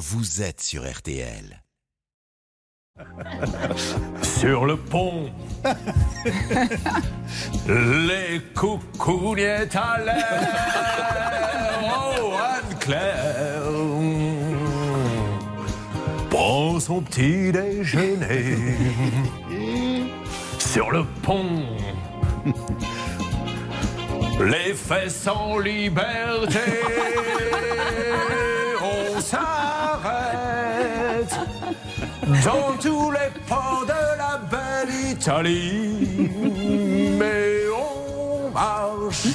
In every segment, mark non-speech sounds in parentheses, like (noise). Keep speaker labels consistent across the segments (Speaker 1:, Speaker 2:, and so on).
Speaker 1: vous êtes sur RTL. (laughs)
Speaker 2: Sur le pont, (laughs) les coucougnettes à l'air. Oh, Anne-Claire prend son petit déjeuner. (laughs) Sur le pont, les fesses en liberté. S'arrête dans tous les ports de la belle Italie. Mais on marche.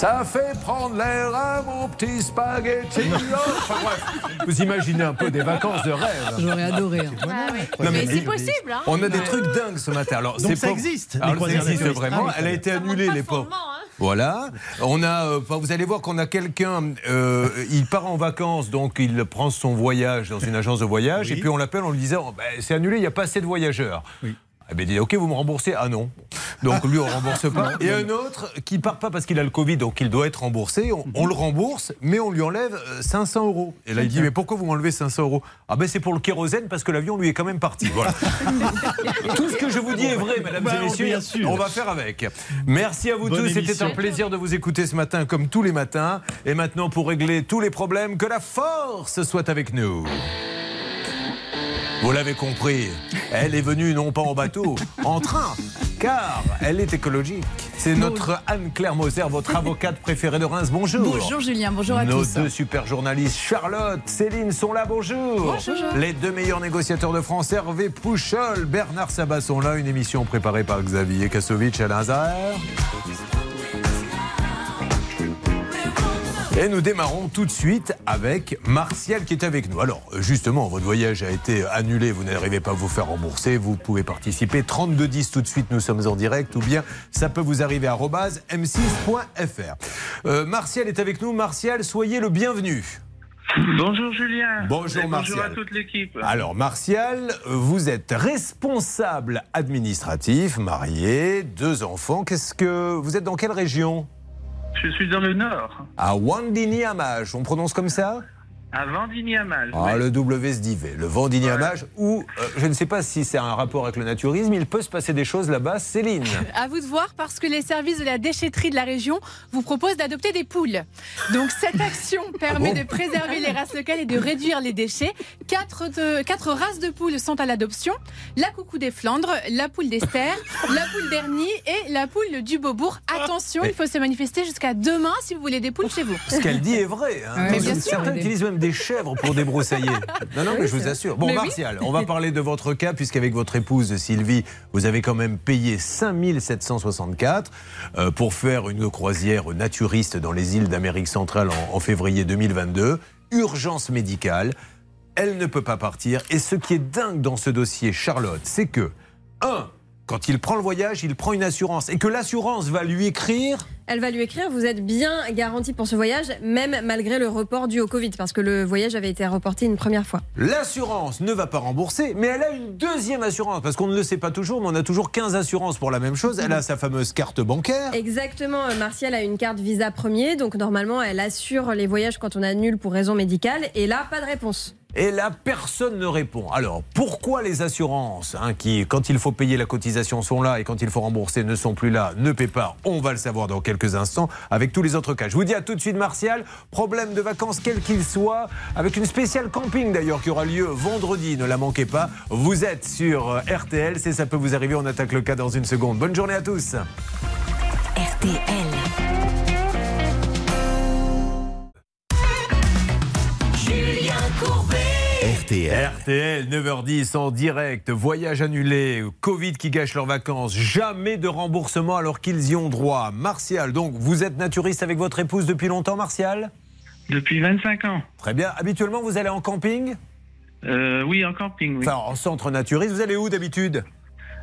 Speaker 2: Ça fait prendre l'air à mon petit spaghetti. Enfin bref, vous imaginez un peu des vacances de rêve.
Speaker 3: J'aurais adoré. hein.
Speaker 4: Ah oui.
Speaker 2: Non,
Speaker 4: mais
Speaker 2: mais-
Speaker 4: c'est possible, hein
Speaker 2: On a des trucs dingues ce matin. Alors,
Speaker 5: Donc
Speaker 2: c'est
Speaker 5: ça
Speaker 2: pas-
Speaker 5: existe, les
Speaker 2: Alors, ça existe vraiment.
Speaker 5: Ah oui,
Speaker 2: Elle a été annulée, les pauvres.
Speaker 4: hein.
Speaker 2: Voilà. On a, euh, vous allez voir qu'on a quelqu'un, euh, il part en vacances, donc il prend son voyage dans une agence de voyage,
Speaker 5: Oui.
Speaker 2: et puis on l'appelle en lui disant Ben, c'est annulé, il n'y a pas assez de voyageurs.
Speaker 5: Oui.
Speaker 2: Eh ben, il dit, ok, vous me remboursez Ah non. Donc lui, on ne rembourse pas. (laughs) Et un autre qui part pas parce qu'il a le Covid, donc il doit être remboursé. On, on le rembourse, mais on lui enlève euh, 500 euros. Et là, il dit, mais pourquoi vous m'enlevez 500 euros? Ah ben c'est pour le kérosène, parce que l'avion, lui, est quand même parti. (laughs) Voilà. (laughs) Tout ce que je vous dis est vrai, mesdames
Speaker 5: Bah,
Speaker 2: et messieurs.
Speaker 5: bien sûr.
Speaker 2: On va faire avec. Merci à vous
Speaker 5: Bonne
Speaker 2: tous. C'était un plaisir de vous écouter ce matin, comme tous les matins. Et maintenant, pour régler tous les problèmes, que la force soit avec nous. Vous l'avez compris, elle est venue non pas en bateau, en train, car elle est écologique. C'est notre Anne-Claire Moser, votre avocate préférée de Reims. Bonjour.
Speaker 3: Bonjour Julien, bonjour à
Speaker 2: Nos
Speaker 3: tous.
Speaker 2: deux super journalistes, Charlotte, Céline, sont là. Bonjour.
Speaker 3: Bonjour.
Speaker 2: Les deux meilleurs négociateurs de France, Hervé Pouchol, Bernard Sabat sont là. Une émission préparée par Xavier Kasovic à Lazare. Et nous démarrons tout de suite avec Martial qui est avec nous. Alors, justement, votre voyage a été annulé, vous n'arrivez pas à vous faire rembourser, vous pouvez participer. 3210 tout de suite, nous sommes en direct, ou bien ça peut vous arriver à arobase m6.fr. Euh, Martial est avec nous. Martial, soyez le bienvenu.
Speaker 6: Bonjour Julien.
Speaker 2: Bonjour,
Speaker 6: Et Bonjour
Speaker 2: Martial.
Speaker 6: à toute l'équipe.
Speaker 2: Alors, Martial, vous êtes responsable administratif, marié, deux enfants. Qu'est-ce que. Vous êtes dans quelle région?
Speaker 6: Je suis dans le Nord,
Speaker 2: À Wandigny-Amage, on prononce comme ça?
Speaker 6: À Vendigny-Amal.
Speaker 2: Ah, le WSDV, le Vendigny-Amage, où euh, je ne sais pas si c'est un rapport avec le naturisme, il peut se passer des choses là-bas. Céline. (laughs)
Speaker 4: À vous de voir parce que les services de la déchetterie de la région vous proposent d'adopter des poules. Donc cette (laughs) action permet
Speaker 2: bon
Speaker 4: de préserver les races locales et de réduire les déchets. Quatre, de- quatre races de poules sont à l'adoption la coucou des Flandres, la poule d'Esther, la poule d'Ernie et la poule du Beaubourg. Attention, il faut se manifester jusqu'à demain si vous voulez des poules chez vous.
Speaker 2: Ce qu'elle dit est vrai. Hein.
Speaker 3: Ouais,
Speaker 2: Parce
Speaker 4: bien sûr.
Speaker 2: certains utilisent même des chèvres pour débroussailler. Non, non, mais je vous assure. Bon,
Speaker 4: Mais oui.
Speaker 2: Martial, on va parler de votre cas, puisqu'avec votre épouse Sylvie, vous avez quand même payé 5764 euh, pour faire une croisière naturiste dans les îles d'Amérique centrale en, en février 2022. Urgence médicale. Elle ne peut pas partir. Et ce qui est dingue dans ce dossier, Charlotte, c'est que, un, quand il prend le voyage, il prend une assurance. Et que l'assurance va lui écrire
Speaker 7: Elle va lui écrire Vous êtes bien garanti pour ce voyage, même malgré le report dû au Covid, parce que le voyage avait été reporté une première fois.
Speaker 2: L'assurance ne va pas rembourser, mais elle a une deuxième assurance, parce qu'on ne le sait pas toujours, mais on a toujours 15 assurances pour la même chose. Elle a sa fameuse carte bancaire.
Speaker 7: Exactement, euh, Martial a une carte Visa premier, donc normalement elle assure les voyages quand on annule pour raison médicale, et là, pas de réponse.
Speaker 2: Et là, personne ne répond. Alors, pourquoi les assurances, hein, qui, quand il faut payer la cotisation, sont là et quand il faut rembourser, ne sont plus là, ne paient pas On va le savoir dans quelques instants avec tous les autres cas. Je vous dis à tout de suite, Martial. Problème de vacances, quel qu'il soit, avec une spéciale camping d'ailleurs qui aura lieu vendredi. Ne la manquez pas. Vous êtes sur euh, RTL. C'est ça peut vous arriver. On attaque le cas dans une seconde. Bonne journée à tous.
Speaker 8: RTL.
Speaker 1: RTL.
Speaker 2: RTL, 9h10 en direct, voyage annulé, Covid qui gâche leurs vacances, jamais de remboursement alors qu'ils y ont droit. Martial, donc vous êtes naturiste avec votre épouse depuis longtemps, Martial?
Speaker 6: Depuis 25 ans.
Speaker 2: Très bien. Habituellement, vous allez en camping?
Speaker 6: Euh, oui, en camping, oui.
Speaker 2: Enfin, en centre naturiste. Vous allez où d'habitude?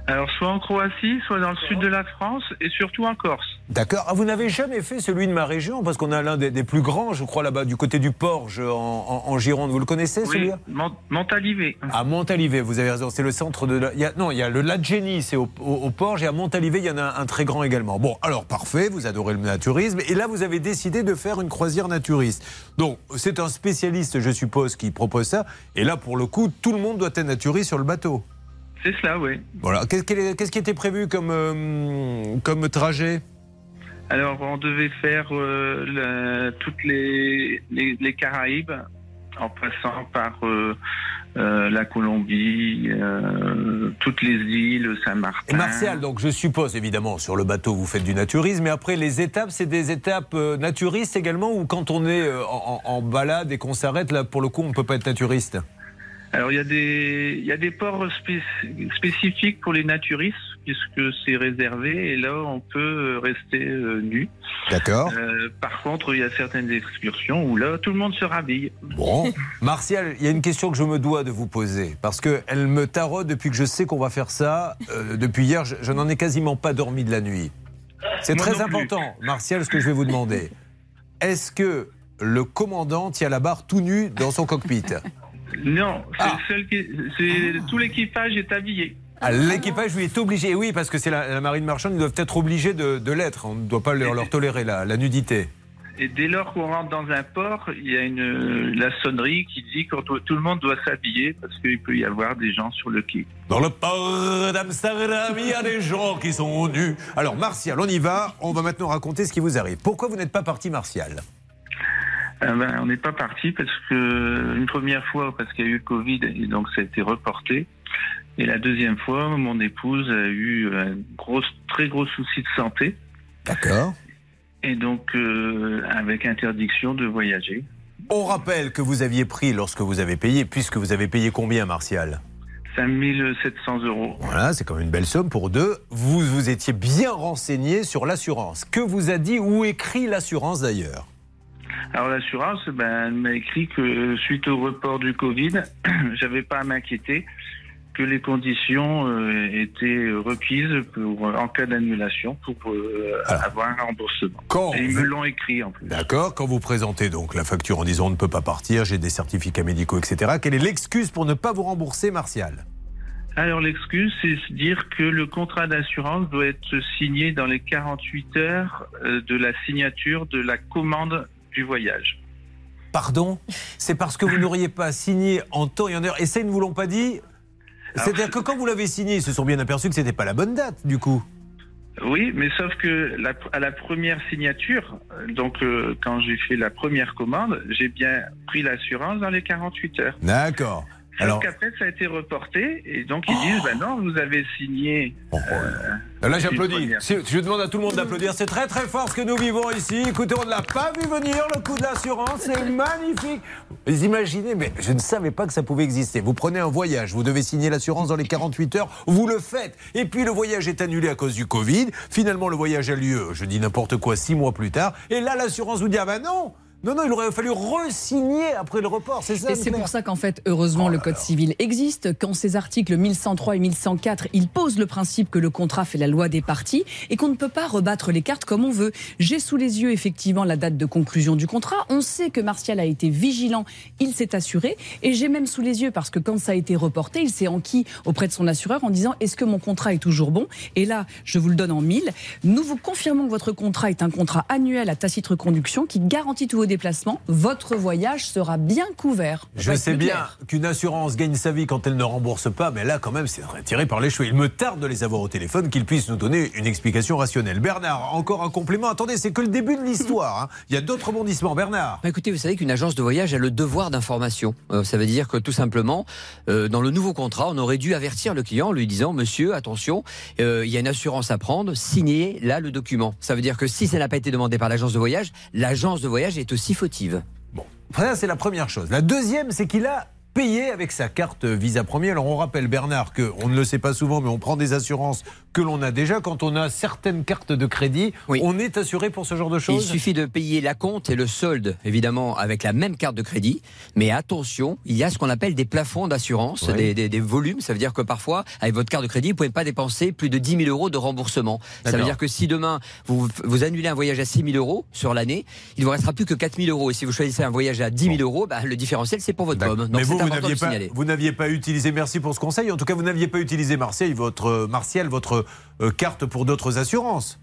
Speaker 6: Alors, soit en Croatie, soit dans le sud de la France et surtout en Corse.
Speaker 2: D'accord. Ah, vous n'avez jamais fait celui de ma région parce qu'on a l'un des, des plus grands, je crois, là-bas, du côté du Porge, en, en- en Gironde. Vous le connaissez,
Speaker 6: Oui,
Speaker 2: celui-là?
Speaker 6: Mont- Montalivet.
Speaker 2: À Montalivet, vous avez raison, c'est le centre de. La... il y a- non, il y a le lac Génie, c'est au, au, au Porge, et à Montalivet, il y en a un, un très grand également. Bon, alors parfait, vous adorez le naturisme, et là, vous avez décidé de faire une croisière naturiste. Donc, c'est un spécialiste, je suppose, qui propose ça, et là, pour le coup, tout le monde doit être naturiste sur le bateau.
Speaker 6: C'est cela, oui.
Speaker 2: Voilà. Qu'est-ce qui était prévu comme, euh, comme trajet?
Speaker 6: Alors, on devait faire euh, toutes les, les, les Caraïbes en passant par euh, la Colombie, toutes les îles, Saint-Martin.
Speaker 2: Martial, donc je suppose évidemment sur le bateau vous faites du naturisme, mais après les étapes, c'est des étapes naturistes également ou quand on est en, en- en balade et qu'on s'arrête là pour le coup on ne peut pas être naturiste?
Speaker 6: Alors, il y a des, il y a des ports spé- spécifiques pour les naturistes, puisque c'est réservé, et là, on peut rester euh, nu.
Speaker 2: D'accord.
Speaker 6: Euh, par contre, il y a certaines excursions où là, tout le monde se rhabille.
Speaker 2: Bon. (laughs) Martial, il y a une question que je me dois de vous poser parce qu'elle me taraude depuis que je sais qu'on va faire ça. Euh, depuis hier, je, je n'en ai quasiment pas dormi de la nuit. C'est très important, Martial, ce que je vais vous demander. Est-ce que le commandant tient la barre tout nu dans son cockpit? (laughs)
Speaker 6: Non, c'est
Speaker 2: Ah.
Speaker 6: le seul qui, c'est tout l'équipage est habillé.
Speaker 2: Ah, L'équipage lui est obligé, oui, parce que c'est la, la marine marchande, ils doivent être obligés de, de l'être. On ne doit pas leur, leur tolérer la, la nudité.
Speaker 6: Et dès lors qu'on rentre dans un port, il y a une la sonnerie qui dit que tout le monde doit s'habiller parce qu'il peut y avoir des gens sur le quai.
Speaker 2: Dans le port d'Amsterdam, il y a des gens qui sont nus. Alors, Martial, on y va. On va maintenant raconter ce qui vous arrive. Pourquoi vous n'êtes pas parti, Martial?
Speaker 6: Euh, ben, on n'est pas parti parce que une première fois parce qu'il y a eu le Covid et donc ça a été reporté. Et la deuxième fois, mon épouse a eu un gros, très gros souci de santé
Speaker 2: D'accord.
Speaker 6: et donc euh, avec interdiction de voyager.
Speaker 2: On rappelle que vous aviez pris lorsque vous avez payé, puisque vous avez payé combien, Martial?
Speaker 6: 5700 euros.
Speaker 2: Voilà, c'est quand même une belle somme pour deux. Vous vous étiez bien renseigné sur l'assurance. Que vous a dit ou écrit l'assurance d'ailleurs?
Speaker 6: Alors l'assurance, ben, elle m'a écrit que suite au report du Covid, (clears throat) j'avais pas à m'inquiéter, que les conditions euh, étaient requises pour en cas d'annulation pour euh,
Speaker 2: Alors.
Speaker 6: avoir un remboursement.
Speaker 2: Quand
Speaker 6: Et ils
Speaker 2: vous-
Speaker 6: me l'ont écrit en plus.
Speaker 2: D'accord, quand vous présentez donc la facture en disant on ne peut pas partir, j'ai des certificats médicaux, etc., quelle est l'excuse pour ne pas vous rembourser, Martial?
Speaker 6: Alors l'excuse, c'est dire que le contrat d'assurance doit être signé dans les 48 heures euh, de la signature de la commande du voyage.
Speaker 2: Pardon C'est parce que vous n'auriez pas signé en temps et en heure. Et ça, ils ne vous l'ont pas dit C'est-à-dire que quand vous l'avez signé, ils se sont bien aperçus que c'était pas la bonne date, du coup.
Speaker 6: Oui, mais sauf que la- à la première signature, euh, donc euh, quand j'ai fait la première commande, j'ai bien pris l'assurance dans les 48 heures.
Speaker 2: D'accord. Alors,
Speaker 6: qu'après, ça a été reporté et donc ils disent, ben non, vous avez signé.
Speaker 2: bon, là
Speaker 6: une
Speaker 2: j'applaudis.
Speaker 6: première.
Speaker 2: Si- Je demande à tout le monde d'applaudir. C'est très très fort ce que nous vivons ici. Écoutez, on ne l'a pas vu venir, le coup de l'assurance. C'est (laughs) magnifique. Vous imaginez, mais je ne savais pas que ça pouvait exister. Vous prenez un voyage, vous devez signer l'assurance dans les 48 heures, vous le faites. Et puis le voyage est annulé à cause du Covid. Finalement, le voyage a lieu, je dis n'importe quoi, six mois plus tard. Et là, l'assurance vous dit, ah ben non non, non, il aurait fallu re-signer après le report, c'est ça
Speaker 3: Et c'est pour ça qu'en fait, heureusement,
Speaker 2: Oh
Speaker 3: le Code civil existe. Quand ces articles 1103 et 1104, ils posent le principe que le contrat fait la loi des parties et qu'on ne peut pas rebattre les cartes comme on veut. J'ai sous les yeux effectivement la date de conclusion du contrat. On sait que Martial a été vigilant, il s'est assuré. Et j'ai même sous les yeux, parce que quand ça a été reporté, il s'est enquis auprès de son assureur en disant est-ce que mon contrat est toujours bon? Et là, je vous le donne en mille. Nous vous confirmons que votre contrat est un contrat annuel à tacite reconduction qui garantit vos déplacements. Votre voyage sera bien couvert.
Speaker 2: Je sais bien qu'une assurance gagne sa vie quand elle ne rembourse pas, mais là, quand même, c'est tiré par les cheveux. Il me tarde de les avoir au téléphone, qu'ils puissent nous donner une explication rationnelle. Bernard, encore un complément. Attendez, c'est que le début de l'histoire. hein. Il y a d'autres rebondissements. Bernard.
Speaker 5: Bah, écoutez, vous savez qu'une agence de voyage a le devoir d'information. Euh, ça veut dire que tout simplement, euh, dans le nouveau contrat, on aurait dû avertir le client en lui disant Monsieur, attention, euh, il y a une assurance à prendre, signez là le document. Ça veut dire que si ça n'a pas été demandé par l'agence de voyage, l'agence de voyage est aussi fautive.
Speaker 2: Bon, ça, c'est la première chose. La deuxième, c'est qu'il a payer avec sa carte Visa Premier. Alors on rappelle Bernard que on ne le sait pas souvent, mais on prend des assurances que l'on a déjà quand on a certaines cartes de crédit.
Speaker 5: Oui.
Speaker 2: On est assuré pour ce genre de
Speaker 5: Il
Speaker 2: choses.
Speaker 5: suffit de payer la compte et le solde, évidemment, avec la même carte de crédit. Mais attention, il y a ce qu'on appelle des plafonds d'assurance, des, des- des volumes. Ça veut dire que parfois, avec votre carte de crédit, vous pouvez pas dépenser plus de 10 000 euros de remboursement. Ça veut dire que si demain, vous, vous annulez un voyage à 6 000 euros sur l'année, il vous restera plus que 4 000 euros. Et si vous choisissez un voyage à 10 000 euros, bah, le différentiel, c'est pour votre pomme. Donc c'est
Speaker 2: vous n'aviez pas,
Speaker 5: signaler.
Speaker 2: vous n'aviez pas utilisé. Merci pour ce conseil. En tout cas, vous n'aviez pas utilisé Marseille, votre euh, Martial, votre euh, carte pour d'autres assurances.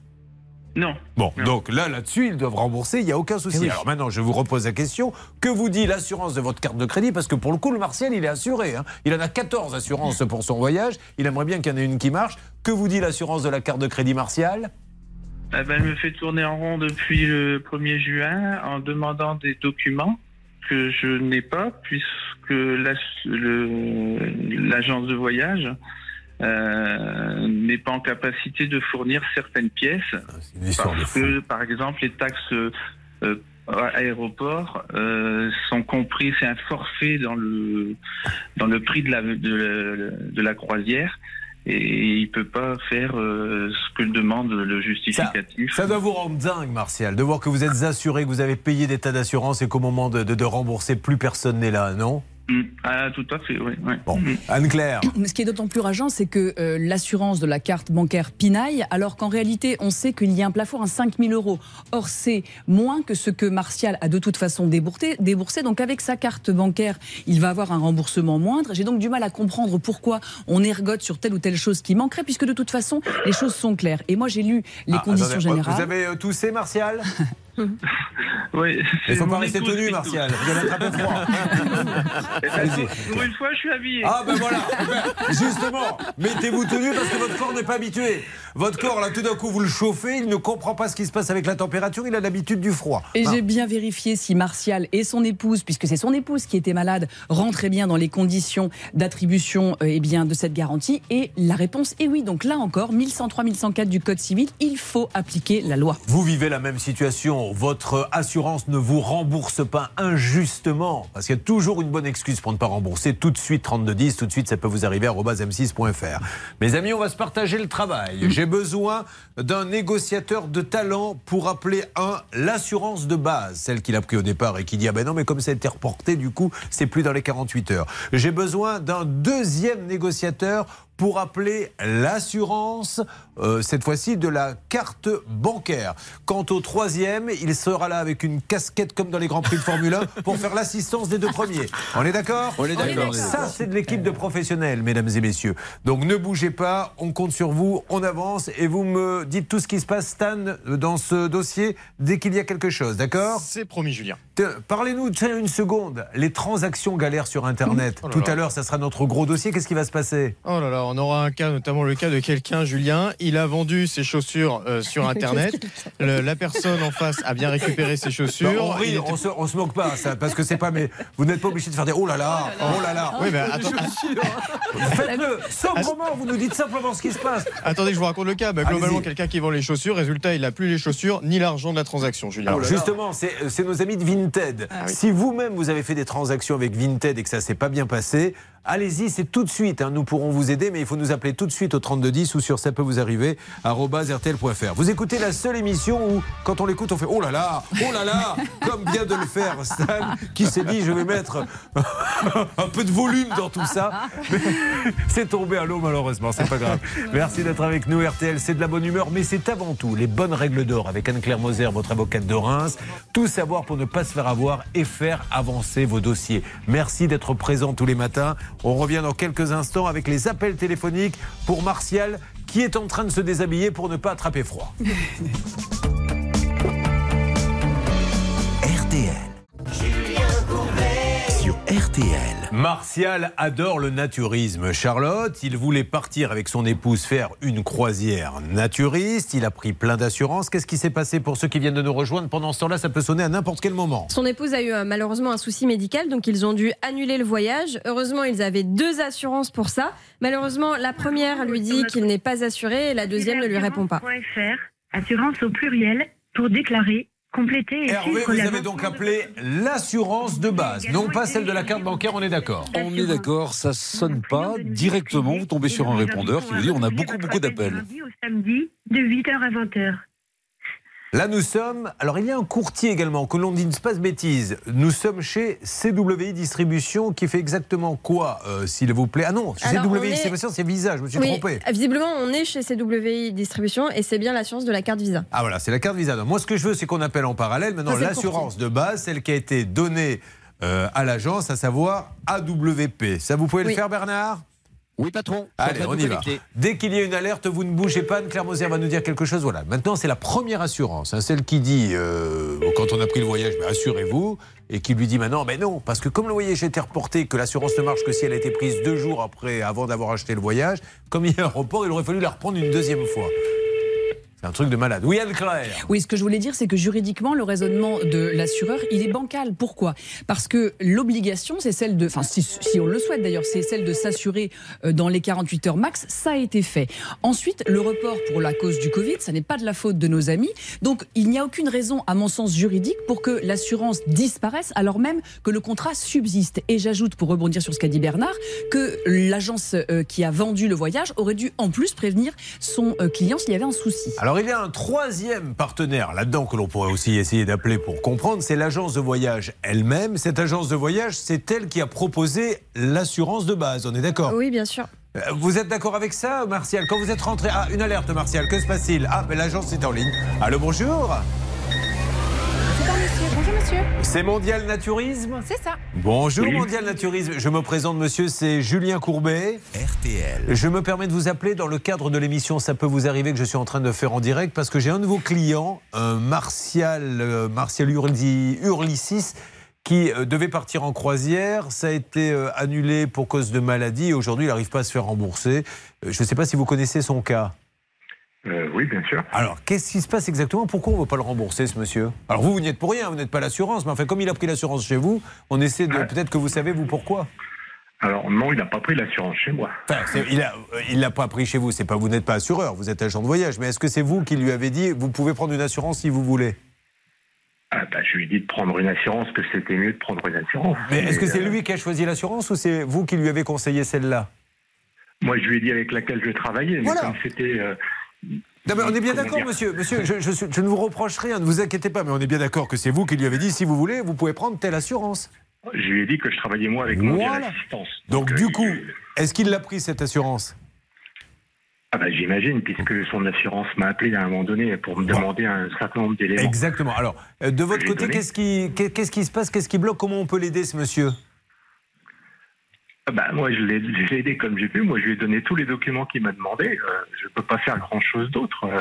Speaker 6: Non.
Speaker 2: Bon,
Speaker 6: Non.
Speaker 2: donc là, là-dessus, ils doivent rembourser, il n'y a aucun souci.
Speaker 5: Eh oui.
Speaker 2: Alors maintenant, je vous repose la question. Que vous dit l'assurance de votre carte de crédit? Parce que pour le coup, le Martial, il est assuré. hein. Il en a 14 assurances pour son voyage. Il aimerait bien qu'il y en ait une qui marche. Que vous dit l'assurance de la carte de crédit Martial?
Speaker 6: Eh ben, elle me fait tourner en rond depuis le 1er juin en demandant des documents que je n'ai pas puisque le- l'agence de voyage euh, n'est pas en capacité de fournir certaines pièces.
Speaker 2: De
Speaker 6: parce que, par exemple, les taxes euh, aéroports euh, sont compris, c'est un forfait dans le dans le prix de la de, la- de la croisière et il peut pas faire euh, ce que demande le justificatif.
Speaker 2: Ça doit vous rendre dingue, Martial, de voir que vous êtes assuré, que vous avez payé des tas d'assurances et qu'au moment de, de- de rembourser, plus personne n'est là, non?
Speaker 6: Mm. Ah, tout à fait, oui. oui.
Speaker 2: Bon,
Speaker 6: Mm.
Speaker 2: Anne-Claire, (clears throat)
Speaker 3: ce qui est d'autant plus rageant, c'est que euh, l'assurance de la carte bancaire pinaille, alors qu'en réalité, on sait qu'il y a un plafond à 5 000 euros. Or, c'est moins que ce que Martial a de toute façon déboursé. déboursé. Donc, avec sa carte bancaire, il va avoir un remboursement moindre. J'ai donc du mal à comprendre pourquoi on ergote sur telle ou telle chose qui manquerait, puisque de toute façon, les choses sont claires. Et moi, j'ai lu les
Speaker 2: Ah,
Speaker 3: conditions
Speaker 2: attendez,
Speaker 3: générales.
Speaker 2: Vous avez euh, toussé, Martial? (laughs)
Speaker 6: Oui,
Speaker 2: Il ne faut pas rester tenu, Martial. Vous allez attraper froid.
Speaker 6: Pour une fois, je suis habillé.
Speaker 2: Ah ben voilà, Ben, justement, mettez-vous tenu parce que votre corps n'est pas habitué. Votre corps, là, tout d'un coup, vous le chauffez, il ne comprend pas ce qui se passe avec la température, il a l'habitude du froid.
Speaker 3: Et
Speaker 2: Ah.
Speaker 3: j'ai bien vérifié si Martial et son épouse, puisque c'est son épouse qui était malade, rentraient bien dans les conditions d'attribution euh, eh bien, de cette garantie. Et la réponse est oui. Donc là encore, 1103, 1104 du Code civil, il faut appliquer la loi.
Speaker 2: Vous vivez la même situation, votre assurance ne vous rembourse pas injustement, parce qu'il y a toujours une bonne excuse pour ne pas rembourser. Tout de suite 3210, tout de suite ça peut vous arriver à m6.fr. Mes amis, on va se partager le travail. J'ai besoin d'un négociateur de talent pour appeler un l'assurance de base, celle qu'il a pris au départ et qui dit ah ben non mais comme ça a été reporté du coup c'est plus dans les 48 heures. J'ai besoin d'un deuxième négociateur pour appeler l'assurance, euh, cette fois-ci de la carte bancaire. Quant au troisième, il sera là avec une casquette comme dans les Grands Prix de Formule 1 pour faire l'assistance des deux premiers. On est d'accord?
Speaker 5: On est d'accord.
Speaker 2: Ça, c'est de l'équipe de professionnels, mesdames et messieurs. Donc ne bougez pas, on compte sur vous, on avance et vous me dites tout ce qui se passe, Stan, dans ce dossier dès qu'il y a quelque chose, d'accord?
Speaker 9: C'est promis, Julien.
Speaker 2: Parlez-nous, tiens, une seconde, les transactions galères sur Internet.
Speaker 9: Oh là
Speaker 2: Tout à l'heure, ça sera notre gros dossier. Qu'est-ce qui va se passer?
Speaker 9: Oh là là, on aura un cas, notamment le cas de quelqu'un, Julien. Il a vendu ses chaussures euh, sur (laughs) Internet. Le- la personne en face a bien récupéré ses
Speaker 2: Bah,
Speaker 9: chaussures.
Speaker 2: on rit,
Speaker 9: Il était-
Speaker 2: on, se, on se moque pas, ça, parce que c'est pas. Mais vous n'êtes pas obligé de faire des oh là là, oh là là.
Speaker 9: Oui, mais attends-
Speaker 2: Faites-le sobrement. Vous nous dites simplement ce qui se passe.
Speaker 9: attendez que je vous raconte le cas. Bah, globalement, quelqu'un qui vend les chaussures, résultat, il n'a plus les chaussures ni l'argent de la transaction, Julien.
Speaker 2: Justement, c'est c'est nos amis de Vinted. Si vous-même vous avez fait des transactions avec Vinted et que ça s'est pas bien passé, allez-y, c'est tout de suite. hein. Nous pourrons vous aider, mais il faut nous appeler tout de suite au 3210 ou sur ça peut vous arriver rtl.fr. Vous écoutez la seule émission où, quand on l'écoute, on fait oh là là, oh là là, comme vient de le faire Stan, qui s'est dit je vais mettre (laughs) un peu de volume dans tout ça. (laughs) C'est tombé à l'eau malheureusement, c'est pas grave. Merci d'être avec nous RTL, c'est de la bonne humeur, mais c'est avant tout les bonnes règles d'or avec Anne-Claire Moser, votre avocate de Reims. Tout savoir pour ne pas se faire avoir et faire avancer vos dossiers. Merci d'être présent tous les matins. On revient dans quelques instants avec les appels téléphoniques pour Martial qui est en train de se déshabiller pour ne pas attraper froid. (laughs)
Speaker 1: RTL. RTL.
Speaker 2: Martial adore le naturisme. Charlotte, il voulait partir avec son épouse faire une croisière naturiste. Il a pris plein d'assurances. Qu'est-ce qui s'est passé pour ceux qui viennent de nous rejoindre Pendant ce temps-là, ça peut sonner à n'importe quel moment.
Speaker 7: Son épouse a eu euh, malheureusement un souci médical, donc ils ont dû annuler le voyage. Heureusement, ils avaient deux assurances pour ça. Malheureusement, la première lui dit qu'il n'est pas assuré et la deuxième ne lui répond pas.
Speaker 10: Assurance au pluriel, pour déclarer compléter. et
Speaker 2: Hervé, vous avez donc appelé l'assurance de base, non pas celle de la carte bancaire, on est d'accord
Speaker 11: On est d'accord, ça sonne pas directement. Vous tombez sur un répondeur qui vous dit on a beaucoup, beaucoup d'appels.
Speaker 10: Samedi, de 8h à 20h.
Speaker 2: Là, nous sommes. Alors, il y a un courtier également, que l'on dit ne se passe bêtise. Nous sommes chez CWI Distribution qui fait exactement quoi, euh, s'il vous plaît? Ah non, chez
Speaker 7: Alors, on
Speaker 2: CWI
Speaker 7: est-
Speaker 2: Distribution, c'est Visa, je me suis
Speaker 7: Oui,
Speaker 2: trompé.
Speaker 7: visiblement, on est chez CWI Distribution et c'est bien l'assurance de la carte Visa.
Speaker 2: Ah voilà, c'est la carte Visa. Donc, moi, ce que je veux, c'est qu'on appelle en parallèle maintenant l'assurance de base, celle qui a été donnée euh, à l'agence, à savoir AWP. Ça, vous pouvez le faire, Bernard?
Speaker 5: Oui, patron.
Speaker 2: Allez, on y va. Dès qu'il y a une alerte, vous ne bougez pas. Claire Moser va nous dire quelque chose. Voilà. Maintenant, c'est la première assurance. hein, celle qui dit, euh, quand on a pris le voyage, ben, assurez-vous. Et qui lui dit maintenant, mais non, parce que comme le voyage était reporté, que l'assurance ne marche que si elle a été prise deux jours après, avant d'avoir acheté le voyage, comme il y a un report, il aurait fallu la reprendre une deuxième fois. Un truc de malade. Oui, Anne-Claire
Speaker 3: Oui, ce que je voulais dire, c'est que juridiquement, le raisonnement de l'assureur, il est bancal. Pourquoi? Parce que l'obligation, c'est celle de, enfin, si, si on le souhaite d'ailleurs, c'est celle de s'assurer euh, dans les 48 heures max. Ça a été fait. Ensuite, le report pour la cause du Covid, ça n'est pas de la faute de nos amis. Donc, il n'y a aucune raison, à mon sens juridique, pour que l'assurance disparaisse, alors même que le contrat subsiste. Et j'ajoute, pour rebondir sur ce qu'a dit Bernard, que l'agence euh, qui a vendu le voyage aurait dû en plus prévenir son euh, client s'il y avait un souci.
Speaker 2: Alors il y a un troisième partenaire là-dedans que l'on pourrait aussi essayer d'appeler pour comprendre, c'est l'agence de voyage elle-même. Cette agence de voyage, c'est elle qui a proposé l'assurance de base, on est d'accord?
Speaker 7: Oui, bien sûr.
Speaker 2: Euh, Vous êtes d'accord avec ça, Martial? Quand vous êtes rentré... Ah, une alerte, Martial, que se passe-t-il? Ah, mais l'agence est en ligne. Allô, bonjour
Speaker 4: monsieur.
Speaker 2: C'est Mondial Naturisme
Speaker 4: C'est ça.
Speaker 2: Bonjour Mondial Naturisme, je me présente monsieur, c'est Julien Courbet.
Speaker 1: RTL.
Speaker 2: Je me permets de vous appeler dans le cadre de l'émission Ça peut vous arriver que je suis en train de faire en direct parce que j'ai un de vos clients, un Martial, euh, Martial Hurlicis, qui euh, devait partir en croisière. Ça a été euh, annulé pour cause de maladie et aujourd'hui il n'arrive pas à se faire rembourser. Je ne sais pas si vous connaissez son cas.
Speaker 12: Euh, oui, bien sûr.
Speaker 2: Alors, qu'est-ce qui se passe exactement? Pourquoi on ne veut pas le rembourser, ce monsieur? Alors, vous, vous n'y êtes pour rien, vous n'êtes pas l'assurance, mais enfin, comme il a pris l'assurance chez vous, on essaie de. Peut-être que vous savez, vous, pourquoi
Speaker 12: Alors non, il n'a pas pris l'assurance chez moi.
Speaker 2: Enfin, il il l'a pas pris chez vous. C'est pas vous n'êtes pas assureur, vous êtes agent de voyage. Mais est-ce que c'est vous qui lui avez dit vous pouvez prendre une assurance si vous voulez?
Speaker 12: Ah, bah, je lui ai dit de prendre une assurance, que c'était mieux de prendre une assurance.
Speaker 2: Mais est-ce que c'est
Speaker 12: euh,
Speaker 2: lui qui a choisi l'assurance ou c'est vous qui lui avez conseillé celle-là?
Speaker 12: Moi, je lui ai dit avec laquelle je travaillais, mais
Speaker 2: Voilà.
Speaker 12: comme c'était. euh,
Speaker 2: Non, mais on est bien d'accord, monsieur. Monsieur, je, je suis- je ne vous reproche rien, ne vous inquiétez pas, mais on est bien d'accord que c'est vous qui lui avez dit si vous voulez, vous pouvez prendre telle assurance.
Speaker 12: Je lui ai dit que je travaillais moi avec mon
Speaker 2: Voilà.
Speaker 12: assistance.
Speaker 2: Donc,
Speaker 12: euh,
Speaker 2: du
Speaker 12: il-
Speaker 2: coup, est-ce qu'il l'a pris cette assurance?
Speaker 12: Ah bah, j'imagine, puisque son assurance m'a appelé à un moment donné pour me demander un certain nombre d'éléments.
Speaker 2: Exactement. Alors, euh, de votre côté, qu'est-ce qui, qu'est- qu'est-ce qui se passe? Qu'est-ce qui bloque? Comment on peut l'aider, ce monsieur?
Speaker 12: Bah, moi, je l'ai je l'ai aidé comme j'ai pu. Moi, je lui ai donné tous les documents qu'il m'a demandé. Euh, je ne peux pas faire grand-chose d'autre. Euh,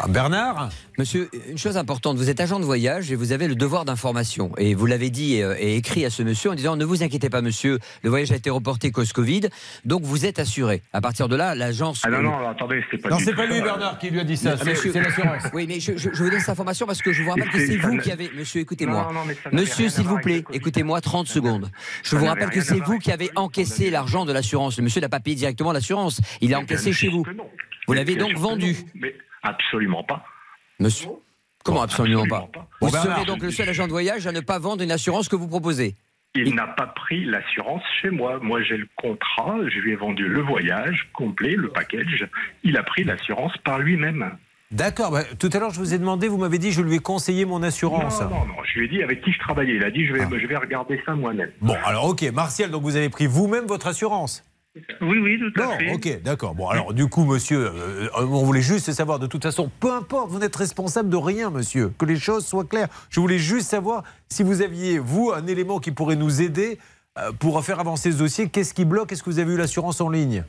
Speaker 2: Ah, Bernard
Speaker 5: Monsieur, une chose importante, vous êtes agent de voyage et vous avez le devoir d'information. Et vous l'avez dit euh, et écrit à ce monsieur en disant ne vous inquiétez pas monsieur, le voyage a été reporté cause Covid, donc vous êtes assuré. À partir de là, l'agence...
Speaker 12: Ah non, non, attendez, c'est pas
Speaker 2: Non,
Speaker 12: du
Speaker 2: c'est
Speaker 12: tout
Speaker 2: pas lui,
Speaker 12: ça.
Speaker 2: Bernard, qui lui a dit ça.
Speaker 5: Mais,
Speaker 2: C'est l'assurance.
Speaker 5: Oui, mais je, je- je vous donne cette information parce que je vous rappelle que
Speaker 12: C'est-
Speaker 5: vous qui avez... Monsieur, écoutez-moi.
Speaker 12: Non, non, mais ça n'avait
Speaker 5: Monsieur, s'il vous plaît, écoutez-moi 30 secondes. Je
Speaker 12: Ça
Speaker 5: vous rappelle que c'est vous qui avez encaissé l'argent de l'assurance. Le monsieur n'a pas payé directement l'assurance. Il a encaissé chez vous. Vous l'avez donc vendu.
Speaker 12: Mais absolument pas.
Speaker 5: Monsieur Comment absolument,
Speaker 12: absolument
Speaker 5: pas,
Speaker 12: pas.
Speaker 5: Vous
Speaker 2: Bon, Bernard,
Speaker 5: serez donc le seul agent de voyage à ne pas vendre une assurance que vous proposez.
Speaker 12: Il n'a pas pris l'assurance chez moi. Moi, j'ai le contrat. Je lui ai vendu le voyage complet, le package. Il a pris l'assurance par lui-même.
Speaker 2: D'accord. bah, tout à l'heure, je vous ai demandé, vous m'avez dit, je lui ai conseillé mon assurance.
Speaker 12: Non, non, non. Je lui ai dit avec qui je travaillais. Il a dit je vais,
Speaker 2: Ah.
Speaker 12: je vais regarder ça moi-même.
Speaker 2: Bon, alors, ok. Martial, donc vous avez pris vous-même votre assurance
Speaker 6: Oui, oui, tout à fait.
Speaker 2: ok, d'accord. Bon, alors, du coup, monsieur, euh, on voulait juste savoir, de toute façon, peu importe, vous n'êtes responsable de rien, monsieur. Que les choses soient claires. Je voulais juste savoir si vous aviez, vous, un élément qui pourrait nous aider euh, pour faire avancer ce dossier. Qu'est-ce qui bloque? Est-ce que vous avez eu l'assurance en ligne?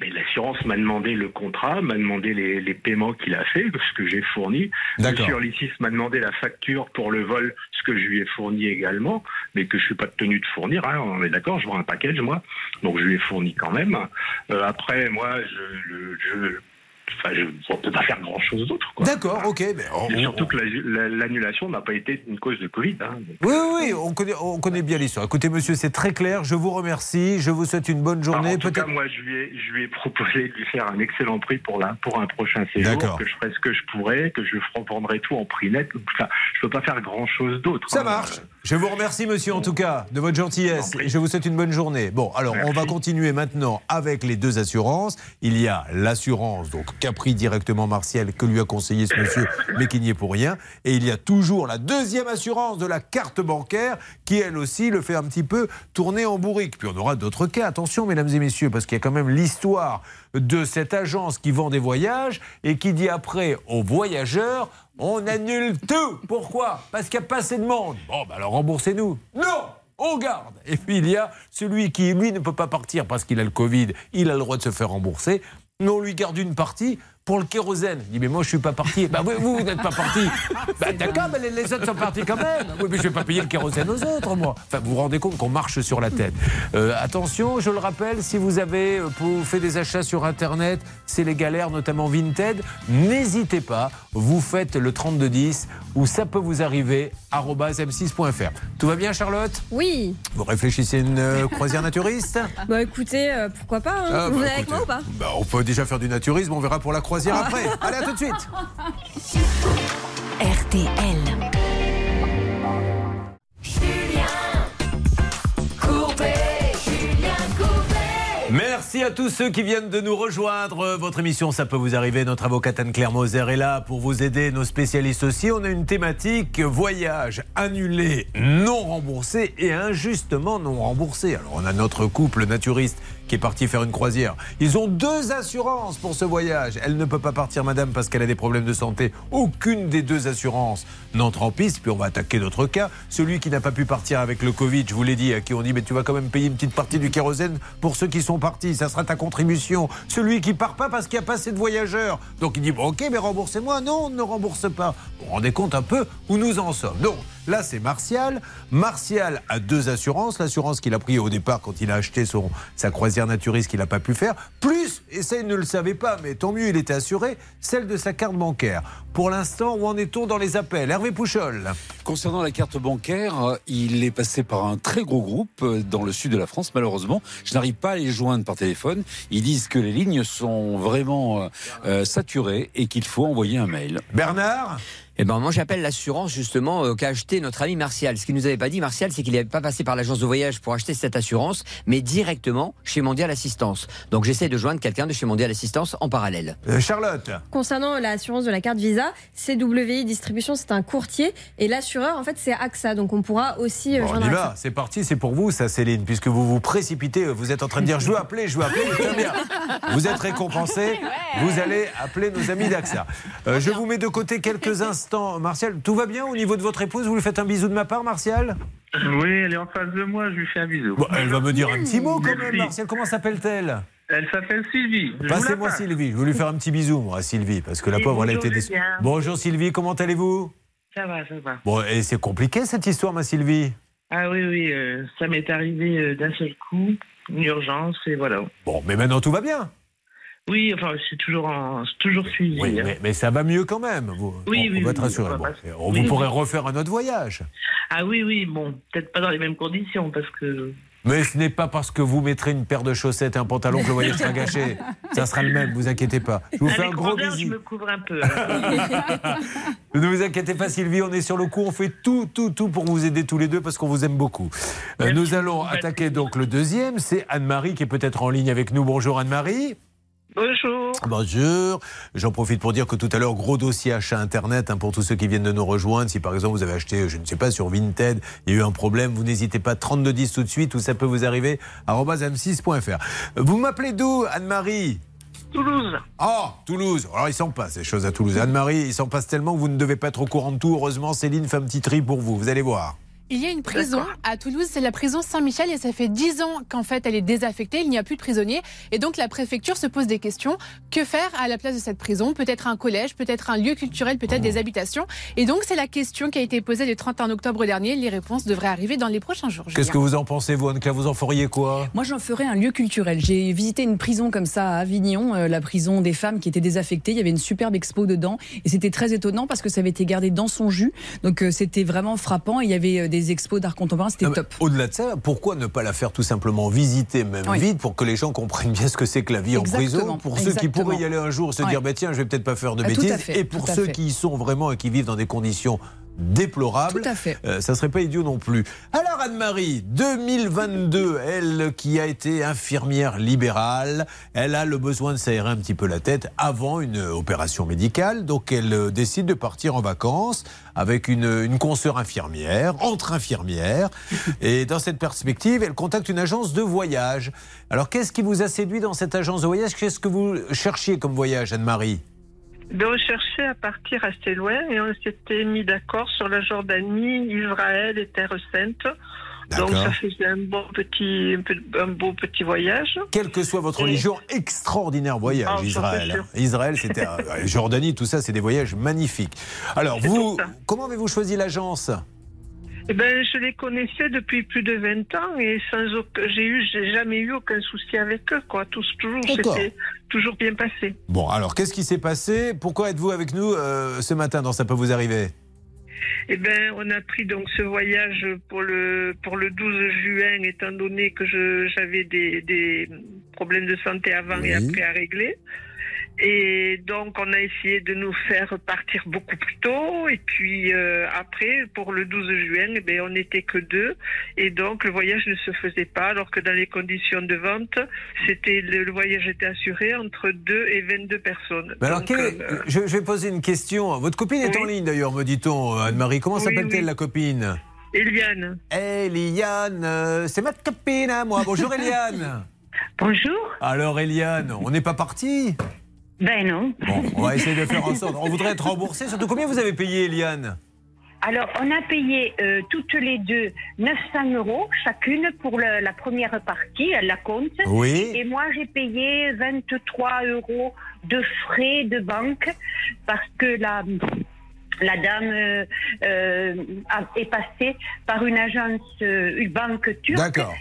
Speaker 12: L'assurance m'a demandé le contrat, m'a demandé les, les paiements qu'il a fait, ce que j'ai fourni. Monsieur Orlicis m'a demandé la facture pour le vol, ce que je lui ai fourni également, mais que je suis pas tenu de fournir. hein, on est d'accord, je vends un package moi, donc je lui ai fourni quand même. Euh, après, moi, je, je, je- enfin, je- on peut pas faire grand chose d'autre.
Speaker 2: D'accord, ok. mais on-
Speaker 12: Et
Speaker 2: on-
Speaker 12: surtout que la- la- l'annulation n'a pas été une cause de Covid. hein.
Speaker 2: Oui, oui, oui, on connaît, on connaît bien l'histoire. Écoutez, monsieur, c'est très clair. Je vous remercie. Je vous souhaite une bonne journée.
Speaker 12: en tout cas, moi, je lui, ai, je lui ai proposé de lui faire un excellent prix pour, la, pour un prochain séjour,
Speaker 2: D'accord.
Speaker 12: que je ferai ce que je pourrais, que je vendrai tout en prix net. Enfin, je peux pas faire grand-chose d'autre.
Speaker 2: Ça
Speaker 12: hein.
Speaker 2: marche. Je vous remercie, monsieur, en tout cas, de votre gentillesse. Et je vous souhaite une bonne journée. Bon, alors, on va continuer maintenant avec les deux assurances. Il y a l'assurance, donc, qu'a pris directement Martial, que lui a conseillé ce monsieur, mais qui n'y est pour rien. Et il y a toujours la deuxième assurance de la carte bancaire, qui, elle aussi, le fait un petit peu tourner en bourrique. Puis on aura d'autres cas. Attention, mesdames et messieurs, parce qu'il y a quand même l'histoire de cette agence qui vend des voyages et qui dit après aux voyageurs on annule tout. Pourquoi? Parce qu'il n'y a pas assez de monde. Bon, bah alors remboursez-nous. Non on garde. Et puis il y a celui qui, lui, ne peut pas partir parce qu'il a le Covid, il a le droit de se faire rembourser. Mais on lui garde une partie pour le kérosène. Il dit, mais moi, je suis pas parti. Bah, oui, vous, vous n'êtes pas parti. (laughs) Bah, d'accord, mais les, autres sont partis quand même. Oui, mais je vais pas payer le kérosène aux autres, moi. Enfin, vous vous rendez compte qu'on marche sur la tête. Euh, attention, je le rappelle, si vous avez euh, pour- fait des achats sur Internet, c'est les galères, notamment Vinted, n'hésitez pas, vous faites le 3210 ou ça peut vous arriver, arobase m6.fr. Tout va bien, Charlotte?
Speaker 7: Oui.
Speaker 2: Vous réfléchissez à une euh, croisière naturiste?
Speaker 7: Bah écoutez, euh, pourquoi pas hein.
Speaker 2: Ah,
Speaker 7: Vous
Speaker 2: bah,
Speaker 7: venez avec moi ou pas?
Speaker 2: Bah, On peut déjà faire du naturisme, on verra pour la croisière Après. Allez, à tout de suite
Speaker 8: RTL.
Speaker 2: Merci à tous ceux qui viennent de nous rejoindre. Votre émission, ça peut vous arriver. Notre avocate Anne-Claire Moser est là pour vous aider. Nos spécialistes aussi. On a une thématique voyage annulé, non remboursé et injustement non remboursé. Alors, on a notre couple naturiste qui est parti faire une croisière. Ils ont deux assurances pour ce voyage. Elle ne peut pas partir, madame, parce qu'elle a des problèmes de santé. Aucune des deux assurances n'entre en piste. Puis on va attaquer d'autres cas. Celui qui n'a pas pu partir avec le Covid, je vous l'ai dit, à qui on dit, mais tu vas quand même payer une petite partie du kérosène pour ceux qui sont partis. Ça sera ta contribution. Celui qui part pas parce qu'il n'y a pas assez de voyageurs. Donc il dit, bon, ok, mais remboursez-moi. Non, on ne rembourse pas. Vous vous rendez compte un peu où nous en sommes. Là, c'est Martial. Martial a deux assurances. L'assurance qu'il a pris au départ quand il a acheté son, sa croisière naturiste qu'il n'a pas pu faire. Plus, et ça, il ne le savait pas, mais tant mieux, il était assuré, celle de sa carte bancaire. Pour l'instant, où en est-on dans les appels? Hervé Pouchol.
Speaker 11: Concernant la carte bancaire, il est passé par un très gros groupe euh, dans le sud de la France, malheureusement. Je n'arrive pas à les joindre par téléphone. Ils disent que les lignes sont vraiment euh, euh, saturées et qu'il faut envoyer un mail.
Speaker 2: Bernard?
Speaker 5: Eh ben moi j'appelle l'assurance justement euh, qu'a acheté notre ami Martial. Ce qu'il nous avait pas dit Martial, c'est qu'il n'avait pas passé par l'agence de voyage pour acheter cette assurance, mais directement chez Mondial Assistance. Donc j'essaie de joindre quelqu'un de chez Mondial Assistance en parallèle.
Speaker 2: Euh, Charlotte
Speaker 7: Concernant l'assurance de la carte Visa, CWI Distribution, c'est un courtier et l'assureur, en fait, c'est AXA. Donc on pourra aussi euh,
Speaker 2: Bon, on y
Speaker 7: AXA.
Speaker 2: va, c'est parti, c'est pour vous ça Céline, puisque vous vous précipitez, vous êtes en train de dire je veux appeler, je veux appeler, très bien. Vous êtes récompensé, (laughs) vous allez appeler nos amis d'AXA. Euh, je vous mets de côté quelques instants. (laughs) Martial, tout va bien au niveau de votre épouse? Vous lui faites un bisou de ma part, Martial?
Speaker 6: Oui, elle est en face de moi, je lui fais un bisou.
Speaker 2: Bon, Elle va me dire un petit mot quand même. Martial, comment s'appelle-t-elle?
Speaker 6: Elle s'appelle Sylvie.
Speaker 2: Passez-moi
Speaker 6: passe.
Speaker 2: Sylvie, je vais lui faire un petit bisou, moi, à Sylvie, parce que la pauvre, elle a été déçue. Bonjour Sylvie, comment allez-vous?
Speaker 10: Ça va, ça va.
Speaker 2: Bon, et c'est compliqué cette histoire, ma Sylvie?
Speaker 10: Ah oui, oui, euh, ça m'est arrivé euh, d'un seul coup, une urgence, et voilà.
Speaker 2: Bon, mais maintenant tout va bien.
Speaker 10: Oui, enfin, c'est toujours, c'est toujours suivi.
Speaker 2: Oui,
Speaker 10: hein.
Speaker 2: mais, mais ça va mieux quand même. Vous,
Speaker 10: Oui,
Speaker 2: on,
Speaker 10: oui,
Speaker 2: on va être
Speaker 10: oui,
Speaker 2: Bon, on- vous pourrez refaire un autre voyage.
Speaker 10: Ah oui, oui, bon, peut-être pas dans les mêmes conditions, parce que...
Speaker 2: Mais ce n'est pas parce que vous mettrez une paire de chaussettes et un pantalon que le voyage sera gâché. (laughs) Ça sera le même, vous inquiétez pas. Je vous fais un gros
Speaker 10: grandeur, je
Speaker 2: bisou.
Speaker 10: me couvre un peu. hein. (laughs)
Speaker 2: Ne vous inquiétez pas, Sylvie, on est sur le coup. On fait tout, tout, tout pour vous aider tous les deux parce qu'on vous aime beaucoup. Euh, nous allons attaquer donc le deuxième. C'est Anne-Marie qui est peut-être en ligne avec nous. Bonjour Anne-Marie.
Speaker 10: Bonjour.
Speaker 2: Bonjour. J'en profite pour dire que tout à l'heure, gros dossier achat Internet hein, pour tous ceux qui viennent de nous rejoindre. Si par exemple vous avez acheté, je ne sais pas, sur Vinted, il y a eu un problème, vous n'hésitez pas, 3210 tout de suite, ou ça peut vous arriver, arobase m6.fr. Vous m'appelez d'où, Anne-Marie?
Speaker 10: Toulouse.
Speaker 2: Oh, Toulouse. Alors, il s'en passe des choses à Toulouse. Anne-Marie, il s'en passe tellement que vous ne devez pas être au courant de tout. Heureusement, Céline fait un petit tri pour vous. Vous allez voir.
Speaker 4: Il y a une prison à Toulouse, c'est la prison Saint-Michel et ça fait 10 ans qu'en fait elle est désaffectée, il n'y a plus de prisonniers et donc la préfecture se pose des questions. Que faire à la place de cette prison? Peut-être un collège, peut-être un lieu culturel, peut-être des habitations. Et donc c'est la question qui a été posée le 31 octobre dernier. Les réponses devraient arriver dans les prochains jours.
Speaker 2: Qu'est-ce que vous en pensez, vous, Anne-Claire Vous en feriez quoi?
Speaker 3: Moi, j'en ferais un lieu culturel. J'ai visité une prison comme ça à Avignon, euh, la prison des femmes qui était désaffectée. Il y avait une superbe expo dedans et c'était très étonnant parce que ça avait été gardé dans son jus. Donc euh, c'était vraiment frappant. Il y avait euh, des expos d'art contemporain, c'était top.
Speaker 2: Au-delà de ça, pourquoi ne pas la faire tout simplement visiter, même
Speaker 3: Oui.
Speaker 2: vite, pour que les gens comprennent bien ce que c'est que la vie en prison Pour ceux qui pourraient y aller un jour et se dire, bah, tiens, je vais peut-être pas faire de
Speaker 3: Ah,
Speaker 2: bêtises.
Speaker 3: fait,
Speaker 2: et pour ceux
Speaker 3: fait.
Speaker 2: qui y sont vraiment et qui vivent dans des conditions déplorables,
Speaker 3: Tout à fait.
Speaker 2: euh, ça serait pas idiot non plus. Alors Anne-Marie, 2022, elle qui a été infirmière libérale, elle a le besoin de s'aérer un petit peu la tête avant une opération médicale, donc elle euh, décide de partir en vacances avec une, une consoeur infirmière, entre infirmières, (laughs) et dans cette perspective, elle contacte une agence de voyage. Alors qu'est-ce qui vous a séduit dans cette agence de voyage? Qu'est-ce que vous cherchiez comme voyage, Anne-Marie?
Speaker 10: On cherchait à partir assez loin et on s'était mis d'accord sur la Jordanie, Israël et Terre Sainte. Donc ça faisait un bon petit, un beau petit voyage.
Speaker 2: Quelle que soit votre
Speaker 10: Et-
Speaker 2: religion, extraordinaire voyage,
Speaker 10: Ah,
Speaker 2: Israël. Israël, c'était (laughs) euh, Jordanie, tout ça, c'est des voyages magnifiques. Alors, vous, comment avez-vous choisi l'agence?
Speaker 10: Eh ben, je les connaissais depuis plus de 20 ans et sans aucun, j'ai eu, j'ai jamais eu aucun souci avec eux, quoi. Tous, toujours, c'était toujours bien passé.
Speaker 2: Bon, alors, qu'est-ce qui s'est passé? Pourquoi êtes-vous avec nous euh, ce matin dans Ça peut vous arriver?
Speaker 10: Eh ben, on a pris donc ce voyage pour le pour le 12 juin, étant donné que je j'avais des, des problèmes de santé avant et après à régler. Et donc, on a essayé de nous faire partir beaucoup plus tôt. Et puis euh, après, pour le 12 juin, eh ben, on n'était que deux. Et donc, le voyage ne se faisait pas, alors que dans les conditions de vente, c'était le, le voyage était assuré entre 2 et 22 personnes.
Speaker 2: Mais alors,
Speaker 10: Donc,
Speaker 2: quel est-
Speaker 10: euh,
Speaker 2: je, je vais poser une question. Votre copine est
Speaker 10: Oui.
Speaker 2: en ligne d'ailleurs, me dit-on, Anne-Marie. Comment
Speaker 10: Oui,
Speaker 2: s'appelle-t-elle
Speaker 10: oui.
Speaker 2: la copine?
Speaker 10: Eliane.
Speaker 2: Eliane, euh, c'est ma copine à moi. Bonjour Eliane. (laughs)
Speaker 13: Bonjour.
Speaker 2: Alors Eliane, on n'est pas parti?
Speaker 13: Ben non.
Speaker 2: Bon, on va essayer de faire (laughs) en sorte. On voudrait être remboursé. Surtout, combien vous avez payé, Eliane?
Speaker 13: Alors, on a payé euh, toutes les deux 900 euros chacune pour le- la première partie, elle la compte.
Speaker 2: Oui.
Speaker 13: Et moi, j'ai payé 23 euros de frais de banque parce que la, la dame euh, euh, est passée par une agence, une banque turque.
Speaker 2: D'accord.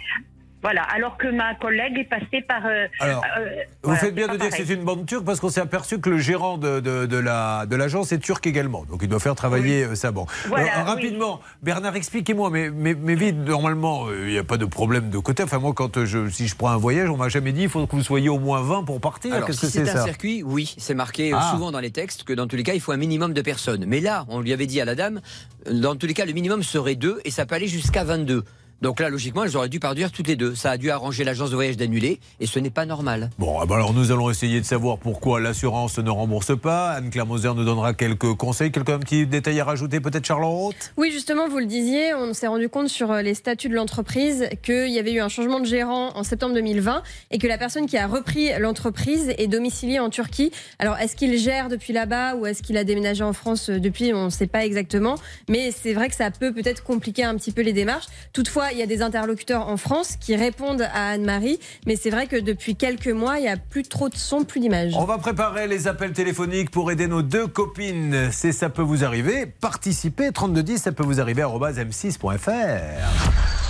Speaker 13: Voilà, alors que ma collègue est passée par. euh,
Speaker 2: Alors,
Speaker 13: euh,
Speaker 2: Vous
Speaker 13: voilà,
Speaker 2: faites bien de dire que c'est une bande turque parce qu'on s'est aperçu que le gérant de, de, de la, de l'agence est turc également. Donc il doit faire travailler euh, sa banque.
Speaker 13: Voilà,
Speaker 2: Alors,
Speaker 13: oui.
Speaker 2: rapidement, Bernard, expliquez-moi, mais, mais, mais vite, normalement, euh, il n'y a pas de problème de côté. Enfin, moi, quand euh, je, si je prends un voyage, on m'a jamais dit il faut que vous soyez au moins 20 pour partir.
Speaker 5: Alors,
Speaker 2: Qu'est-ce
Speaker 5: si
Speaker 2: que
Speaker 5: c'est
Speaker 2: c'est
Speaker 5: un
Speaker 2: ça
Speaker 5: circuit, oui, c'est marqué euh,
Speaker 2: Ah.
Speaker 5: souvent dans les textes que dans tous les cas, il faut un minimum de personnes. Mais là, on lui avait dit à la dame, euh, dans tous les cas, le minimum serait deux et ça peut aller jusqu'à 22. Donc là, logiquement, elles auraient dû partir toutes les deux. Ça a dû arranger l'agence de voyage d'annuler et ce n'est pas normal.
Speaker 2: Bon, ah bah alors nous allons essayer de savoir pourquoi l'assurance ne rembourse pas. Anne-Claire Moser nous donnera quelques conseils. Quelqu'un un petit détail à rajouter, peut-être Charlotte
Speaker 7: Oui, justement, vous le disiez, on s'est rendu compte sur euh, les statuts de l'entreprise qu'il y avait eu un changement de gérant en septembre 2020 et que la personne qui a repris l'entreprise est domiciliée en Turquie. Alors, est-ce qu'il gère depuis là-bas ou est-ce qu'il a déménagé en France euh, depuis On ne sait pas exactement. Mais c'est vrai que ça peut peut-être compliquer un petit peu les démarches. Toutefois, il y a des interlocuteurs en France qui répondent à Anne-Marie. Mais c'est vrai que depuis quelques mois, il n'y a plus trop de son, plus d'images.
Speaker 2: On va préparer les appels téléphoniques pour aider nos deux copines. C'est ça peut vous arriver. Participez 3210, ça peut vous arriver arobase m6.fr.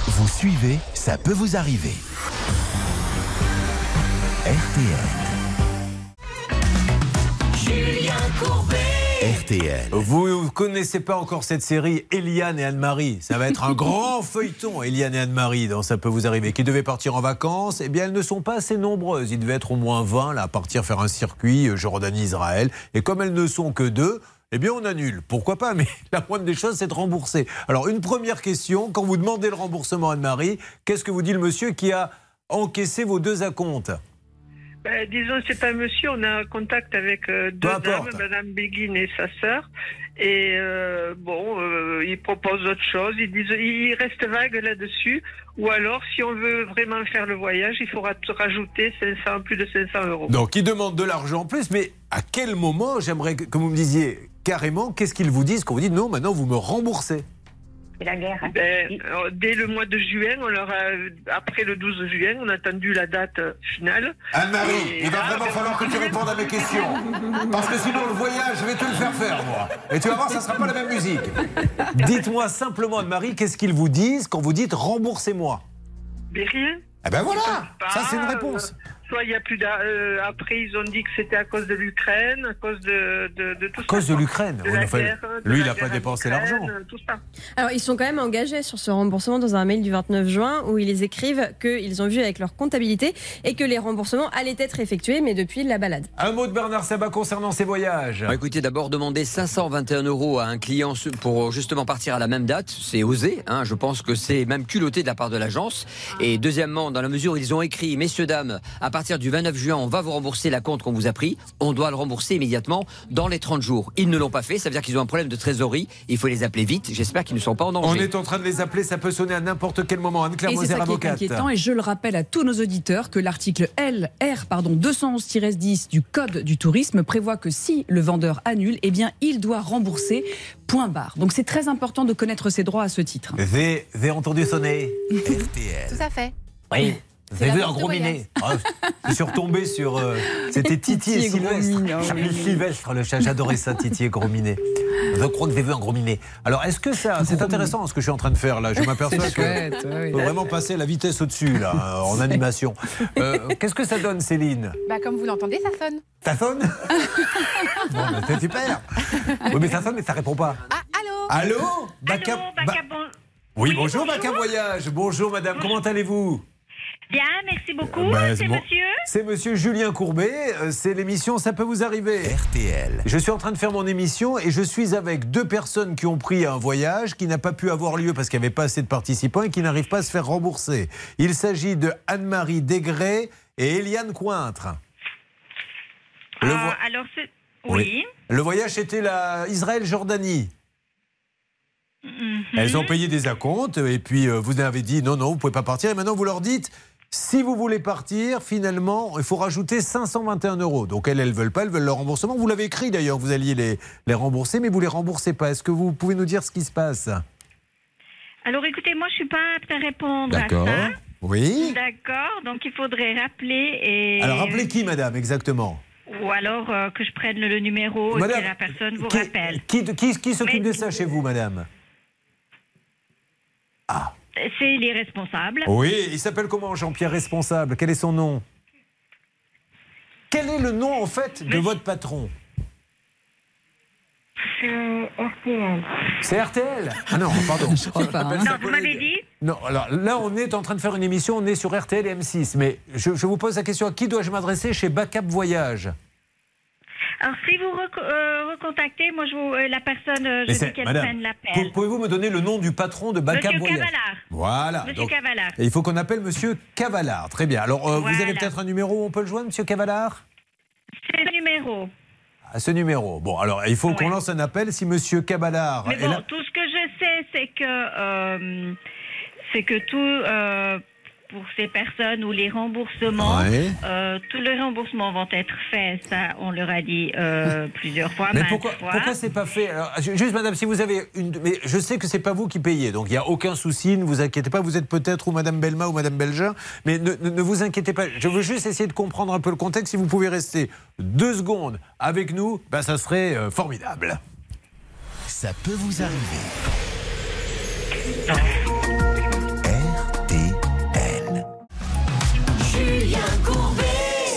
Speaker 1: Vous suivez, ça peut vous arriver. RTL.
Speaker 8: Julien Courbet.
Speaker 1: RTL.
Speaker 2: Vous ne connaissez pas encore cette série Eliane et Anne-Marie. Ça va être un (laughs) grand feuilleton, Eliane et Anne-Marie, dans Ça peut vous arriver, qui devaient partir en vacances. Eh bien, elles ne sont pas assez nombreuses. Il devait être au moins 20 là, à partir faire un circuit euh, Jordanie-Israël. Et comme elles ne sont que deux, eh bien, on annule. Pourquoi pas? (laughs) Mais la moindre des choses, c'est de rembourser. Alors, une première question. Quand vous demandez le remboursement à Anne-Marie, qu'est-ce que vous dit le monsieur qui a encaissé vos deux acomptes?
Speaker 10: Ben, disons, c'est pas un monsieur, on a un contact avec euh, deux
Speaker 2: Peu
Speaker 10: dames,
Speaker 2: importe.
Speaker 10: Madame Béguine et sa sœur. Et euh, bon, euh, ils proposent autre chose. Ils disent, ils restent vagues là-dessus. Ou alors, si on veut vraiment faire le voyage, il faudra rajouter 500, plus de 500 euros.
Speaker 2: Donc, ils demandent de l'argent en plus, mais à quel moment, j'aimerais que que vous me disiez carrément, qu'est-ce qu'ils vous disent quand vous dites non, maintenant vous me remboursez?
Speaker 13: C'est la guerre.
Speaker 10: Ben, euh, dès le mois de juin, on leur a, après le 12 juin, on a attendu la date euh, finale.
Speaker 2: Anne-Marie, il va
Speaker 10: là,
Speaker 2: vraiment
Speaker 10: ben,
Speaker 2: falloir que tu répondes à mes questions. Parce que sinon, le voyage, je vais te le faire faire, moi. Et tu vas voir, ça ne sera pas la même musique. Dites-moi simplement, Anne-Marie, qu'est-ce qu'ils vous disent quand vous dites remboursez-moi?
Speaker 10: Mais rien.
Speaker 2: Eh ben voilà
Speaker 10: Pas,
Speaker 2: Ça, c'est une réponse.
Speaker 10: euh, soit il y a plus d'a- euh, après, ils ont dit que c'était à cause de l'Ukraine, à cause de, de, de tout
Speaker 2: À cause de l'Ukraine.
Speaker 10: De
Speaker 2: Oui,
Speaker 10: la
Speaker 2: enfin,
Speaker 10: guerre, de
Speaker 2: lui, il n'a pas dépensé l'argent.
Speaker 10: euh, Tout ça.
Speaker 7: Alors, ils sont quand même engagés sur ce remboursement dans un mail du 29 juin où ils écrivent qu'ils ont vu avec leur comptabilité et que les remboursements allaient être effectués, mais depuis la balade.
Speaker 2: Un mot de Bernard Sabat concernant ses voyages.
Speaker 5: Bah, écoutez, d'abord demander 521 euros à un client pour justement partir à la même date, c'est osé. hein. je pense que c'est même culotté de la part de l'agence. Et deuxièmement, dans la mesure où ils ont écrit, messieurs dames, à partir du 29 juin, on va vous rembourser la compte qu'on vous a pris. On doit le rembourser immédiatement dans les 30 jours. Ils ne l'ont pas fait, ça veut dire qu'ils ont un problème de trésorerie. Il faut les appeler vite. J'espère qu'ils ne sont pas en danger.
Speaker 2: On est en train de les appeler, ça peut sonner à n'importe quel moment. Anne-Claire
Speaker 3: Et c'est
Speaker 2: Moser,
Speaker 3: ça qui est
Speaker 2: avocate.
Speaker 3: inquiétant. Et je le rappelle à tous nos auditeurs que l'article LR pardon 211-10 du Code du tourisme prévoit que si le vendeur annule, eh bien il doit rembourser. Point barre. Donc c'est très important de connaître ses droits à ce titre.
Speaker 2: J'ai j'ai entendu sonner. (laughs)
Speaker 4: Tout à fait.
Speaker 2: Oui.
Speaker 4: C'est
Speaker 2: J'ai vu un gros minet. Ah, je suis retombé sur. euh, (laughs) C'était Titi et Sylvestre.
Speaker 3: Minet, oui.
Speaker 2: Charlie Sylvestre, le chat. J'adorais ça, Titi et Gros Minet. Je crois que j'ai vu un gros minet. Alors, est-ce que ça. C'est intéressant ce que je suis en train de faire là. Je (laughs) m'aperçois que.
Speaker 3: chouette, oui.
Speaker 2: faut vraiment passer la vitesse au-dessus, là, (laughs) en animation. Euh, Qu'est-ce que ça donne, Céline
Speaker 4: Bah, comme vous l'entendez, ça sonne.
Speaker 2: Ça sonne Bon, mais c'est super. Oui, mais ça sonne, mais ça répond pas.
Speaker 4: Ah, allô
Speaker 2: Allô Baca- Ba- Oui, bonjour, Baca Voyage. Bonjour, madame. Comment allez-vous
Speaker 13: Bien, merci beaucoup.
Speaker 2: Ben,
Speaker 13: c'est
Speaker 2: bon.
Speaker 13: monsieur
Speaker 2: C'est monsieur Julien Courbet. euh, C'est l'émission Ça peut vous arriver.
Speaker 1: RTL.
Speaker 2: Je suis en train de faire mon émission et je suis avec deux personnes qui ont pris un voyage qui n'a pas pu avoir lieu parce qu'il n'y avait pas assez de participants et qui n'arrivent pas à se faire rembourser. Il s'agit de Anne-Marie Degré et Eliane Cointre. Le,
Speaker 13: Alors. Oui.
Speaker 2: Le voyage, c'était la Israël-Jordanie.
Speaker 13: Mhm.
Speaker 2: Elles ont payé des acomptes et puis euh, vous avez dit non, non, vous pouvez pas partir. Et maintenant, vous leur dites si vous voulez partir, finalement, il faut rajouter 521 euros. Donc elles, elles veulent pas, elles veulent le remboursement. Vous l'avez écrit d'ailleurs, vous alliez les, les rembourser, mais vous les remboursez pas. Est-ce que vous pouvez nous dire ce qui se passe?
Speaker 13: Alors, écoutez, moi, je suis pas apte à répondre à ça.
Speaker 2: Oui.
Speaker 13: D'accord. Donc, il faudrait rappeler et.
Speaker 2: Alors rappelez qui, madame, exactement?
Speaker 13: Ou alors euh, que je prenne le numéro
Speaker 2: Madame,
Speaker 13: et que la personne vous
Speaker 2: qui,
Speaker 13: rappelle.
Speaker 2: Qui, qui- qui s'occupe de ça chez vous, madame?
Speaker 13: C'est les responsables.
Speaker 2: Oui, il s'appelle comment Jean-Pierre Responsable? Quel est son nom? Quel est le nom en fait de votre patron?
Speaker 13: C'est RTL.
Speaker 2: C'est RTL Ah non, pardon. (laughs) Je
Speaker 3: crois pas, hein.
Speaker 13: Non, vous m'avez dit
Speaker 2: Non, alors là, on est en train de faire une émission, on est sur RTL et M6. Mais je, je vous pose la question à qui dois-je m'adresser chez Backup Voyage?
Speaker 13: Alors, si vous reco- euh, recontactez, moi, je vous, euh, la personne, euh, je dis qu'elle prenne l'appel.
Speaker 2: pou- Pouvez-vous me donner le nom du patron de Backup
Speaker 13: Monsieur
Speaker 2: Voyage
Speaker 13: Cavallard.
Speaker 2: Voilà.
Speaker 13: Monsieur
Speaker 2: donc-
Speaker 13: Cavallard.
Speaker 2: Il faut qu'on appelle Monsieur Cavallard. Très bien. Alors, euh, vous avez peut-être un numéro où on peut le joindre, Monsieur Cavallard?
Speaker 13: C'est le numéro.
Speaker 2: À ce numéro. Bon, alors, il faut qu'on lance un appel si Monsieur Cavallard
Speaker 13: Mais bon,
Speaker 2: là.
Speaker 13: tout ce que je sais, c'est que c'est que tout pour ces personnes où les remboursements,
Speaker 2: Ouais.
Speaker 13: euh, tous les remboursements vont être faits. Ça, on leur a dit euh, (laughs) plusieurs fois.
Speaker 2: Mais pourquoi,
Speaker 13: fois.
Speaker 2: pourquoi c'est pas fait? Alors, ju- Juste, madame, si vous avez une. Mais je sais que c'est pas vous qui payez, donc il n'y a aucun souci, ne vous inquiétez pas. Vous êtes peut-être ou madame Belma ou madame Belgin, mais ne, ne- ne vous inquiétez pas. Je veux juste essayer de comprendre un peu le contexte. Si vous pouvez rester deux secondes avec nous, ben, ça serait euh, formidable.
Speaker 1: Ça peut vous arriver.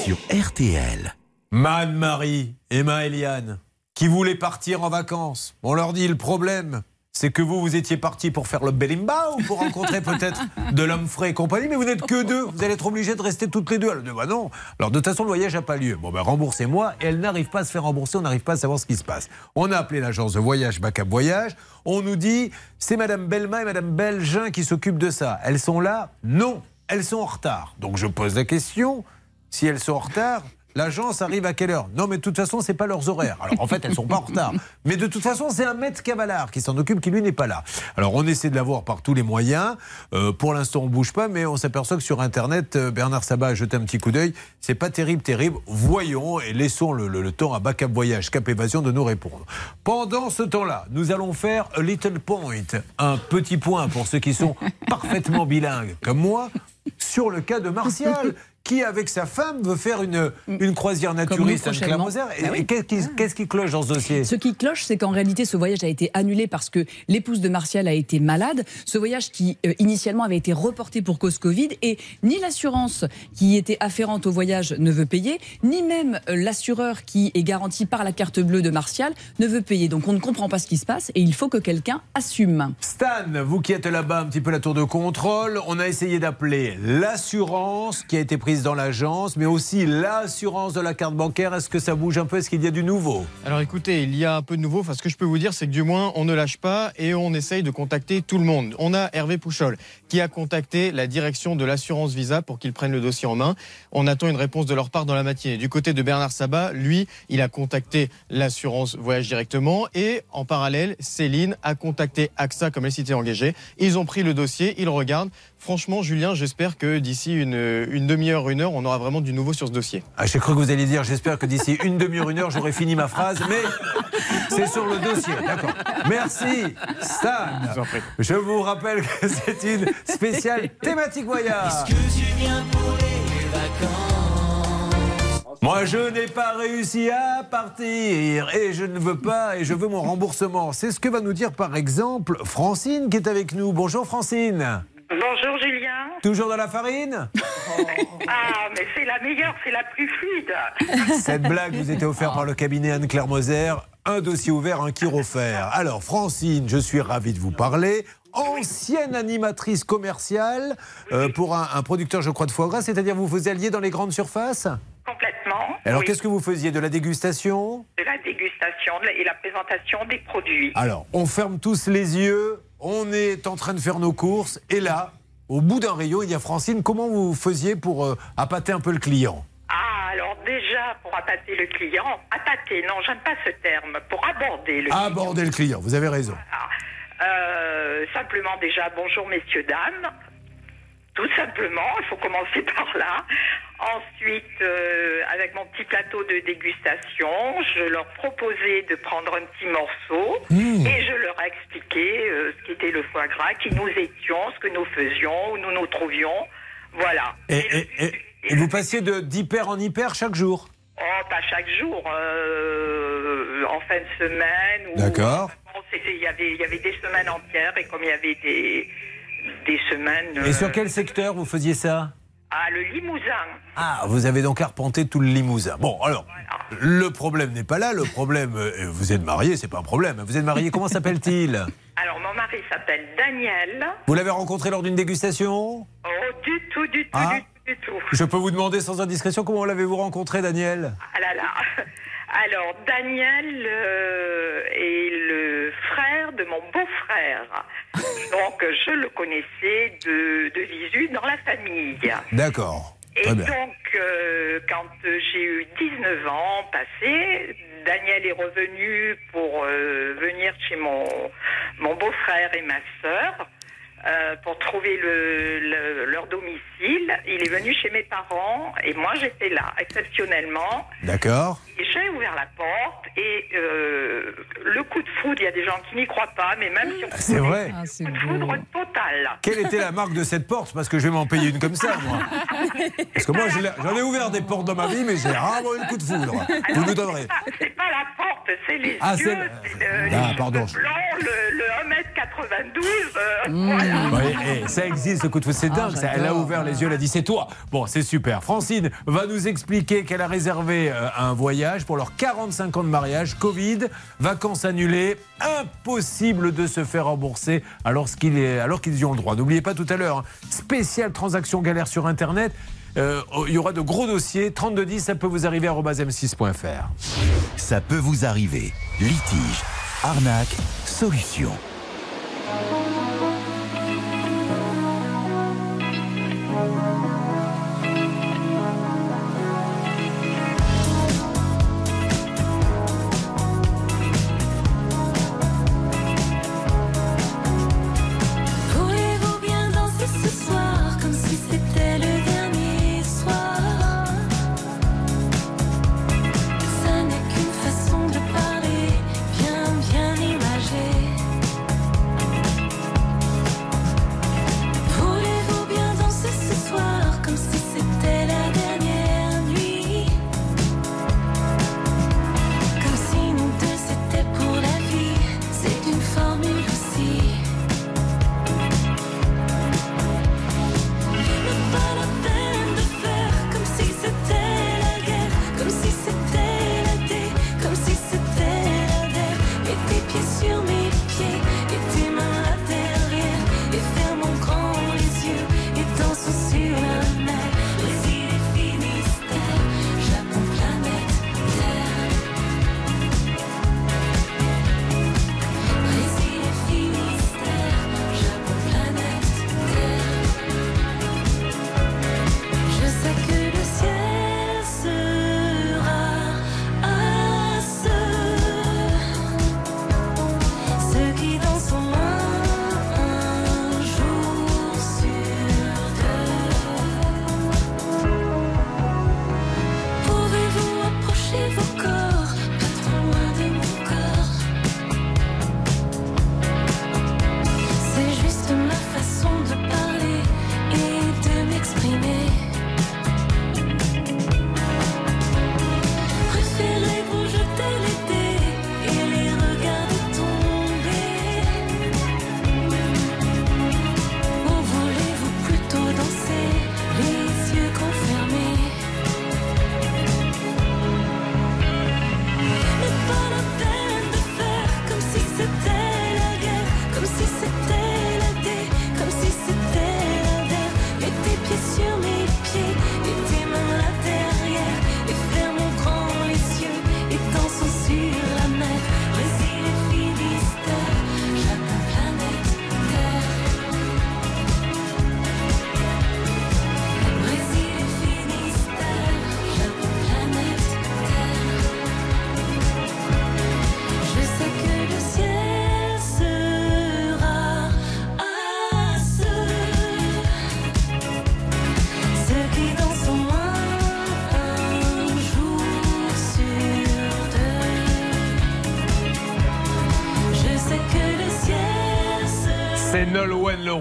Speaker 1: Sur RTL.
Speaker 2: Man Marie et Ma Eliane, qui voulaient partir en vacances. On leur dit le problème. C'est que vous, vous étiez partis pour faire le Belimba ou pour rencontrer (laughs) peut-être de l'homme frais et compagnie, mais vous n'êtes que deux. Vous allez être obligés de rester toutes les deux. Elle dit, bah non. Alors de toute façon, le voyage n'a pas lieu. Bon, ben remboursez-moi. Et elle n'arrive pas à se faire rembourser, on n'arrive pas à savoir ce qui se passe. On a appelé l'agence de voyage Backup Voyage. On nous dit, c'est Madame Belma et Madame Belgin qui s'occupent de ça. Elles sont là? Non, elles sont en retard. Donc je pose la question, si elles sont en retard, l'agence arrive à quelle heure? Non, mais de toute façon, c'est pas leurs horaires. Alors en fait, elles sont pas en retard. (laughs) Mais de toute façon, c'est un maître cavallard qui s'en occupe, qui lui n'est pas là. Alors on essaie de l'avoir par tous les moyens. Euh, pour l'instant, on bouge pas, mais on s'aperçoit que sur Internet, euh, Bernard Sabat a jeté un petit coup d'œil. C'est pas terrible, terrible. Voyons et laissons le, le- le temps à Backup Voyage, Cap Évasion de nous répondre. Pendant ce temps-là, nous allons faire a little point, un petit point pour ceux qui sont (laughs) parfaitement bilingues, comme moi, sur le cas de Martial. Qui, avec sa femme, veut faire une, une croisière naturiste Et,
Speaker 3: Ah oui.
Speaker 2: et qu'est-ce qui, qu'est-ce qui cloche dans ce dossier?
Speaker 3: Ce qui cloche, c'est qu'en réalité, ce voyage a été annulé parce que l'épouse de Martial a été malade. Ce voyage qui, euh, initialement, avait été reporté pour cause Covid. Et ni l'assurance qui était afférente au voyage ne veut payer, ni même euh, l'assureur qui est garanti par la carte bleue de Martial ne veut payer. Donc on ne comprend pas ce qui se passe et il faut que quelqu'un assume.
Speaker 2: Stan, vous qui êtes là-bas, un petit peu la tour de contrôle, on a essayé d'appeler l'assurance qui a été prise dans l'agence, mais aussi l'assurance de la carte bancaire. Est-ce que ça bouge un peu? Est-ce qu'il y a du nouveau?
Speaker 9: Alors écoutez, il y a un peu de nouveau. Enfin, ce que je peux vous dire, c'est que du moins, on ne lâche pas et on essaye de contacter tout le monde. On a Hervé Pouchol qui a contacté la direction de l'assurance Visa pour qu'ils prennent le dossier en main. On attend une réponse de leur part dans la matinée. Du côté de Bernard Sabat, lui, il a contacté l'assurance voyage directement et en parallèle, Céline a contacté AXA comme elle s'était engagée. Ils ont pris le dossier, ils regardent. Franchement, Julien, j'espère que d'ici une, une demi-heure, une heure, on aura vraiment du nouveau sur ce dossier.
Speaker 2: ah, J'ai cru que vous alliez dire, j'espère que d'ici une demi-heure, une heure, j'aurai fini ma phrase, mais c'est sur le dossier. D'accord. Merci, Stan. Je vous rappelle que c'est une spéciale thématique voyage. Moi, je n'ai pas réussi à partir et je ne veux pas et je veux mon remboursement. C'est ce que va nous dire par exemple Francine qui est avec nous. Bonjour Francine.
Speaker 14: Bonjour Julien.
Speaker 2: Toujours dans la farine (laughs)
Speaker 14: Ah, mais c'est la meilleure, c'est la plus fluide.
Speaker 2: Cette blague vous était offerte par le cabinet Anne-Claire Moser. Un dossier ouvert, un qui refaire. Alors Francine, je suis ravi de vous parler. Ancienne animatrice commerciale euh, pour un, un producteur, je crois, de foie gras, c'est-à-dire vous vous alliez dans les grandes surfaces
Speaker 14: Complètement.
Speaker 2: Alors
Speaker 14: Oui.
Speaker 2: qu'est-ce que vous faisiez De la dégustation?
Speaker 14: De la dégustation et la présentation des produits.
Speaker 2: Alors, on ferme tous les yeux, on est en train de faire nos courses, et là, au bout d'un rayon, il y a Francine. Comment vous faisiez pour euh, appâter un peu le client?
Speaker 14: Ah, alors déjà, pour appâter le client, appâter, non, j'aime pas ce terme, pour aborder le
Speaker 2: Aborder le client, vous avez raison.
Speaker 14: Euh, simplement déjà, bonjour messieurs, dames. Tout simplement, il faut commencer (laughs) par là. Ensuite, euh, avec mon petit plateau de dégustation, je leur proposais de prendre un petit morceau
Speaker 2: Mmh.
Speaker 14: et je leur expliquais euh, ce qu'était le foie gras, qui nous étions, ce que nous faisions, où nous nous trouvions. Voilà.
Speaker 2: Et, et- et- et vous passiez d'hyper en hyper chaque jour?
Speaker 14: Oh, pas chaque jour, euh, en fin de semaine.
Speaker 2: D'accord.
Speaker 14: Il y avait, il y avait des semaines entières et comme il y avait des, des semaines.
Speaker 2: Et sur
Speaker 14: euh,
Speaker 2: quel secteur vous faisiez ça
Speaker 14: Ah, le Limousin.
Speaker 2: Ah, vous avez donc arpenté tout le Limousin. Bon, alors, le problème n'est pas là. Le problème, euh, vous êtes marié, c'est pas un problème. Vous êtes marié, comment s'appelle-t-il (laughs)
Speaker 14: Alors, mon mari s'appelle Daniel.
Speaker 2: Vous l'avez rencontré lors d'une dégustation
Speaker 14: Oh, du tout, du tout,
Speaker 2: Ah.
Speaker 14: du tout, du tout.
Speaker 2: Je peux vous demander sans indiscrétion comment l'avez-vous rencontré, Daniel?
Speaker 14: Ah là là. (laughs) Alors, Daniel euh, est le de mon beau-frère. (laughs) Donc, je le connaissais de, de visu dans la famille.
Speaker 2: D'accord.
Speaker 14: Et donc, euh, quand j'ai eu 19 ans passés, Daniel est revenu pour euh, venir chez mon, mon beau-frère et ma sœur euh, pour trouver le, le- leur domicile. Il est venu chez mes parents et moi j'étais là, exceptionnellement.
Speaker 2: D'accord.
Speaker 14: Et J'ai ouvert la porte et euh, le coup de foudre, il y a des gens qui n'y croient pas, mais même si on
Speaker 2: C'est vrai.
Speaker 14: coup de foudre total.
Speaker 2: Quelle était la marque de cette porte? Parce que je vais m'en payer une comme ça, moi. Parce que moi, j'en ai ouvert des portes dans ma vie, mais j'ai rarement eu le coup de foudre. Vous nous donnerez.
Speaker 14: C'est pas la porte, c'est les
Speaker 2: Ah,
Speaker 14: yeux,
Speaker 2: c'est-
Speaker 14: c'est le,
Speaker 2: Ah, pardon.
Speaker 14: blancs, le, le 1m92. euh,
Speaker 2: Mmh.
Speaker 14: voilà.
Speaker 2: Oui, eh, ça existe, ce coup de foudre, c'est dingue. ça. Elle a ouvert les yeux, elle a dit c'est toi. Bon, c'est super. Francine va nous expliquer qu'elle a réservé euh, un voyage pour leurs 45 ans de mariage. Covid, vacances annulées, impossible de se faire rembourser alors qu'ils y ont le droit. N'oubliez pas tout à l'heure, hein, spéciale transaction galère sur Internet. Euh, il y aura de gros dossiers. 3210, ça peut vous arriver à m6.fr.
Speaker 1: Ça peut vous arriver. Litige, arnaque, solution.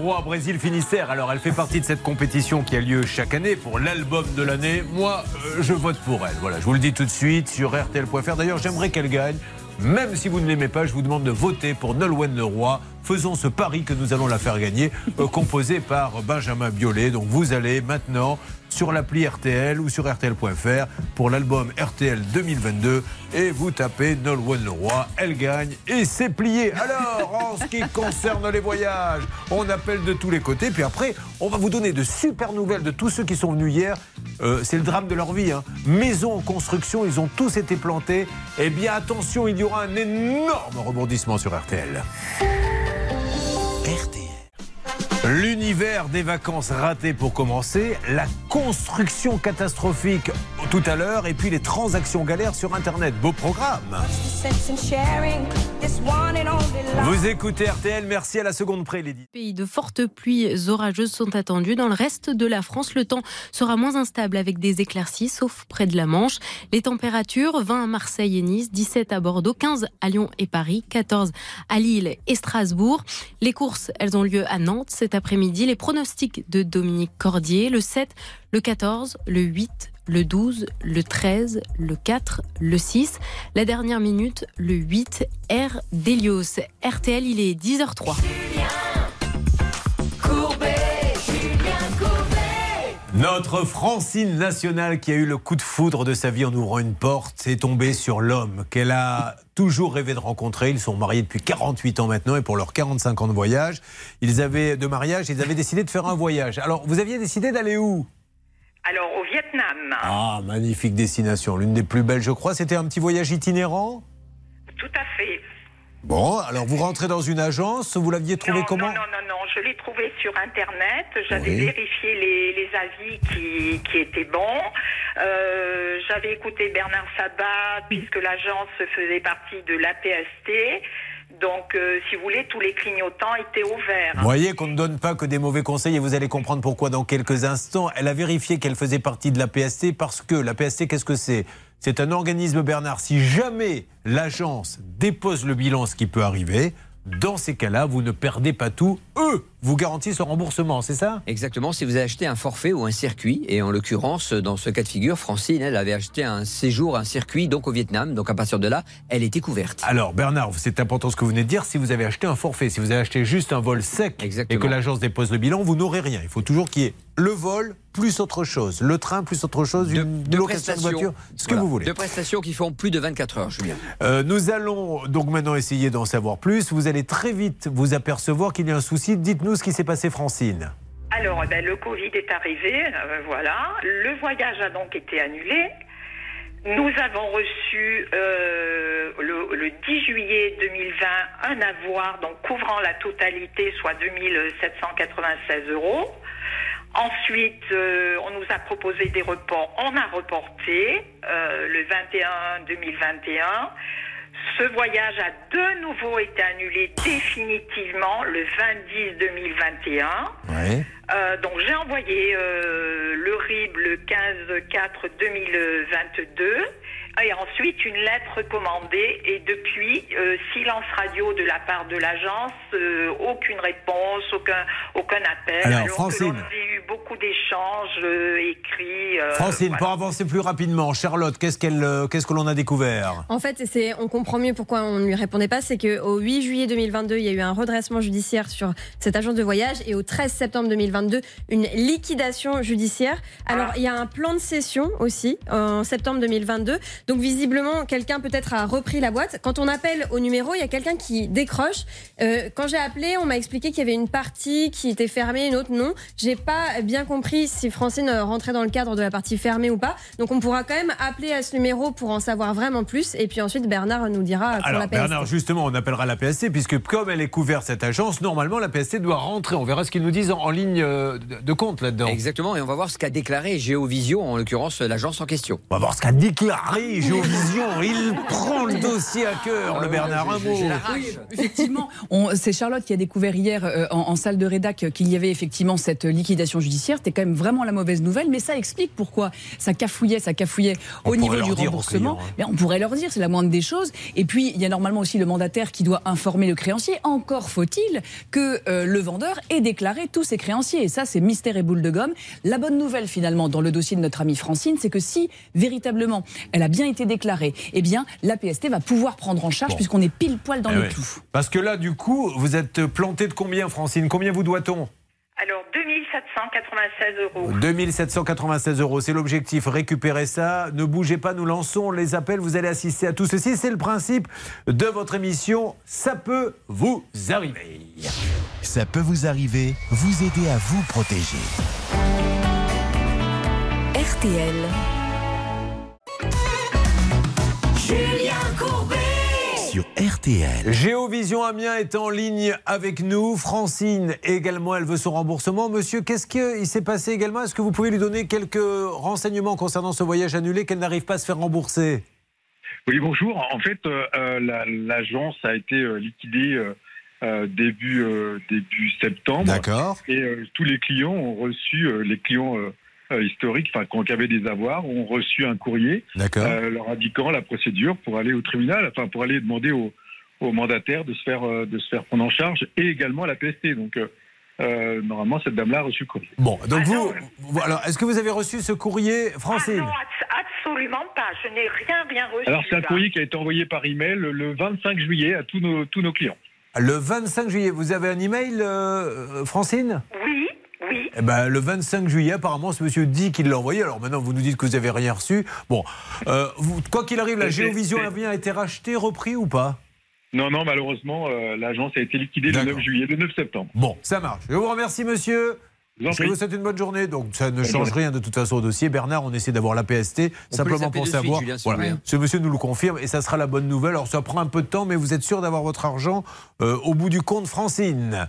Speaker 2: Brésil Finistère. Alors, elle fait partie de cette compétition qui a lieu chaque année pour l'album de l'année. Moi, euh, je vote pour elle. Voilà, je vous le dis tout de suite sur RTL.fr. D'ailleurs, j'aimerais qu'elle gagne. Même si vous ne l'aimez pas, je vous demande de voter pour Nolwenn Leroy. Faisons ce pari que nous allons la faire gagner, euh, composé par Benjamin Biolay. Donc vous allez maintenant sur l'appli RTL ou sur RTL.fr pour l'album RTL 2022 et vous tapez Nolwenn Leroy. Elle gagne et c'est plié. Alors, en ce qui concerne les voyages, on appelle de tous les côtés. Puis après, on va vous donner de super nouvelles de tous ceux qui sont venus hier. Euh, c'est le drame de leur vie. Hein. Maison en construction, ils ont tous été plantés. Eh bien, attention, il y aura un énorme rebondissement sur RTL. L'univers des vacances ratées pour commencer, la construction catastrophique tout à l'heure et puis les transactions galères sur Internet. Beau programme. Vous écoutez RTL, merci à la seconde près, Lady.
Speaker 15: Pays de fortes pluies orageuses sont attendues. Dans le reste de la France, le temps sera moins instable avec des éclaircies, sauf près de la Manche. Les températures 20 à Marseille et Nice, 17 à Bordeaux, 15 à Lyon et Paris, 14 à Lille et Strasbourg. Les courses, elles ont lieu à Nantes cet après-midi. Les pronostics de Dominique Cordier, le 7, le 14, le 8, le 12, le 13, le 4, le 6. La dernière minute, le 8, R d'Elios. RTL, il est 10h03.
Speaker 2: Notre Francine nationale qui a eu le coup de foudre de sa vie en ouvrant une porte est tombée sur l'homme qu'elle a toujours rêvé de rencontrer. Ils sont mariés depuis 48 ans maintenant et pour leurs 45 ans de voyage, ils avaient de mariage, ils avaient décidé de faire un voyage. Alors, vous aviez décidé d'aller où?
Speaker 14: Alors, au Vietnam.
Speaker 2: Ah, magnifique destination, l'une des plus belles, je crois. C'était un petit voyage itinérant?
Speaker 14: Tout à fait.
Speaker 2: Bon, alors vous rentrez dans une agence, vous l'aviez trouvé
Speaker 14: non,
Speaker 2: comment
Speaker 14: Non, non, non, non, je l'ai trouvé sur Internet. J'avais
Speaker 2: Oui.
Speaker 14: vérifié les, les avis qui, qui étaient bons. Euh, J'avais écouté Bernard Sabat, puisque l'agence faisait partie de l'APST. Donc, euh, si vous voulez, tous les clignotants étaient ouverts.
Speaker 2: Vous voyez qu'on ne donne pas que des mauvais conseils et vous allez comprendre pourquoi dans quelques instants. Elle a vérifié qu'elle faisait partie de la PST parce que la PST, qu'est-ce que c'est? C'est un organisme, Bernard. Si jamais l'agence dépose le bilan, ce qui peut arriver, dans ces cas-là, vous ne perdez pas tout. Eux vous garantissent le remboursement, c'est ça?
Speaker 5: Exactement, si vous avez acheté un forfait ou un circuit, et en l'occurrence, dans ce cas de figure, Francine, elle avait acheté un séjour, un circuit, donc au Vietnam, donc à partir de là, elle était couverte.
Speaker 2: Alors Bernard, c'est important ce que vous venez de dire. Si vous avez acheté un forfait, si vous avez acheté juste un vol sec et que l'agence dépose le bilan, vous n'aurez rien. Il faut toujours qu'il y ait le vol plus autre chose, le train plus autre chose, une location de voiture, ce que vous voulez.
Speaker 5: Deux prestations qui font plus de 24 heures, Julien.
Speaker 2: Euh, nous allons donc maintenant essayer d'en savoir plus. Vous allez très vite vous apercevoir qu'il y a un souci. Dites-nous ce qui s'est passé, Francine.
Speaker 14: Alors, eh ben, le Covid est arrivé, euh, voilà. Le voyage a donc été annulé. Nous avons reçu euh, le, le 10 juillet 2020 un avoir donc couvrant la totalité, soit 2796 euros. Ensuite, euh, on nous a proposé des reports. On a reporté le 21-2021. Ce voyage a de nouveau été annulé définitivement le 20-10-2021. Euh, donc j'ai envoyé euh, le RIB le 15-4-2022 et ensuite une lettre commandée et depuis euh, silence radio de la part de l'agence, euh, aucune réponse, aucun, aucun appel.
Speaker 2: Alors,
Speaker 14: que
Speaker 2: Francine.
Speaker 14: eu beaucoup d'échanges euh, écrits. euh,
Speaker 2: Francine,
Speaker 14: voilà.
Speaker 2: pour avancer plus rapidement, Charlotte, qu'est-ce qu'elle, euh, qu'est-ce que l'on a découvert?
Speaker 7: En fait, c'est, on comprend mieux pourquoi on ne lui répondait pas. C'est qu'au 8 juillet 2022, il y a eu un redressement judiciaire sur cette agence de voyage et au 13 septembre 2022, une liquidation judiciaire. Alors, il y a un plan de cession aussi en septembre 2022. Donc, visiblement, quelqu'un peut-être a repris la boîte. Quand on appelle au numéro, il y a quelqu'un qui décroche. Euh, quand j'ai appelé, on m'a expliqué qu'il y avait une partie qui était fermée, une autre non. J'ai pas bien compris si Francine euh, rentrait dans le cadre de la partie fermée ou pas. Donc, on pourra quand même appeler à ce numéro pour en savoir vraiment plus. Et puis ensuite, Bernard nous dira pour
Speaker 2: Alors
Speaker 7: la PST.
Speaker 2: Bernard, justement, on appellera la PST puisque comme elle est couverte cette agence, normalement la PST doit rentrer. On verra ce qu'ils nous disent en, en ligne euh, de, de compte là-dedans.
Speaker 5: Exactement, et on va voir ce qu'a déclaré Géovisio, en l'occurrence l'agence en question.
Speaker 2: On va voir ce qu'a déclaré oui, Géovision, il prend le dossier à cœur, le Bernard. Un mot.
Speaker 3: Oui, effectivement, on- c'est Charlotte qui a découvert hier euh, en, en salle de rédac euh, qu'il y avait effectivement cette liquidation judiciaire. C'était quand même vraiment la mauvaise nouvelle, mais ça explique pourquoi ça cafouillait, ça cafouillait
Speaker 2: On
Speaker 3: au niveau du remboursement.
Speaker 2: clients, hein.
Speaker 3: Mais on pourrait leur dire, c'est la moindre des choses. Et puis, il y a normalement aussi le mandataire qui doit informer le créancier. Encore faut-il que euh, le vendeur ait déclaré tous ses créanciers. Et ça, c'est mystère et boule de gomme. La bonne nouvelle, finalement, dans le dossier de notre amie Francine, c'est que si véritablement elle a bien été déclarée, eh bien, la PST va pouvoir prendre en charge
Speaker 2: Bon.
Speaker 3: puisqu'on est pile poil dans
Speaker 2: Eh
Speaker 3: le
Speaker 2: ouais.
Speaker 3: clou.
Speaker 2: Parce que là, du coup, vous êtes planté de combien, Francine? Combien vous doit-on?
Speaker 14: Alors, 2796 euros.
Speaker 2: 2796 euros, c'est l'objectif. Récupérez ça. Ne bougez pas, nous lançons les appels. Vous allez assister à tout ceci. C'est le principe de votre émission. Ça peut vous arriver.
Speaker 1: Ça peut vous arriver, vous aider à vous protéger.
Speaker 8: RTL. Julien Courbet.
Speaker 1: Sur RTL.
Speaker 2: Géovision Amiens est en ligne avec nous. Francine également, elle veut son remboursement. Monsieur, qu'est-ce qu'il s'est passé également? Est-ce que vous pouvez lui donner quelques renseignements concernant ce voyage annulé qu'elle n'arrive pas à se faire rembourser?
Speaker 12: Oui, bonjour. En fait, euh, euh, la- l'agence a été euh, liquidée euh, euh, début, euh, début septembre.
Speaker 2: D'accord.
Speaker 12: Et euh, tous les clients ont reçu, euh, les clients euh, historiques, enfin, qui avaient des avoirs, ont reçu un courrier euh, leur indiquant la procédure pour aller au tribunal, enfin, pour aller demander au, au mandataire de se, faire, euh, de se faire prendre en charge et également à la PST. Donc, euh, euh, normalement, cette dame-là a reçu le courrier.
Speaker 2: Bon, donc vous, vous- alors, est-ce que vous avez reçu ce courrier, Francine
Speaker 14: Ah non, abs- absolument pas. Je n'ai rien, rien reçu.
Speaker 12: Alors, c'est un courrier qui a été envoyé par email le 25 juillet à tous nos, tous nos clients.
Speaker 2: Le 25 juillet, vous avez un email, euh, Francine?
Speaker 14: Oui, oui.
Speaker 2: Eh ben, le 25 juillet, apparemment, ce monsieur dit qu'il l'a envoyé. Alors maintenant, vous nous dites que vous n'avez rien reçu. Bon, euh, vous- quoi qu'il arrive, la Géovision Amiens a été rachetée, repris ou pas?
Speaker 12: Non, non, malheureusement, euh, l'agence a été liquidée le 9 juillet, le 9 septembre.
Speaker 2: Bon, ça marche. Je vous remercie, monsieur. Je
Speaker 12: prie.
Speaker 2: vous souhaite une bonne journée. Donc, ça ne
Speaker 12: Bonne
Speaker 2: change
Speaker 12: journée.
Speaker 2: rien de toute façon au dossier. Bernard, on essaie d'avoir la PST,
Speaker 5: On
Speaker 2: simplement pour
Speaker 5: suite,
Speaker 2: savoir.
Speaker 5: Julien,
Speaker 2: voilà. Ce monsieur nous le confirme et ça sera la bonne nouvelle. Alors, ça prend un peu de temps, mais vous êtes sûr d'avoir votre argent euh, au bout du compte, Francine?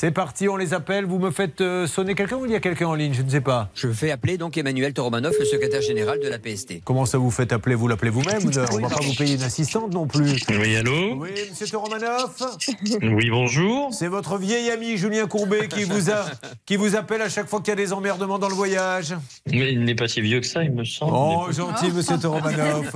Speaker 2: C'est parti, on les appelle. Vous me faites euh, sonner quelqu'un ou il y a quelqu'un en ligne? Je ne sais pas.
Speaker 5: Je fais appeler donc Emmanuel Toromanov, le secrétaire général de la PST.
Speaker 2: Comment ça vous faites appeler? Vous l'appelez vous-même On ne va pas vous payer une assistante non plus?
Speaker 16: Oui, allô?
Speaker 2: Oui, monsieur Toromanoff?
Speaker 16: Oui, bonjour.
Speaker 2: C'est votre vieil ami Julien Courbet qui vous, a, qui vous appelle à chaque fois qu'il y a des emmerdements dans le voyage.
Speaker 16: Mais il n'est pas si vieux que ça, il me semble.
Speaker 2: Oh, gentil, monsieur Toromanoff.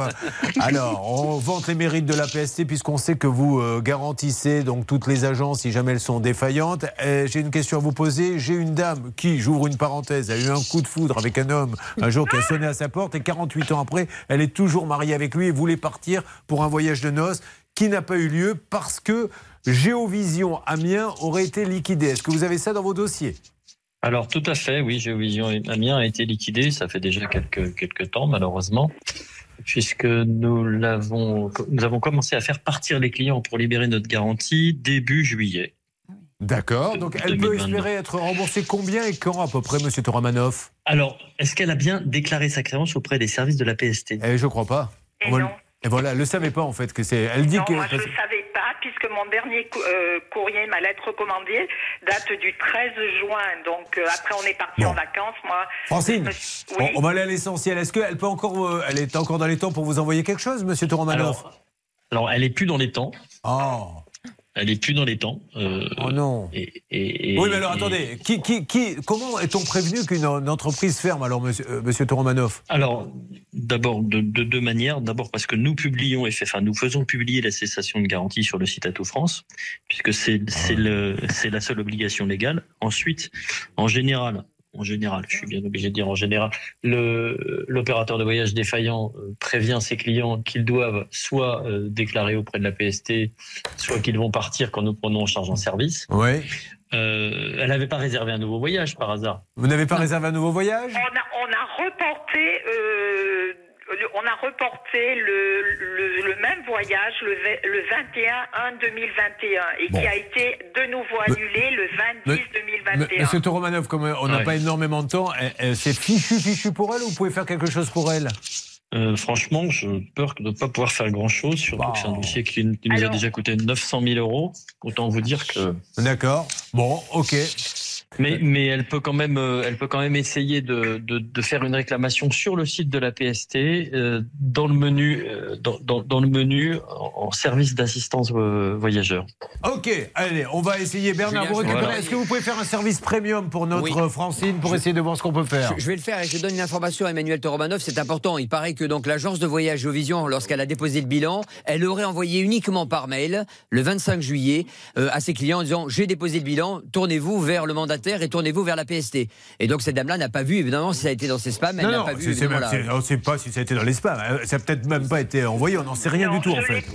Speaker 2: Alors, on vante les mérites de la PST puisqu'on sait que vous euh, garantissez donc toutes les agences si jamais elles sont défaillantes. Euh, J'ai une question à vous poser. J'ai une dame qui, j'ouvre une parenthèse, a eu un coup de foudre avec un homme un jour qui a sonné à sa porte et 48 ans après, elle est toujours mariée avec lui et voulait partir pour un voyage de noces qui n'a pas eu lieu parce que Géovision Amiens aurait été liquidé. Est-ce que vous avez ça dans vos dossiers?
Speaker 16: Alors, tout à fait, oui, Géovision Amiens a été liquidé, ça fait déjà quelques, quelques temps, malheureusement, puisque nous, l'avons, nous avons commencé à faire partir les clients pour libérer notre garantie début juillet.
Speaker 2: D'accord. Donc, elle peut
Speaker 16: 2022.
Speaker 2: espérer être remboursée combien et quand à peu près, monsieur Toromanoff?
Speaker 16: Alors, est-ce qu'elle a bien déclaré sa créance auprès des services de la PST
Speaker 2: Eh, je crois pas.
Speaker 14: Et
Speaker 2: Voilà.
Speaker 14: non.
Speaker 2: Et voilà, elle ne savait pas en fait que c'est. Elle dit
Speaker 14: non,
Speaker 2: que.
Speaker 14: moi je ne savais pas, puisque mon dernier cou- euh, courrier, ma lettre recommandée, date du 13 juin. Donc euh, après, on est parti
Speaker 2: Bon.
Speaker 14: en vacances. Moi,
Speaker 2: Francine, on,
Speaker 14: oui.
Speaker 2: on va aller à l'essentiel. Est-ce qu'elle peut encore, euh, elle est encore dans les temps pour vous envoyer quelque chose, Monsieur Toromanoff?
Speaker 16: Alors, alors, elle est plus dans les temps.
Speaker 2: Oh.
Speaker 16: Elle est plus dans les temps. euh,
Speaker 2: Oh non.
Speaker 16: Et, et- et-
Speaker 2: oui, mais alors attendez, qui, qui, qui, comment est-on prévenu qu'une une entreprise ferme alors, Monsieur, euh, monsieur Toromanoff?
Speaker 16: Alors, d'abord, de, de deux manières. D'abord parce que nous publions, et fait- enfin, nous faisons publier la cessation de garantie sur le site Atout France, puisque c'est c'est le- c'est la seule obligation légale. Ensuite, en général, en général, je suis bien obligé de dire en général, le- l'opérateur de voyage défaillant euh, prévient ses clients qu'ils doivent soit euh, déclarer auprès de la PST, soit qu'ils vont partir quand nous prenons en charge un service.
Speaker 2: Oui.
Speaker 16: Euh, elle n'avait pas réservé un nouveau voyage par hasard.
Speaker 2: Vous n'avez pas réservé un nouveau voyage?
Speaker 14: On a, on a reporté, euh, on a reporté le, le, le même voyage le, ve- le 21 1 2021 et
Speaker 2: Bon.
Speaker 14: qui a été de nouveau annulé le 20 10
Speaker 2: M-
Speaker 14: 2021.
Speaker 2: Monsieur Toromanoff, comme euh, on n'a
Speaker 16: Ouais.
Speaker 2: pas énormément de temps, elle- elle- c'est fichu, fichu pour elle ou vous pouvez faire quelque chose pour elle?
Speaker 16: Euh, franchement, je peur de ne pas pouvoir faire grand-chose, surtout que c'est un dossier qui, qui nous
Speaker 14: Alors-
Speaker 16: a déjà coûté 900 000 euros. Autant vous dire que...
Speaker 2: D'accord. Bon, ok.
Speaker 16: Mais, mais elle peut quand même, euh, elle peut quand même essayer de, de, de faire une réclamation sur le site de la PST euh, dans le menu, euh, dans, dans, dans le menu en, en service d'assistance euh, voyageur.
Speaker 2: Ok, allez, on va essayer. Bernard, vous récupérez.
Speaker 5: voilà.
Speaker 2: Est-ce que vous pouvez faire un service premium pour notre
Speaker 5: Oui.
Speaker 2: Francine pour essayer de voir ce qu'on peut faire
Speaker 5: Je, je vais le faire et je donne une information à Emmanuel Toromanov, c'est important. Il paraît que donc l'agence de voyage Géovision, lorsqu'elle a déposé le bilan, elle aurait envoyé uniquement par mail le 25 juillet euh, à ses clients en disant j'ai déposé le bilan, tournez-vous vers le et tournez-vous vers la PST. Et donc cette dame-là n'a pas vu évidemment si ça a été dans ses spams, elle
Speaker 2: Non,
Speaker 5: pas vu
Speaker 2: même- c'est- on ne sait pas si ça a été dans les spams. Euh, Ça n'a peut-être même pas été envoyé, on n'en sait rien du tout en fait.
Speaker 14: je suis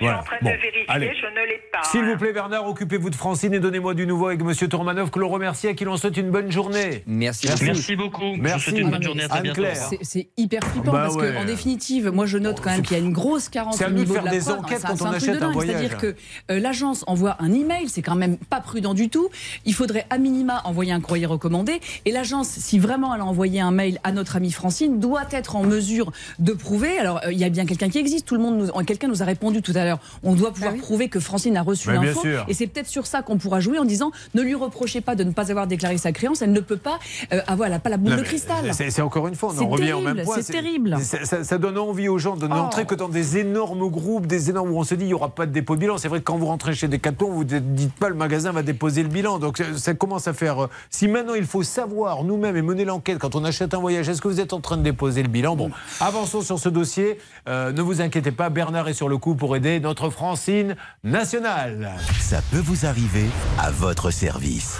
Speaker 2: Voilà.
Speaker 14: en train
Speaker 2: Bon,
Speaker 14: de vérifier,
Speaker 2: allez.
Speaker 14: je ne l'ai pas.
Speaker 2: S'il vous plaît, Bernard, occupez-vous de Francine et donnez-moi du nouveau avec Monsieur Tormanov, que l'on remercie et qui l'on souhaite une bonne journée.
Speaker 5: Merci.
Speaker 16: Merci beaucoup. Je
Speaker 2: Merci.
Speaker 16: souhaite une bonne journée. À très bientôt.
Speaker 3: C'est- hyper flippant
Speaker 2: Bah
Speaker 3: parce
Speaker 2: ouais.
Speaker 3: qu'en définitive, moi je note quand même qu'il y a une grosse carence
Speaker 2: C'est à
Speaker 3: au
Speaker 2: nous de
Speaker 3: niveau
Speaker 2: faire
Speaker 3: la
Speaker 2: des enquêtes
Speaker 3: C'est
Speaker 2: quand
Speaker 3: c'est
Speaker 2: on achète
Speaker 3: de
Speaker 2: un voyage.
Speaker 3: C'est-à-dire que euh, l'agence envoie un email, c'est quand même pas prudent du tout. Il faudrait à minima envoyer un courrier recommandé. Et l'agence, si vraiment elle a envoyé un mail à notre amie Francine, doit être en mesure de prouver. Alors euh, il y a bien quelqu'un qui existe. Tout le monde, nous- quelqu'un nous a répondu tout à l'heure. On doit pouvoir prouver que Francine a reçu l'info.
Speaker 2: sûr.
Speaker 3: Et c'est peut-être sur ça qu'on pourra jouer en disant ne lui reprochez pas de ne pas avoir déclaré sa créance. Elle ne peut pas euh, avoir, elle n'a pas la boule
Speaker 2: Non,
Speaker 3: de cristal.
Speaker 2: C'est encore une fois, on en revient au
Speaker 3: terrible,
Speaker 2: même point.
Speaker 3: c'est terrible.
Speaker 2: Ça, ça- ça donne envie aux gens de
Speaker 3: Oh.
Speaker 2: n'entrer que dans des énormes groupes, des énormes où on se dit il n'y aura pas de dépôt de bilan. C'est vrai que quand vous rentrez chez Decathlon, vous ne dites pas le magasin va déposer le bilan. Donc ça, ça commence à faire. Euh, Si maintenant il faut savoir nous-mêmes et mener l'enquête quand on achète un voyage, est-ce que vous êtes en train de déposer le bilan? Bon, avançons sur ce dossier. Euh, ne vous inquiétez pas, Bernard est sur le coup pour aider notre Francine nationale.
Speaker 1: Ça peut vous arriver à votre service.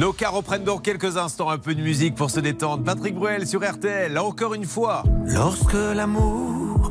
Speaker 2: Nos cas reprennent dans quelques instants un peu de musique pour se détendre. Patrick Bruel sur RTL, encore une fois.
Speaker 17: Lorsque l'amour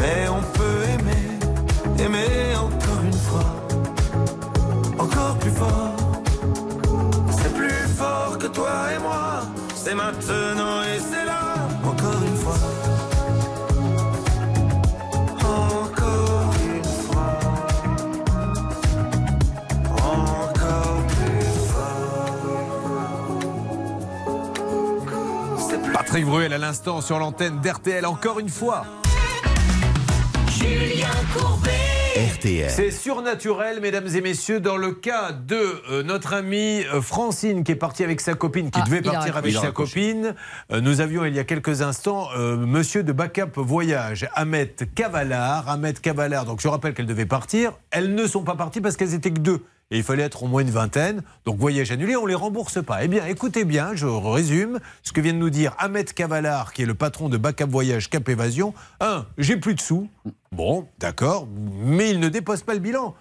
Speaker 17: Mais on peut aimer, aimer encore une fois, encore plus fort. C'est plus fort que toi et moi, c'est maintenant et c'est là, encore une fois. Encore une fois, encore plus fort.
Speaker 2: Patrick Bruel à l'instant sur l'antenne d'RTL, encore une fois. C'est surnaturel, mesdames et messieurs, dans le cas de euh, notre amie euh, Francine qui est partie avec sa copine, qui
Speaker 3: Ah,
Speaker 2: devait partir avec sa copine. Euh, nous avions il y a quelques instants euh, monsieur de Backup Voyage, Ahmed Cavalar. Ahmed Cavalar, donc je rappelle qu'elles devaient partir. Elles ne sont pas parties parce qu'elles étaient que deux. Et il fallait être au moins une vingtaine. Donc voyage annulé, on ne les rembourse pas. Eh bien, écoutez bien, je résume ce que vient de nous dire Ahmed Cavalar, qui est le patron de Backup Voyage Cap Évasion. Un, j'ai plus de sous. Bon, d'accord, mais il ne dépose pas le bilan.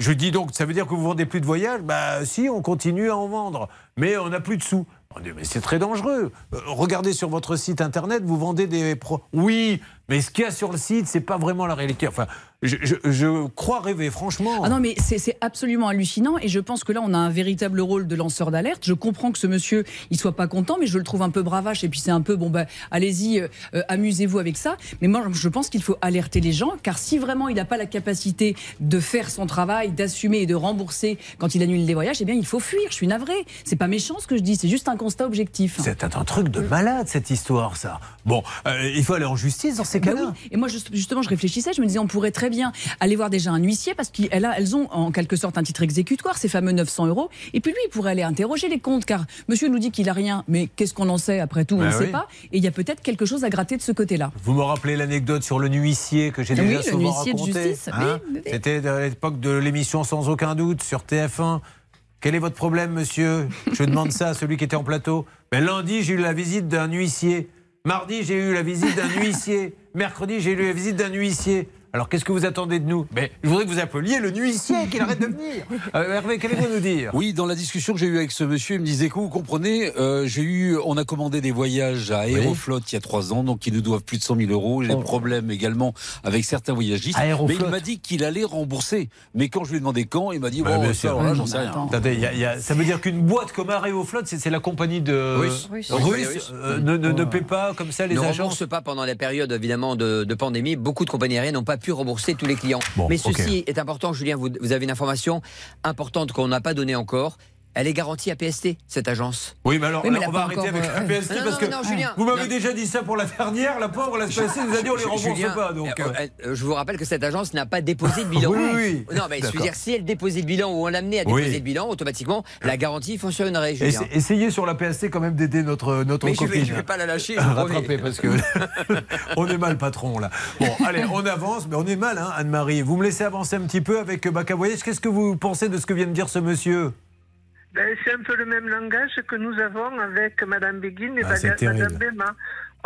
Speaker 2: Je dis donc, ça veut dire que vous vendez plus de voyages Bah si, on continue à en vendre, mais on n'a plus de sous. Mais c'est très dangereux. Euh, regardez sur votre site internet, vous vendez des pro. Oui, mais ce qu'il y a sur le site, c'est pas vraiment la réalité. Enfin, je, je- je crois rêver, franchement.
Speaker 3: Ah non, mais c'est absolument hallucinant et je pense que là, on a un véritable rôle de lanceur d'alerte. Je comprends que ce monsieur, il soit pas content, mais je le trouve un peu bravache et puis c'est un peu, bon, bah, allez-y, euh, euh, amusez-vous avec ça. Mais moi, je pense qu'il faut alerter les gens, car si vraiment il n'a pas la capacité de faire son travail, d'assumer et de rembourser quand il annule des voyages, eh bien, il faut fuir. Je suis navré. C'est pas méchant ce que je dis, c'est juste un constat objectif.
Speaker 2: C'est un, un truc de malade, cette histoire, ça. Bon, euh, il faut aller en justice dans ces
Speaker 3: Ben
Speaker 2: cas-là.
Speaker 3: oui. Et moi, juste- justement, je réfléchissais, je me disais, on pourrait très bien aller voir déjà un huissier parce qu'elles elles ont en quelque sorte un titre exécutoire, ces fameux 900 euros. Et puis lui, il pourrait aller interroger les comptes, car monsieur nous dit qu'il a rien, mais qu'est-ce qu'on en sait après tout? On
Speaker 2: Ben
Speaker 3: ne sait
Speaker 2: oui.
Speaker 3: pas. Et il y a peut-être quelque chose à gratter de ce côté-là.
Speaker 2: Vous me rappelez l'anecdote sur le nuissier que j'ai
Speaker 3: Oui,
Speaker 2: déjà
Speaker 3: le
Speaker 2: souvent
Speaker 3: huissier
Speaker 2: raconté? hein?
Speaker 3: Oui.
Speaker 2: C'était à l'époque de l'émission Sans aucun doute sur TF1. Quel est votre problème, monsieur? Je demande ça à celui qui était en plateau. Ben, lundi, j'ai eu la visite d'un huissier. Mardi, j'ai eu la visite d'un huissier. Mercredi, j'ai eu la visite d'un huissier. Alors, qu'est-ce que vous attendez de nous? Ben, Je voudrais que vous appeliez le huissier qu'il arrête de venir. (laughs) Euh, Hervé, qu'allez-vous nous dire?
Speaker 11: Oui, dans la discussion que j'ai eue avec ce monsieur, il me disait que vous comprenez, euh, j'ai eu, on a commandé des voyages à Aeroflot il y a trois ans, donc ils nous doivent plus de 100 000 euros. J'ai des problèmes également avec certains voyagistes.
Speaker 2: Aeroflot.
Speaker 11: Mais il m'a dit qu'il allait rembourser. Mais quand je lui ai demandé quand, il m'a dit
Speaker 2: Ouais,
Speaker 11: bon,
Speaker 2: bien
Speaker 11: ça, alors là, j'en sais rien.
Speaker 2: Attendez, il y a- il y a- ça veut dire qu'une boîte comme Aeroflot, c'est la compagnie de
Speaker 5: Russe.
Speaker 2: Russe, euh, ne, ne- ne paie pas comme ça les
Speaker 5: ne
Speaker 2: agences.
Speaker 5: rembourse pas pendant la période évidemment de, de pandémie. Beaucoup de compagnies aériennes n'ont pas pu rembourser tous les clients.
Speaker 2: Bon,
Speaker 5: Mais ceci est important, Julien. Vous, vous avez une information importante qu'on n'a pas donnée encore. Elle est garantie à PST, cette agence.
Speaker 2: Oui, mais alors,
Speaker 5: Oui, mais
Speaker 2: alors,
Speaker 5: elle
Speaker 2: on va arrêter avec la
Speaker 5: euh,
Speaker 2: PST
Speaker 5: non,
Speaker 2: parce
Speaker 5: non,
Speaker 2: que
Speaker 5: non, Julien.
Speaker 2: vous m'avez déjà dit ça pour la dernière. La pauvre, la PST nous a dit on les rembourse
Speaker 5: Julien,
Speaker 2: pas. Donc,
Speaker 5: euh,
Speaker 2: euh,
Speaker 5: euh, je vous rappelle que cette agence n'a pas déposé de bilan.
Speaker 2: Oui, oui, oui.
Speaker 5: Non, mais je veux dire, si elle déposait le bilan ou on l'amenait à
Speaker 2: Oui.
Speaker 5: déposer le bilan, automatiquement, la garantie fonctionnerait, Julien.
Speaker 2: essa- essayez sur la PST quand même d'aider notre notre
Speaker 5: Mais
Speaker 2: copine.
Speaker 5: je vais pas la lâcher, (laughs) je
Speaker 2: rattraper parce que (laughs) on est mal patron là. Bon, allez, on avance, mais on est mal, hein, Anne-Marie. Vous me laissez avancer un petit peu avec Baca Voyage. Qu'est-ce que vous pensez de ce que vient de dire ce monsieur?
Speaker 10: Ben, c'est un peu le même langage que nous avons avec Madame Béguine et
Speaker 2: Ah,
Speaker 10: Madame.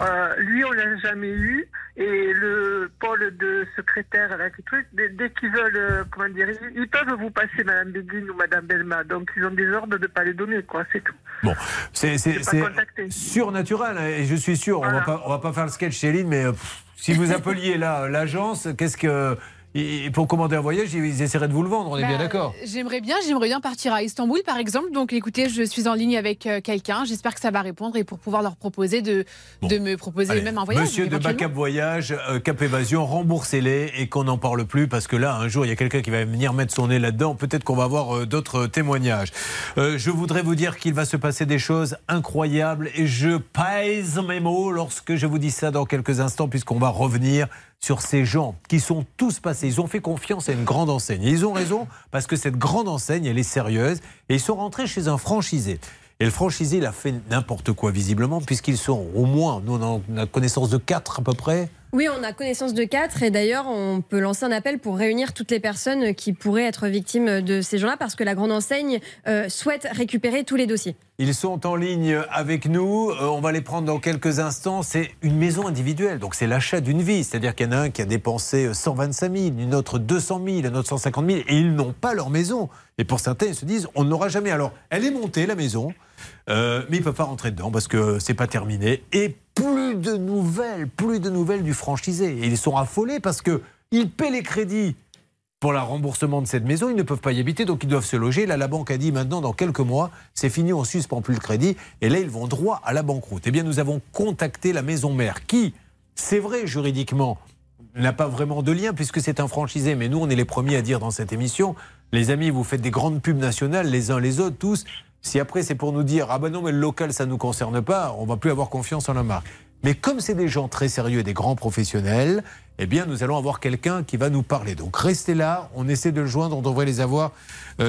Speaker 10: Euh, lui, on l'a jamais eu, et le pôle de secrétaire, là, qui dès, dès qu'ils veulent, euh, comment dire, ils, peuvent vous passer Madame Béguine ou Madame Belma, donc ils ont des ordres de pas les donner, quoi, c'est tout.
Speaker 2: Bon, c'est surnaturel hein, et je suis sûr, on va pas on va pas faire le sketch Céline, mais euh, pff, si vous (laughs) appeliez là l'agence, qu'est-ce que et pour commander un voyage, ils essaieraient de vous le vendre, on est bien
Speaker 4: Bah,
Speaker 2: d'accord.
Speaker 4: J'aimerais bien, j'aimerais bien partir à Istanbul, par exemple. Donc, écoutez, je suis en ligne avec euh, quelqu'un. J'espère que ça va répondre et pour pouvoir leur proposer de, de me proposer
Speaker 2: Allez,
Speaker 4: même un voyage.
Speaker 2: Monsieur de. Backup Voyage, euh, Cap Évasion, remboursez-les et qu'on n'en parle plus parce que là, un jour, il y a quelqu'un qui va venir mettre son nez là-dedans. Peut-être qu'on va avoir euh, d'autres témoignages. Euh, je voudrais vous dire qu'il va se passer des choses incroyables et je pèse mes mots lorsque je vous dis ça dans quelques instants puisqu'on va revenir sur ces gens qui sont tous passés. Ils ont fait confiance à une grande enseigne. Et ils ont raison parce que cette grande enseigne, elle est sérieuse et ils sont rentrés chez un franchisé. Et le franchisé, il a fait n'importe quoi visiblement, puisqu'ils sont au moins, nous on a connaissance de quatre à peu près.
Speaker 7: Oui, on a connaissance de quatre et d'ailleurs, on peut lancer un appel pour réunir toutes les personnes qui pourraient être victimes de ces gens-là parce que la grande enseigne euh, souhaite récupérer tous les dossiers.
Speaker 2: Ils sont en ligne avec nous. Euh, on va les prendre dans quelques instants. C'est une maison individuelle, donc c'est l'achat d'une vie. C'est-à-dire qu'il y en a un qui a dépensé euh, 125 000, une autre 200 000, une autre 150 000, et ils n'ont pas leur maison. Et pour certains, ils se disent, on n'aura jamais. Alors, elle est montée, la maison, euh, mais ils ne peuvent pas rentrer dedans parce que c'est pas terminé. Et plus de nouvelles, plus de nouvelles du franchisé. Et ils sont affolés parce que ils paient les crédits pour le remboursement de cette maison, ils ne peuvent pas y habiter, donc ils doivent se loger. Là, la banque a dit maintenant, dans quelques mois, c'est fini, on suspend plus le crédit. Et là, ils vont droit à la banqueroute. Eh bien, nous avons contacté la maison mère, qui, c'est vrai juridiquement, n'a pas vraiment de lien puisque c'est un franchisé. Mais nous, on est les premiers à dire dans cette émission, les amis, vous faites des grandes pubs nationales, les uns les autres, tous. Si après c'est pour nous dire ah ben non mais le local ça nous concerne pas, on va plus avoir confiance en la marque. Mais comme c'est des gens très sérieux, des grands professionnels, eh bien nous allons avoir quelqu'un qui va nous parler. Donc restez là, on essaie de le joindre, on devrait les avoir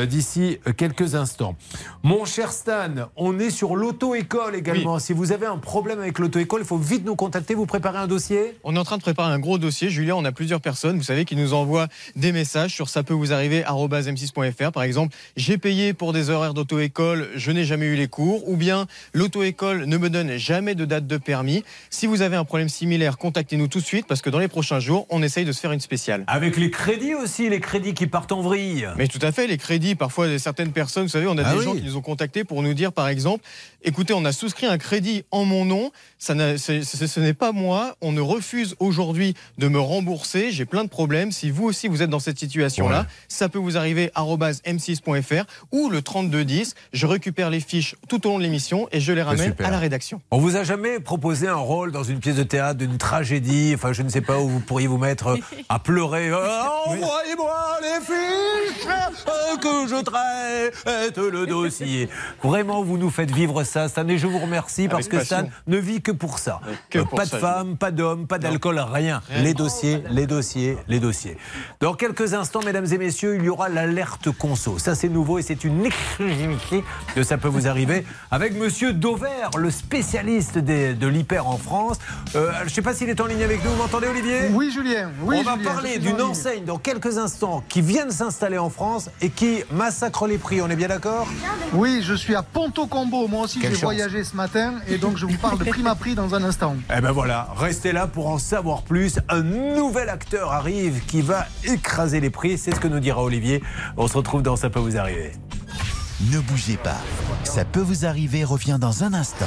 Speaker 2: d'ici euh, quelques instants. Mon cher Stan, on est sur l'auto-école également. Si vous avez un problème avec l'auto-école, il faut vite nous contacter, vous préparez un dossier?
Speaker 9: On est en train de préparer un gros dossier. Julien, on a plusieurs personnes, vous savez, qui nous envoient des messages sur ça peut vous arriver m6.fr. Par exemple, j'ai payé pour des horaires d'auto-école, je n'ai jamais eu les cours. Ou bien, l'auto-école ne me donne jamais de date de permis. Si vous avez un problème similaire, contactez-nous tout de suite parce que dans les prochains prochains jours, on essaye de se faire une spéciale.
Speaker 2: Avec les crédits aussi, les crédits qui partent en vrille.
Speaker 9: Mais tout à fait, les crédits, parfois certaines personnes, vous savez, on a
Speaker 2: Ah
Speaker 9: des
Speaker 2: oui.
Speaker 9: gens qui nous ont contactés pour nous dire, par exemple, écoutez, on a souscrit un crédit en mon nom, ça ce n'est pas moi, on ne refuse aujourd'hui de me rembourser, j'ai plein de problèmes. Si vous aussi vous êtes dans cette situation-là,
Speaker 2: Ouais.
Speaker 9: ça peut vous arriver arobase m6.fr ou le 3210. Je récupère les fiches tout au long de l'émission et je les ramène
Speaker 2: super.
Speaker 9: à la rédaction.
Speaker 2: On vous a jamais proposé un rôle dans une pièce de théâtre d'une tragédie, enfin je ne sais pas où vous pourriez vous mettre euh, à pleurer. (laughs) Ah, Envoyez-moi les fiches euh, que je traite le dossier. Vraiment, vous nous faites vivre ça, Stan, et je vous remercie parce que
Speaker 9: passion.
Speaker 2: Stan ne vit que pour ça.
Speaker 9: que
Speaker 2: Euh,
Speaker 9: pour
Speaker 2: pas de
Speaker 9: ça,
Speaker 2: femmes, pas d'hommes, pas d'alcool, rien.
Speaker 9: Rien.
Speaker 2: Les dossiers, les dossiers, les dossiers. Dans quelques instants, mesdames et messieurs, il y aura l'alerte conso. Ça, c'est nouveau et c'est une exclusivité que ça peut vous arriver avec Monsieur Dauvert, le spécialiste des- de l'hyper en France. Euh, je ne sais pas s'il est en ligne avec nous. Vous m'entendez, Olivier?
Speaker 18: Oui, Julien. Oui,
Speaker 2: On va
Speaker 18: Julien,
Speaker 2: parler d'une enseigne dans quelques instants qui vient de s'installer en France et qui massacre les prix. On est bien d'accord?
Speaker 18: Oui, je suis à Ponto Combo. Moi aussi, J'ai voyagé ce matin et donc je vous parle de prime à prix dans un instant. (laughs)
Speaker 2: Eh ben voilà, restez là pour en savoir plus. Un nouvel acteur arrive qui va écraser les prix. C'est ce que nous dira Olivier. On se retrouve dans Ça peut vous arriver.
Speaker 1: Ne bougez pas. Ça peut vous arriver revient dans un instant.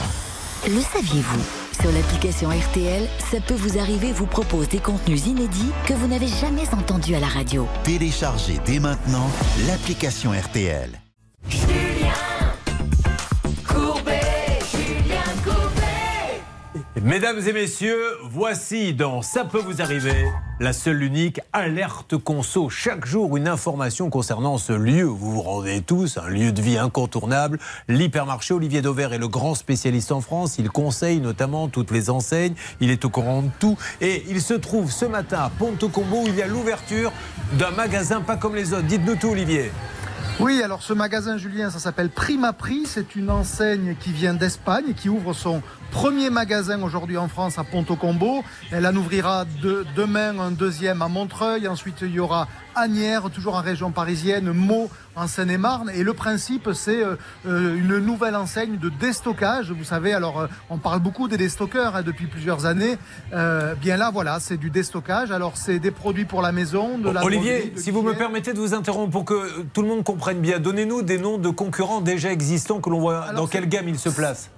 Speaker 19: Le saviez-vous? Sur l'application RTL, ça peut vous arriver vous propose des contenus inédits que vous n'avez jamais entendus à la radio.
Speaker 1: Téléchargez dès maintenant l'application RTL.
Speaker 2: Mesdames et messieurs, voici dans Ça peut vous arriver la seule unique alerte conso. Chaque jour, une information concernant ce lieu vous vous rendez tous, un lieu de vie incontournable. L'hypermarché Olivier Dauvert est le grand spécialiste en France. Il conseille notamment toutes les enseignes. Il est au courant de tout. Et il se trouve ce matin à Ponto Combo où il y a l'ouverture d'un magasin pas comme les autres. Dites-nous tout, Olivier.
Speaker 18: Oui, alors ce magasin, Julien, ça s'appelle Prima Prix. C'est une enseigne qui vient d'Espagne qui ouvre son premier magasin aujourd'hui en France à Ponto Combo. Elle en ouvrira de- demain un deuxième à Montreuil. Ensuite, il y aura Agnières, toujours en région parisienne, Meaux en Seine-et-Marne. Et le principe, c'est euh, euh, une nouvelle enseigne de déstockage. Vous savez, alors euh, on parle beaucoup des déstockeurs hein, depuis plusieurs années. Euh, bien là, voilà, c'est du déstockage. Alors c'est des produits pour la maison, de la
Speaker 2: Olivier,
Speaker 18: de
Speaker 2: si vous me permettez de vous interrompre pour que tout le monde comprenne bien, donnez-nous des noms de concurrents déjà existants que l'on voit dans quelle gamme ils se placent.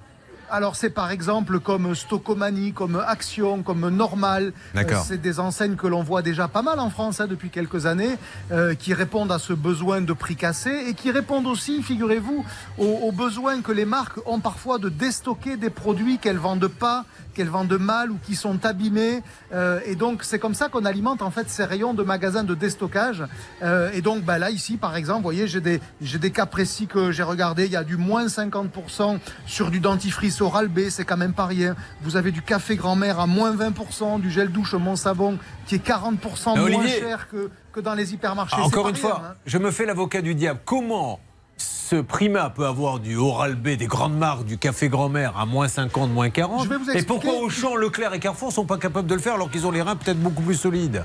Speaker 18: Alors c'est par exemple comme Stocomanie, comme Action, comme Normal.
Speaker 2: D'accord.
Speaker 18: Euh, c'est des enseignes que l'on voit déjà pas mal en France hein, depuis quelques années, euh, qui répondent à ce besoin de prix cassé et qui répondent aussi, figurez-vous, au, au besoin que les marques ont parfois de déstocker des produits qu'elles vendent pas, qu'elles vendent mal ou qui sont abîmés. Euh, et donc c'est comme ça qu'on alimente en fait ces rayons de magasins de déstockage. Euh, et donc bah, là ici par exemple, vous voyez, j'ai des, j'ai des cas précis que j'ai regardé. Il y a du moins 50% sur du dentifrice Oral B, c'est quand même pas rien. Vous avez du café grand-mère à moins 20%, du gel douche Mon Savon qui est 40%
Speaker 2: Mais
Speaker 18: moins
Speaker 2: Olivier-
Speaker 18: cher que, que dans les hypermarchés.
Speaker 2: Ah, encore une fois,
Speaker 18: hein.
Speaker 2: je me fais l'avocat du diable. Comment ce Prima peut avoir du Oral B, des grandes marques, du café grand-mère à moins 50, moins 40
Speaker 18: Je vais vous
Speaker 2: Et pourquoi Auchan, Leclerc et Carrefour sont pas capables de le faire alors qu'ils ont les reins peut-être beaucoup plus solides?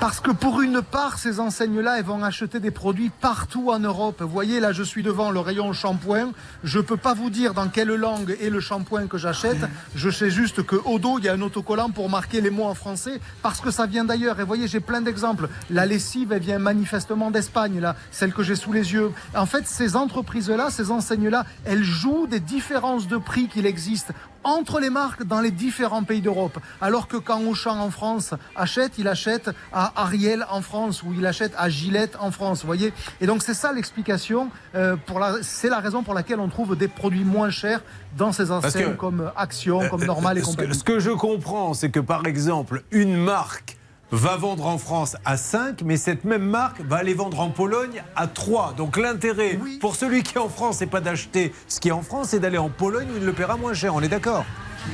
Speaker 18: Parce que pour une part, ces enseignes-là, elles vont acheter des produits partout en Europe. Vous voyez, là, je suis devant le rayon shampoing. Je peux pas vous dire dans quelle langue est le shampoing que j'achète. Je sais juste que au dos, il y a un autocollant pour marquer les mots en français parce que ça vient d'ailleurs. Et vous voyez, j'ai plein d'exemples. La lessive, elle vient manifestement d'Espagne, là, celle que j'ai sous les yeux. En fait, ces entreprises-là, ces enseignes-là, elles jouent des différences de prix qu'il existe entre les marques dans les différents pays d'Europe. Alors que quand Auchan en France achète, il achète à Ariel en France ou il achète à Gillette en France, vous voyez. Et donc c'est ça l'explication. euh, c'est la raison pour laquelle on trouve des produits moins chers dans ces enseignes
Speaker 2: que-
Speaker 18: comme Action, comme Normal et compagnie.
Speaker 2: ce que je comprends, c'est que par exemple, une marque va vendre en France à 5, mais cette même marque va aller vendre en Pologne à 3. Donc l'intérêt pour celui qui est en France, c'est pas d'acheter ce qui est en France, c'est d'aller en Pologne où il le paiera moins cher. On est d'accord?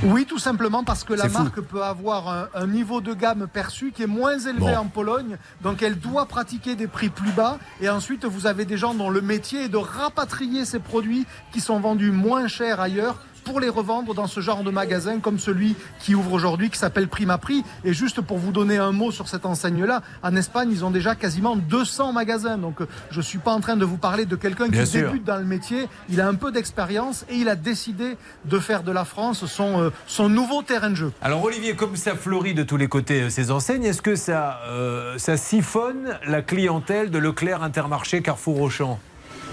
Speaker 18: Oui, tout simplement parce que la
Speaker 2: fou.
Speaker 18: marque peut avoir un, un niveau de gamme perçu qui est moins élevé
Speaker 2: Bon.
Speaker 18: en Pologne, donc elle doit pratiquer des prix plus bas. Et ensuite, vous avez des gens dont le métier est de rapatrier ces produits qui sont vendus moins cher ailleurs pour les revendre dans ce genre de magasin comme celui qui ouvre aujourd'hui, qui s'appelle Prima Prix. Et juste pour vous donner un mot sur cette enseigne-là, en Espagne, ils ont déjà quasiment 200 magasins. Donc euh, je ne suis pas en train de vous parler de quelqu'un qui
Speaker 2: sûr.
Speaker 18: débute dans le métier. Il a un peu d'expérience et il a décidé de faire de la France son, euh, son nouveau terrain de jeu.
Speaker 2: Alors Olivier, comme ça fleurit de tous les côtés euh, ces enseignes, est-ce que ça, euh, ça siphonne la clientèle de Leclerc, Intermarché, Carrefour, Auchan?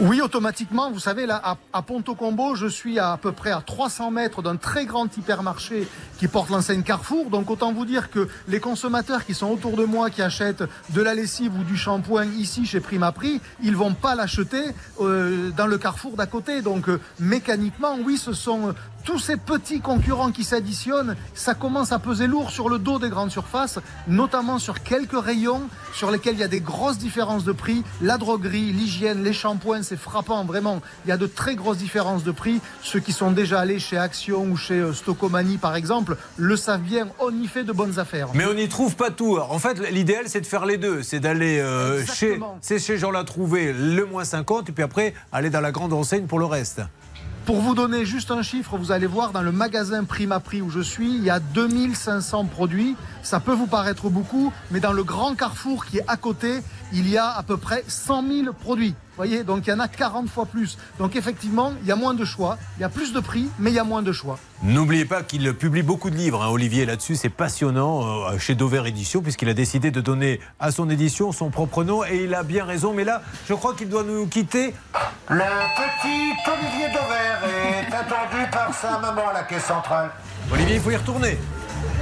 Speaker 18: Oui, automatiquement. Vous savez, là, à, à Ponto Combo, je suis à, peu près à 300 mètres d'un très grand hypermarché qui porte l'enseigne Carrefour. Donc, autant vous dire que les consommateurs qui sont autour de moi, qui achètent de la lessive ou du shampoing ici chez Prima Prix, ils vont pas l'acheter euh, dans le Carrefour d'à côté. Donc, euh, mécaniquement, oui, ce sont euh, tous ces petits concurrents qui s'additionnent. Ça commence à peser lourd sur le dos des grandes surfaces, notamment sur quelques rayons sur lesquels il y a des grosses différences de prix. La droguerie, l'hygiène, les shampoings, c'est frappant, vraiment. Il y a de très grosses différences de prix. Ceux qui sont déjà allés chez Action ou chez euh, Stocomanie, par exemple, le savent bien. On y fait de bonnes affaires.
Speaker 2: Mais on n'y trouve pas tout. En fait, l'idéal, c'est de faire les deux. C'est d'aller euh, chez, chez Jean l'a trouvé le moins 50 et puis après aller dans la grande enseigne pour le reste.
Speaker 18: Pour vous donner juste un chiffre, vous allez voir dans le magasin Prima Prix où je suis, il y a 2500 produits. Ça peut vous paraître beaucoup, mais dans le grand carrefour qui est à côté, il y a à peu près 100 000 produits. Vous voyez, donc il y en a 40 fois plus. Donc effectivement, il y a moins de choix, il y a plus de prix, mais il y a moins de choix.
Speaker 2: N'oubliez pas qu'il publie beaucoup de livres, hein, Olivier, là-dessus. C'est passionnant euh, chez Dover Édition, puisqu'il a décidé de donner à son édition son propre nom. Et il a bien raison. Mais là, je crois qu'il doit nous quitter.
Speaker 20: Le petit Olivier Dover est (laughs) attendu par sa maman à la caisse centrale.
Speaker 2: Olivier, il faut y retourner.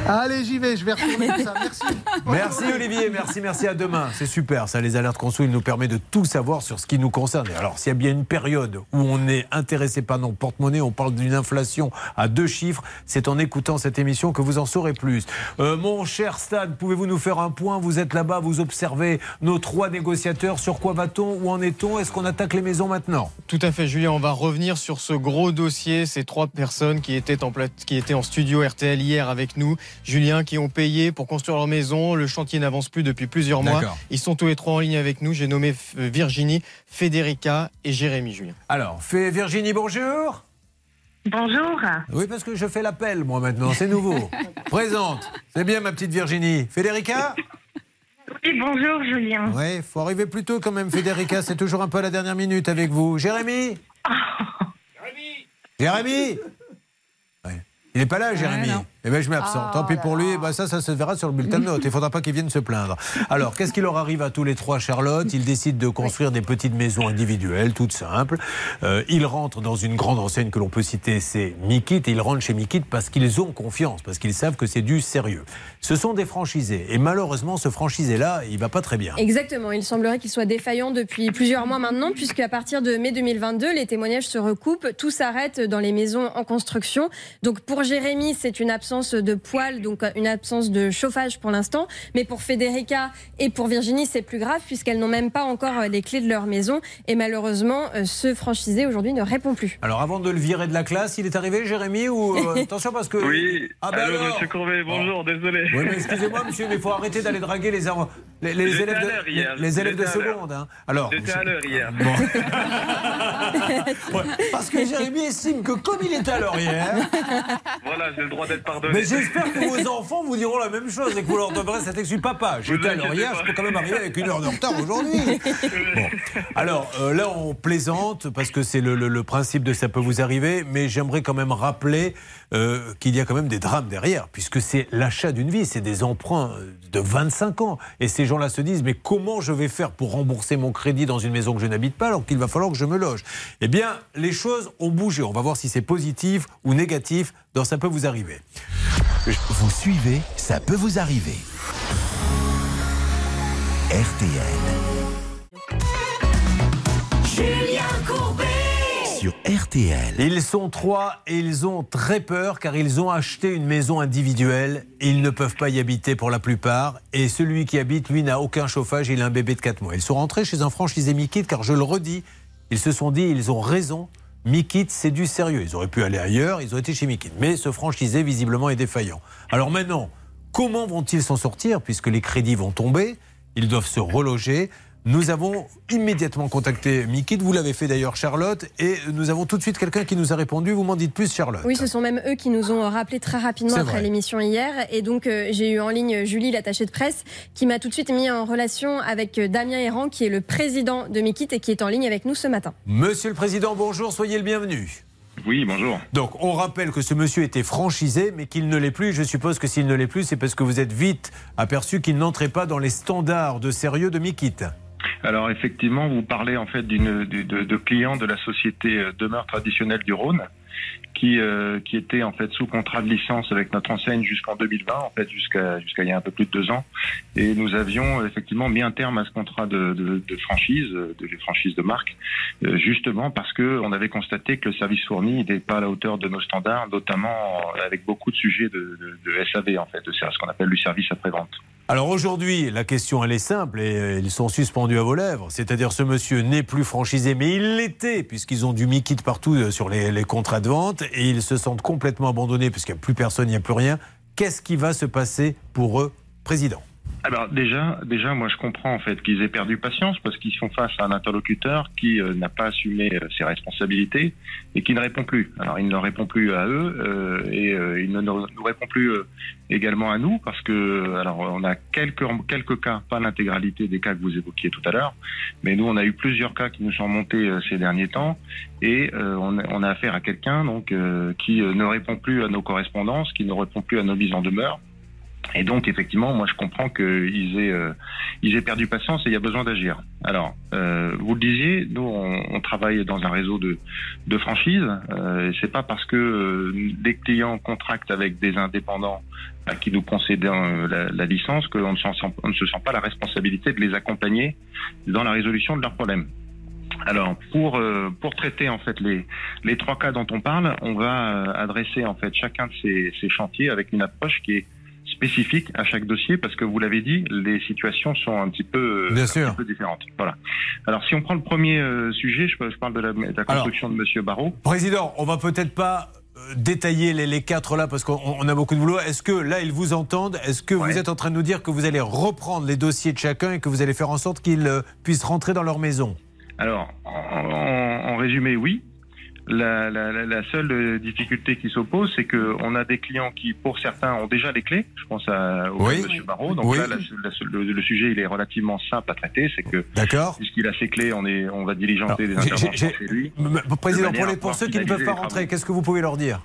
Speaker 18: Allez, j'y vais, je vais retourner tout ça. Merci. (laughs)
Speaker 2: Merci Olivier, merci, merci à demain. C'est super, ça, les alertes conso, il nous permet de tout savoir sur ce qui nous concerne. Et alors, s'il y a bien une période où on est intéressé par nos porte-monnaie, on parle d'une inflation à deux chiffres, c'est en écoutant cette émission que vous en saurez plus. Euh, mon cher Stade, pouvez-vous nous faire un point? Vous êtes là-bas, vous observez nos trois négociateurs. Sur quoi va-t-on? Où en est-on? Est-ce qu'on attaque les maisons maintenant?
Speaker 9: Tout à fait, Julien. On va revenir sur ce gros dossier. Ces trois personnes qui étaient en, plat- qui étaient en studio RTL hier avec nous, Julien, qui ont payé pour construire leur maison. Le chantier n'avance plus depuis plusieurs mois. Ils sont tous les trois en ligne avec nous. J'ai nommé euh, Virginie, Federica et Jérémy, Julien.
Speaker 2: Alors, Virginie, bonjour.
Speaker 21: Bonjour.
Speaker 2: Oui, parce que je fais l'appel, moi, maintenant, c'est nouveau. (laughs) Présente. C'est bien, ma petite Virginie. Federica
Speaker 21: Oui, bonjour Julien.
Speaker 2: Oui, faut arriver plus tôt quand même, Federica. C'est toujours un peu à la dernière minute avec vous. Jérémy (laughs) Jérémy Ouais. Il n'est pas là, Jérémy.
Speaker 3: non.
Speaker 2: Eh bien, je m'absente.
Speaker 3: Oh
Speaker 2: Tant pis pour lui. Eh ben, ça, ça se verra sur le bulletin de notes. Il ne faudra pas qu'il vienne se plaindre. Alors, qu'est-ce qui leur arrive à tous les trois, Charlotte? Ils décident de construire des petites maisons individuelles, toutes simples. Euh, ils rentrent dans une grande enseigne que l'on peut citer, c'est Mikit. Et ils rentrent chez Mikit parce qu'ils ont confiance, parce qu'ils savent que c'est du sérieux. Ce sont des franchisés. Et malheureusement, ce franchisé-là, il va pas très bien.
Speaker 7: Exactement, il semblerait qu'il soit défaillant depuis plusieurs mois maintenant, puisque à partir de mai 2022, les témoignages se recoupent, tout s'arrête dans les maisons en construction. Donc pour Jérémy, c'est une absence de poêle, donc une absence de chauffage pour l'instant. Mais pour Federica et pour Virginie, c'est plus grave, puisqu'elles n'ont même pas encore les clés de leur maison. Et malheureusement, euh, ce franchisé aujourd'hui ne répond plus.
Speaker 2: Alors, avant de le virer de la classe, il est arrivé, Jérémy ou euh, (laughs) attention parce que
Speaker 6: Oui.
Speaker 2: Ah ben
Speaker 6: Allô,
Speaker 2: alors
Speaker 6: monsieur Courbet, bonjour, désolé.
Speaker 2: Oui, mais excusez-moi, monsieur, mais il faut (laughs) arrêter d'aller draguer les, en- les, élèves de,
Speaker 6: hier.
Speaker 2: les, élèves de seconde. hein. Alors,
Speaker 6: J'étais à l'heure hier. (laughs)
Speaker 2: Ouais, parce que Jérémy estime que comme il est à l'heure hier,
Speaker 6: Voilà, j'ai le droit d'être pardonné.
Speaker 2: mais j'espère que vos enfants vous diront la même chose et que vous leur donnerez cet excuse. Papa, j'étais à l'heure hier,
Speaker 6: pas.
Speaker 2: je peux quand même arriver avec une heure de retard aujourd'hui. (laughs) Bon. Alors euh, là, on plaisante parce que c'est le, le- le principe de ça peut vous arriver, mais j'aimerais quand même rappeler euh, qu'il y a quand même des drames derrière, puisque c'est l'achat d'une vie, c'est des emprunts de 25 ans. Et ces gens-là se disent, mais comment je vais faire pour rembourser mon crédit dans une maison que je n'habite pas alors qu'il va falloir que je me loge? Eh bien, les choses ont bougé. On va voir si c'est positif ou négatif dans Ça peut vous arriver.
Speaker 1: Vous suivez, ça peut vous arriver. RTL.
Speaker 8: Courbet.
Speaker 1: RTL.
Speaker 2: Ils sont trois et ils ont très peur car ils ont acheté une maison individuelle. Ils ne peuvent pas y habiter pour la plupart. Et celui qui habite, lui, n'a aucun chauffage. Il a un bébé de 4 mois. Ils sont rentrés chez un franchisé Mikit car je le redis, ils se sont dit, ils ont raison. Mikit, c'est du sérieux. Ils auraient pu aller ailleurs, ils ont été chez Mikit. Mais ce franchisé, visiblement, est défaillant. Alors maintenant, comment vont-ils s'en sortir puisque les crédits vont tomber? Ils doivent se reloger. Nous avons immédiatement contacté Mikit. Vous l'avez fait d'ailleurs, Charlotte. Et nous avons tout de suite quelqu'un qui nous a répondu. Vous m'en dites plus, Charlotte.
Speaker 7: Oui, ce sont même eux qui nous ont rappelé très rapidement après l'émission hier. Et donc, euh, j'ai eu en ligne Julie, l'attachée de presse, qui m'a tout de suite mis en relation avec euh, Damien Errand, qui est le président de Mikit et qui est en ligne avec nous ce matin.
Speaker 2: Monsieur le Président, bonjour, soyez le bienvenu.
Speaker 22: Oui, bonjour.
Speaker 2: Donc, on rappelle que ce monsieur était franchisé, mais qu'il ne l'est plus. Je suppose que s'il ne l'est plus, c'est parce que vous êtes vite aperçu qu'il n'entrait pas dans les standards de sérieux de Mikit.
Speaker 22: Alors effectivement, vous parlez en fait d'une de, de, clients de la société euh, demeure traditionnelle du Rhône, qui euh, qui était en fait sous contrat de licence avec notre enseigne jusqu'en 2020, en fait jusqu'à jusqu'à il y a un peu plus de deux ans, et nous avions euh, effectivement mis un terme à ce contrat de, de, de franchise, de les franchises de marque, justement parce que on avait constaté que le service fourni n'était pas à la hauteur de nos standards, notamment avec beaucoup de sujets de, de, de SAV en fait, de ce qu'on appelle du service après vente.
Speaker 2: Alors aujourd'hui, la question elle est simple et euh, ils sont suspendus à vos lèvres. C'est-à-dire ce monsieur n'est plus franchisé, mais il l'était puisqu'ils ont du Mikit partout euh, sur les, les contrats de vente et ils se sentent complètement abandonnés puisqu'il n'y a plus personne, il n'y a plus rien. Qu'est-ce qui va se passer pour eux, président?
Speaker 22: Alors déjà, déjà, moi je comprends en fait qu'ils aient perdu patience parce qu'ils sont face à un interlocuteur qui euh, n'a pas assumé euh, ses responsabilités et qui ne répond plus. Alors il ne répond plus à eux euh, et euh, il ne nous répond plus euh, également à nous parce que alors on a quelques quelques cas, pas l'intégralité des cas que vous évoquiez tout à l'heure, mais nous on a eu plusieurs cas qui nous sont montés euh, ces derniers temps et on, a, on a affaire à quelqu'un donc qui ne répond plus à nos correspondances, qui ne répond plus à nos mises en demeure. Et donc, effectivement, moi, je comprends qu'ils aient, euh, ils aient perdu patience et il y a besoin d'agir. Alors, euh, vous le disiez, nous, on, on travaille dans un réseau de, de franchises. Euh, c'est pas parce que euh, des clients contractent avec des indépendants à qui nous concédons euh, la, la licence qu'on ne, ne se sent pas la responsabilité de les accompagner dans la résolution de leurs problèmes. Alors pour euh, pour traiter en fait les les trois cas dont on parle, on va euh, adresser en fait chacun de ces, ces chantiers avec une approche qui est spécifique à chaque dossier parce que vous l'avez dit, les situations sont un petit peu euh,
Speaker 2: Bien
Speaker 22: un
Speaker 2: sûr.
Speaker 22: petit peu différentes. Voilà. Alors si on prend le premier euh, sujet, je, je parle de la, de la construction de Monsieur Barrault.
Speaker 2: Président, on va peut-être pas euh, détailler les, les quatre là parce qu'on on a beaucoup de boulot. Est-ce que là ils vous entendent? Est-ce que vous êtes en train de nous dire que vous allez reprendre les dossiers de chacun et que vous allez faire en sorte qu'ils euh, puissent rentrer dans leur maison?
Speaker 22: Alors, en, en- en résumé, oui. La, la- la- seule euh, difficulté qui s'oppose, c'est que on a des clients qui, pour certains, ont déjà les clés. Je pense à, au
Speaker 2: Oui.
Speaker 22: Monsieur Barraud. Donc
Speaker 2: Oui.
Speaker 22: là, la- le, le sujet, il est relativement simple à traiter. C'est que, puisqu'il a ses clés, on est, on va diligenter des interventions chez lui.
Speaker 2: M- m- Président,
Speaker 22: de
Speaker 2: pour, les, pour ceux qui ne peuvent pas rentrer, qu'est-ce que vous pouvez leur dire?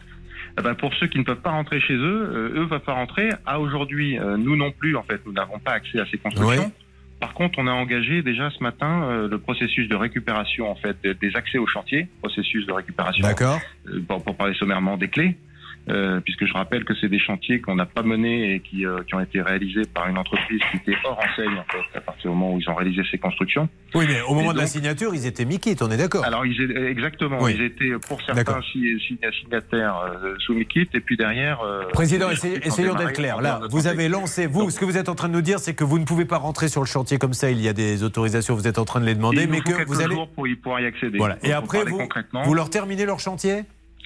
Speaker 22: Eh ben, pour ceux qui ne peuvent pas rentrer chez eux, euh, eux ne peuvent pas rentrer. À aujourd'hui, euh, nous non plus, en fait, nous n'avons pas accès à ces constructions.
Speaker 2: Oui.
Speaker 22: Par contre, on a engagé déjà ce matin euh, le processus de récupération en fait des- accès au chantier, processus de récupération.
Speaker 2: D'accord.
Speaker 22: euh, pour, pour parler sommairement des clés, euh, puisque je rappelle que c'est des chantiers qu'on n'a pas menés et qui, euh, qui ont été réalisés par une entreprise qui était hors enseigne en fait, à partir du moment où ils ont réalisé ces constructions.
Speaker 2: Oui, mais au moment de la signature, ils étaient Mikit, on est d'accord
Speaker 22: Alors ils étaient- exactement,
Speaker 2: Oui.
Speaker 22: ils étaient pour certains signataires euh, sous Mikit et puis derrière. euh,
Speaker 2: Président, essayons d'être clairs.
Speaker 22: en
Speaker 2: Là, vous avez lancé, vous, ce que vous êtes en train de nous dire, c'est que vous ne pouvez pas rentrer sur le chantier comme ça. Il y a des autorisations, vous êtes en train de les demander, mais que vous allez.
Speaker 22: jours pour y, pouvoir y accéder.
Speaker 2: Voilà.
Speaker 22: Donc,
Speaker 2: Et après, vous,
Speaker 22: concrètement,
Speaker 2: vous leur terminez leur chantier?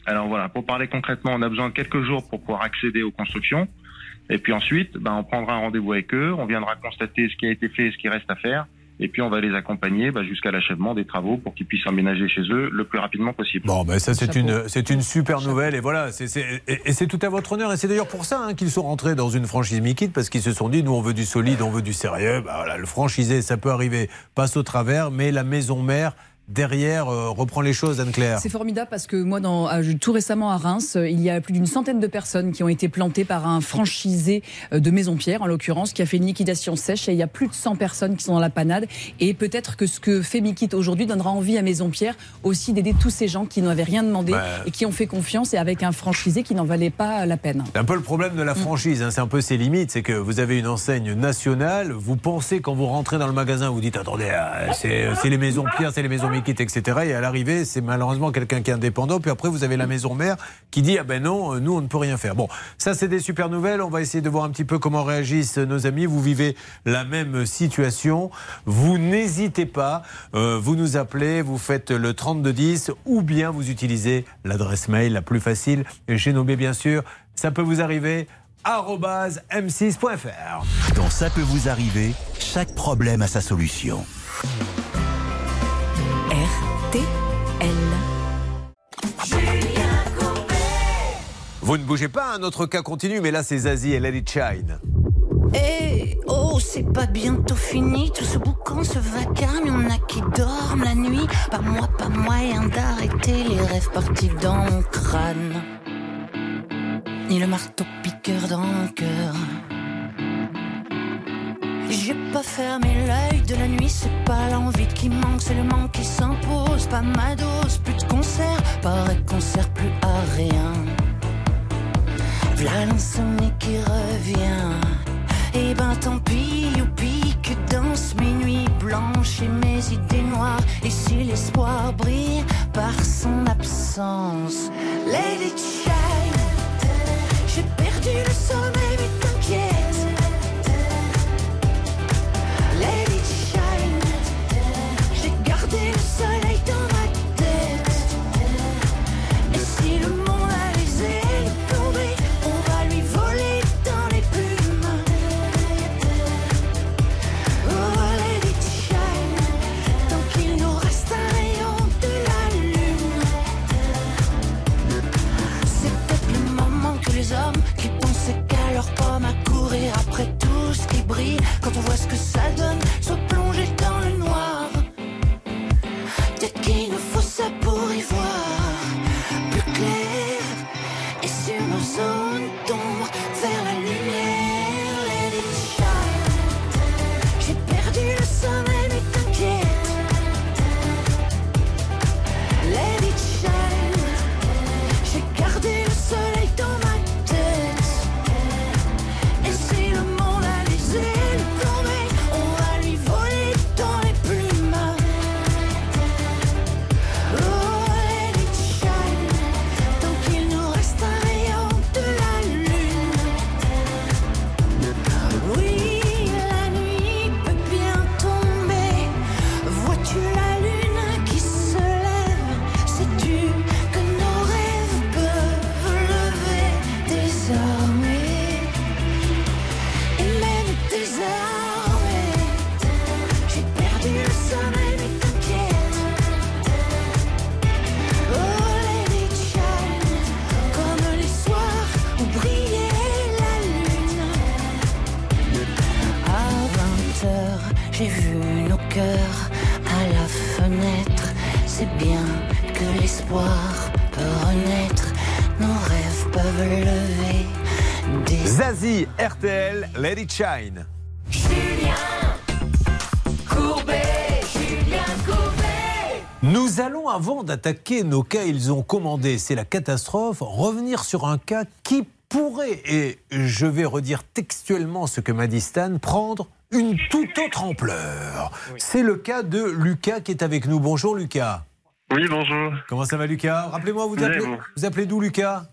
Speaker 22: Alors voilà, pour parler concrètement, on a besoin de quelques jours pour pouvoir accéder aux constructions. Et puis ensuite, ben, on prendra un rendez-vous avec eux, on viendra constater ce qui a été fait et ce qui reste à faire. Et puis on va les accompagner ben, jusqu'à l'achèvement des travaux pour qu'ils puissent emménager chez eux le plus rapidement possible.
Speaker 2: Bon, ben ça c'est une c'est une super nouvelle et voilà, c'est c'est- et, et c'est tout à votre honneur et c'est d'ailleurs pour ça hein, qu'ils sont rentrés dans une franchise Mikit parce qu'ils se sont dit nous on veut du solide, on veut du sérieux. Bah, voilà, le franchisé ça peut arriver, passe au travers, mais la maison mère derrière euh, reprend les choses Anne Claire.
Speaker 3: C'est formidable parce que moi, dans, tout récemment à Reims, euh, il y a plus d'une centaine de personnes qui ont été plantées par un franchisé euh, de Maison Pierre, en l'occurrence, qui a fait une liquidation sèche. Et il y a plus de 100 personnes qui sont dans la panade. Et peut-être que ce que fait Mikit aujourd'hui donnera envie à Maison Pierre aussi d'aider tous ces gens qui n'avaient rien demandé
Speaker 2: Bah.
Speaker 3: et qui ont fait confiance et avec un franchisé qui n'en valait pas la peine.
Speaker 2: C'est un peu le problème de la franchise, hein, c'est un peu ses limites, c'est que vous avez une enseigne nationale, vous pensez quand vous rentrez dans le magasin, vous dites attendez, euh, c'est c'est les maisons Pierre, c'est les maisons Etc. Et à l'arrivée, c'est malheureusement quelqu'un qui est indépendant, puis après vous avez la maison mère qui dit ah ben non, euh, nous on ne peut rien faire. Bon, ça c'est des super nouvelles, on va essayer de voir un petit peu comment réagissent nos amis, vous vivez la même situation, vous n'hésitez pas, euh, vous nous appelez, vous faites le 3210 ou bien vous utilisez l'adresse mail la plus facile, chez Nobé bien sûr, ça peut vous arriver m6.fr.
Speaker 1: Dans Ça peut vous arriver, chaque problème a sa solution.
Speaker 19: RTL.
Speaker 2: Vous ne bougez pas, un autre cas continue, mais là c'est Zazie et It Shine.
Speaker 23: Eh oh, c'est pas bientôt fini tout ce boucan, ce vacarme. Y'en a qui dorment la nuit. Pas moi, pas moyen d'arrêter les rêves partis dans mon crâne. Ni le marteau piqueur dans mon cœur. J'ai pas fermé l'œil de la nuit, c'est pas l'envie qui manque, c'est le manque qui s'impose. Pas ma dose, plus de concert, paraît qu'on sert plus à rien. V'là l'insomnie qui revient. Et ben tant pis, youpi, que danse mes nuits blanches et mes idées noires. Et si l'espoir brille par son absence, it shine. J'ai perdu le sommeil, quand on voit ce que ça donne, à la fenêtre. C'est bien que l'espoir peut renaître, nos rêves peuvent lever des.
Speaker 2: Zazie, RTL, Let It Shine.
Speaker 8: Courbet, Julien Courbet.
Speaker 2: Nous allons, avant d'attaquer nos cas, ils ont commandé, c'est la catastrophe, revenir sur un cas qui pourrait, et je vais redire textuellement ce que m'a dit Stan, prendre une toute autre ampleur. C'est le cas de Lucas qui est avec nous. Bonjour Lucas.
Speaker 22: Oui, bonjour.
Speaker 2: Comment ça va Lucas? Rappelez-moi, vous appelez,
Speaker 22: bon.
Speaker 2: vous appelez d'où Lucas?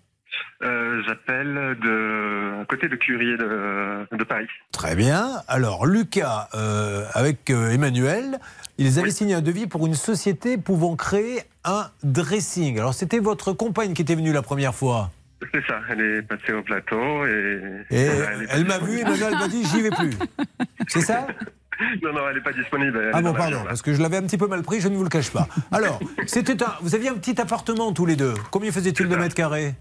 Speaker 22: Euh, J'appelle de à côté de Curier de, de Paris.
Speaker 2: Très bien. Alors, Lucas, euh, avec euh, Emmanuel, ils avaient signé un devis pour une société pouvant créer un dressing. Alors, c'était votre compagne qui était venue la première fois.
Speaker 22: C'est ça, elle est passée au plateau et.
Speaker 2: Et elle m'a vu,
Speaker 22: disponible.
Speaker 2: Emmanuel m'a dit, j'y vais plus. C'est ça? (laughs)
Speaker 22: Non, non, elle n'est pas disponible. elle
Speaker 2: Ah bon, pardon, parce que je l'avais un petit peu mal pris, je ne vous le cache pas. Alors, c'était un, vous aviez un petit appartement tous les deux. Combien faisait-il de mètres carrés?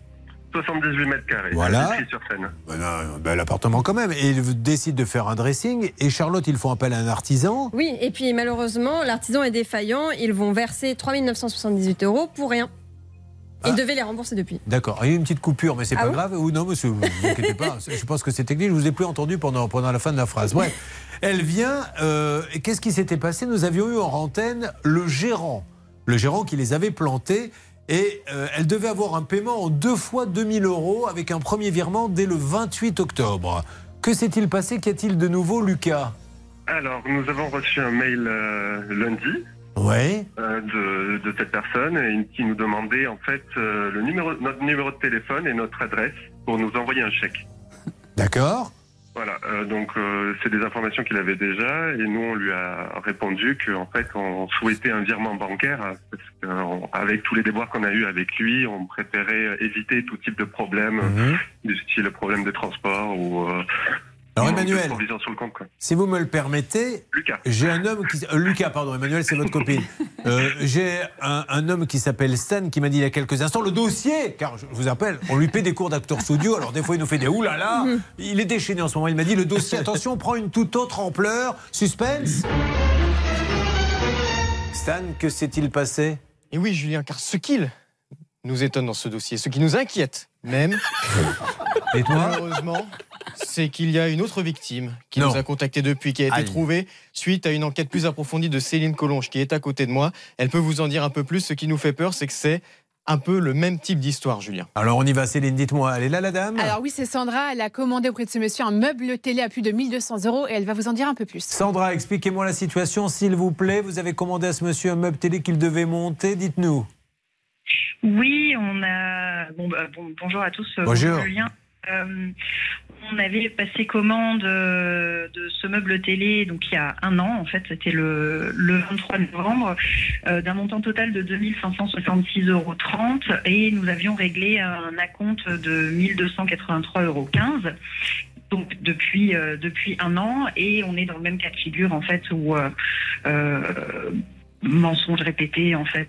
Speaker 22: 78 mètres carrés.
Speaker 2: Voilà.
Speaker 22: sur scène.
Speaker 2: Ben non, un bel appartement quand même. Et il décide de faire un dressing. Et Charlotte, ils font appel à un artisan.
Speaker 7: Oui, et puis malheureusement, l'artisan est défaillant. Ils vont verser 3 978 euros pour rien. Ils devaient les rembourser depuis.
Speaker 2: D'accord. Il y a eu une petite coupure, mais c'est
Speaker 7: Ah
Speaker 2: pas grave. Ou non, monsieur, vous vous inquiétez pas. (laughs) Je pense que c'est technique. Je vous ai plus entendu pendant, pendant la fin de la phrase. Ouais. Elle vient. euh, qu'est-ce qui s'était passé? Nous avions eu en antenne le gérant. Le gérant qui les avait plantés. Et euh, elle devait avoir un paiement en deux fois 2000 euros avec un premier virement dès le 28 octobre. Que s'est-il passé? Qu'y a-t-il de nouveau, Lucas?
Speaker 22: Alors, nous avons reçu un mail euh, lundi
Speaker 2: Ouais.
Speaker 22: euh, de, de cette personne et qui nous demandait en fait euh, le numéro, notre numéro de téléphone et notre adresse pour nous envoyer un chèque.
Speaker 2: D'accord.
Speaker 22: Voilà, euh, donc euh, c'est des informations qu'il avait déjà et nous on lui a répondu qu'en fait on souhaitait un virement bancaire hein, parce qu'avec tous les déboires qu'on a eu avec lui, on préférait éviter tout type de problème,
Speaker 2: Mhm.
Speaker 22: du style problème de transport ou euh,
Speaker 2: Alors, Emmanuel.
Speaker 22: provision sur le compte. Quoi.
Speaker 2: Si vous me le permettez,
Speaker 22: Lucas.
Speaker 2: j'ai un homme qui. euh, Lucas, pardon, Emmanuel, c'est votre copine. (laughs) Euh, j'ai un, un homme qui s'appelle Stan qui m'a dit il y a quelques instants le dossier, car je vous rappelle, on lui paie des cours d'acteur studio, alors des fois il nous fait des oulala. Il est déchaîné en ce moment. Il m'a dit le dossier, attention, prend une toute autre ampleur. Suspense. Stan, que s'est-il passé?
Speaker 9: Et oui, Julien, car ce qu'il nous étonne dans ce dossier, ce qui nous inquiète même, (laughs)
Speaker 2: Et toi
Speaker 9: malheureusement, c'est qu'il y a une autre victime qui
Speaker 2: Non.
Speaker 9: nous a contacté depuis, qui a été
Speaker 2: Aïe.
Speaker 9: trouvée suite à une enquête plus approfondie de Céline Collonge, qui est à côté de moi. Elle peut vous en dire un peu plus. Ce qui nous fait peur, c'est que c'est un peu le même type d'histoire, Julien.
Speaker 2: Alors on y va, Céline, dites-moi, elle est là la dame?
Speaker 4: Alors oui, c'est Sandra. Elle a commandé auprès de ce monsieur un meuble télé à plus de 1200 euros et elle va vous en dire un peu plus.
Speaker 2: Sandra, expliquez-moi la situation, s'il vous plaît. Vous avez commandé à ce monsieur un meuble télé qu'il devait monter, dites-nous.
Speaker 21: Oui, on a. Bon, bah, bon- bonjour à tous. euh,
Speaker 2: Bonjour.
Speaker 21: Julien. Euh, on avait passé commande euh, de ce meuble télé donc il y a un an en fait c'était le, le 23 novembre euh, d'un montant total de 2566,30 euros et nous avions réglé un acompte de 1283,15 euros donc depuis depuis un an et on est dans le même cas de figure en fait où mensonge répété en fait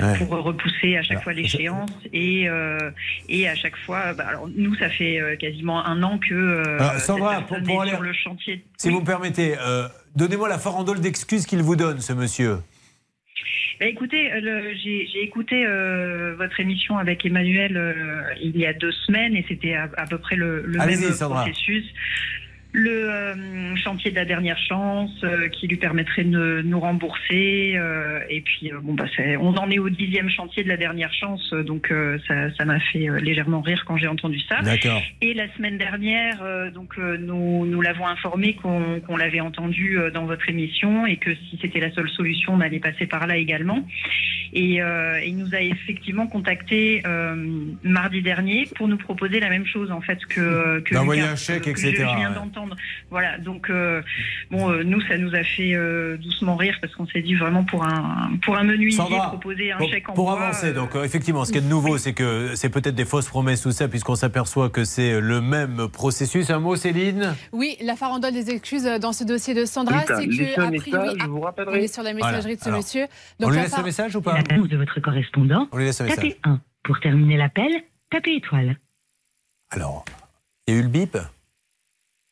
Speaker 2: Ouais. (laughs)
Speaker 21: pour repousser à chaque fois l'échéance et euh, et à chaque fois bah, alors nous ça fait euh, quasiment un an que euh,
Speaker 2: Alors, Sandra, pour- pour aller-
Speaker 21: sur le chantier
Speaker 2: Si vous me permettez, donnez-moi la farandole d'excuses qu'il vous donne, ce monsieur.
Speaker 21: Bah, écoutez, j'ai écouté euh, votre émission avec Emmanuel euh, il y a deux semaines et c'était à, à peu près le, le même
Speaker 2: Sandra.
Speaker 21: processus. Le euh, chantier de la dernière chance euh, qui lui permettrait de nous rembourser euh, et puis euh, bon bah on en est au dixième chantier de la dernière chance euh, donc euh, ça ça m'a fait légèrement rire quand j'ai entendu ça.
Speaker 2: D'accord.
Speaker 21: Et la semaine dernière, euh, donc euh, nous, nous l'avons informé qu'on l'avait entendu euh, dans votre émission et que si c'était la seule solution, on allait passer par là également. Et euh, il nous a effectivement contacté euh, mardi dernier pour nous proposer la même chose en fait que, que
Speaker 2: D'envoyer un chèque,
Speaker 21: que
Speaker 2: etc.,
Speaker 21: je viens. Voilà, donc euh, bon, euh, nous ça nous a fait euh, doucement rire parce qu'on s'est dit vraiment pour un pour un menuisier proposer un
Speaker 2: pour,
Speaker 21: chèque en
Speaker 2: pour
Speaker 21: bois,
Speaker 2: avancer,
Speaker 21: euh,
Speaker 2: donc euh, effectivement, ce qui est de nouveau, c'est que c'est peut-être des fausses promesses ou ça, puisqu'on s'aperçoit que c'est le même processus. Un mot, Céline?
Speaker 4: Oui, la farandole des excuses dans ce dossier de Sandra, c'est que
Speaker 2: un
Speaker 4: a
Speaker 2: message,
Speaker 4: priori,
Speaker 2: je vous
Speaker 4: ah,
Speaker 2: rappellerai.
Speaker 4: on est sur la
Speaker 2: Voilà.
Speaker 4: messagerie de ce
Speaker 2: Alors,
Speaker 4: monsieur.
Speaker 2: on lui
Speaker 4: la
Speaker 2: laisse
Speaker 4: far-
Speaker 2: le message ou pas
Speaker 24: L'annonce de votre correspondant.
Speaker 2: On lui laisse un message.
Speaker 24: Tapez 1. Pour terminer l'appel, tapez étoile.
Speaker 2: Alors, il y a eu le bip?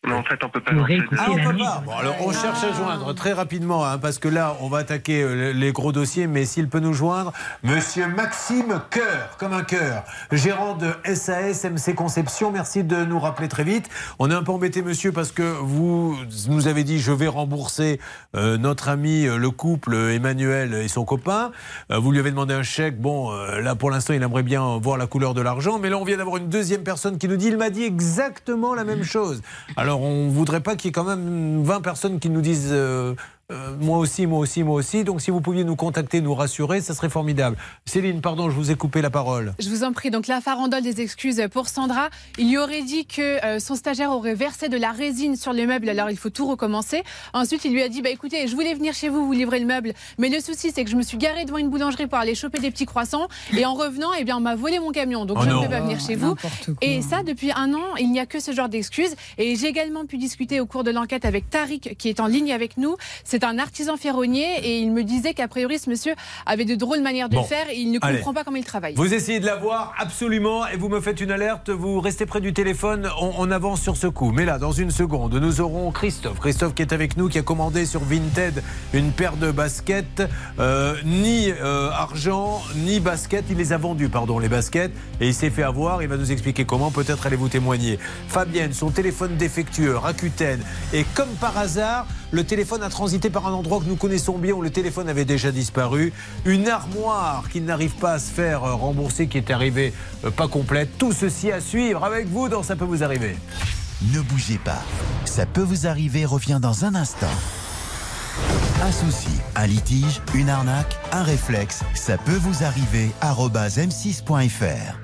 Speaker 22: Non, en fait, on peut pas. Lancer de-
Speaker 2: Ah, on peut pas.
Speaker 24: en
Speaker 2: Bon, alors on cherche à joindre très rapidement, hein, parce que là, on va attaquer euh, les gros dossiers, mais s'il peut nous joindre, Monsieur Maxime Coeur, comme un cœur, gérant de SAS MC Conception, merci de nous rappeler très vite. On est un peu embêté, monsieur, parce que vous nous avez dit, je vais rembourser euh, notre ami, euh, le couple Emmanuel et son copain. Euh, vous lui avez demandé un chèque. Bon, euh, là, pour l'instant, il aimerait bien voir la couleur de l'argent, mais là, on vient d'avoir une deuxième personne qui nous dit, il m'a dit exactement la même chose. Alors, on voudrait pas qu'il y ait quand même 20 personnes qui nous disent euh, euh, moi aussi, moi aussi, moi aussi. Donc, si vous pouviez nous contacter, nous rassurer, ça serait formidable. Céline, pardon, je vous ai coupé la parole.
Speaker 4: Je vous en prie. Donc la farandole des excuses pour Sandra. Il lui aurait dit que euh, son stagiaire aurait versé de la résine sur les meubles, alors il faut tout recommencer. Ensuite, il lui a dit bah écoutez, je voulais venir chez vous vous livrer le meuble, mais le souci c'est que je me suis garé devant une boulangerie pour aller choper des petits croissants et en revenant, eh bien on m'a volé mon camion, donc
Speaker 2: Oh
Speaker 4: je
Speaker 2: non.
Speaker 4: ne peux pas venir chez vous. Et ça depuis un an, il n'y a que ce genre d'excuses. Et j'ai également pu discuter au cours de l'enquête avec Tariq qui est en ligne avec nous. C'est un artisan ferronnier et il me disait qu'a priori ce monsieur avait de drôles manières de
Speaker 2: Bon.
Speaker 4: faire et il ne
Speaker 2: Allez.
Speaker 4: comprend pas comment il travaille.
Speaker 2: Vous essayez de la voir absolument et vous me faites une alerte. Vous restez près du téléphone. On, on avance sur ce coup. Mais là, dans une seconde, nous aurons Christophe. Christophe qui est avec nous, qui a commandé sur Vinted une paire de baskets. Euh, ni euh, argent, ni basket. Il les a vendus, pardon, les baskets. Et il s'est fait avoir. Il va nous expliquer comment. Peut-être allez-vous témoigner. Fabienne, son téléphone défectueux, Rakuten. Et comme par hasard, le téléphone a transité par un endroit que nous connaissons bien où le téléphone avait déjà disparu. Une armoire qui n'arrive pas à se faire euh, rembourser, qui est arrivée euh, pas complète. Tout ceci à suivre avec vous dans Ça peut vous arriver.
Speaker 1: Ne bougez pas. Ça peut vous arriver revient dans un instant. Un souci, un litige, une arnaque, un réflexe, ça peut vous arriver. arobase m6.fr.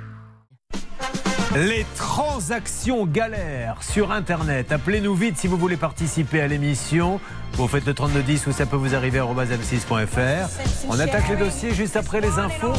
Speaker 2: Les transactions galères sur Internet. Appelez-nous vite si vous voulez participer à l'émission. Vous faites le 3210 ou ça peut vous arriver à m6.fr. On attaque les dossiers juste après les infos.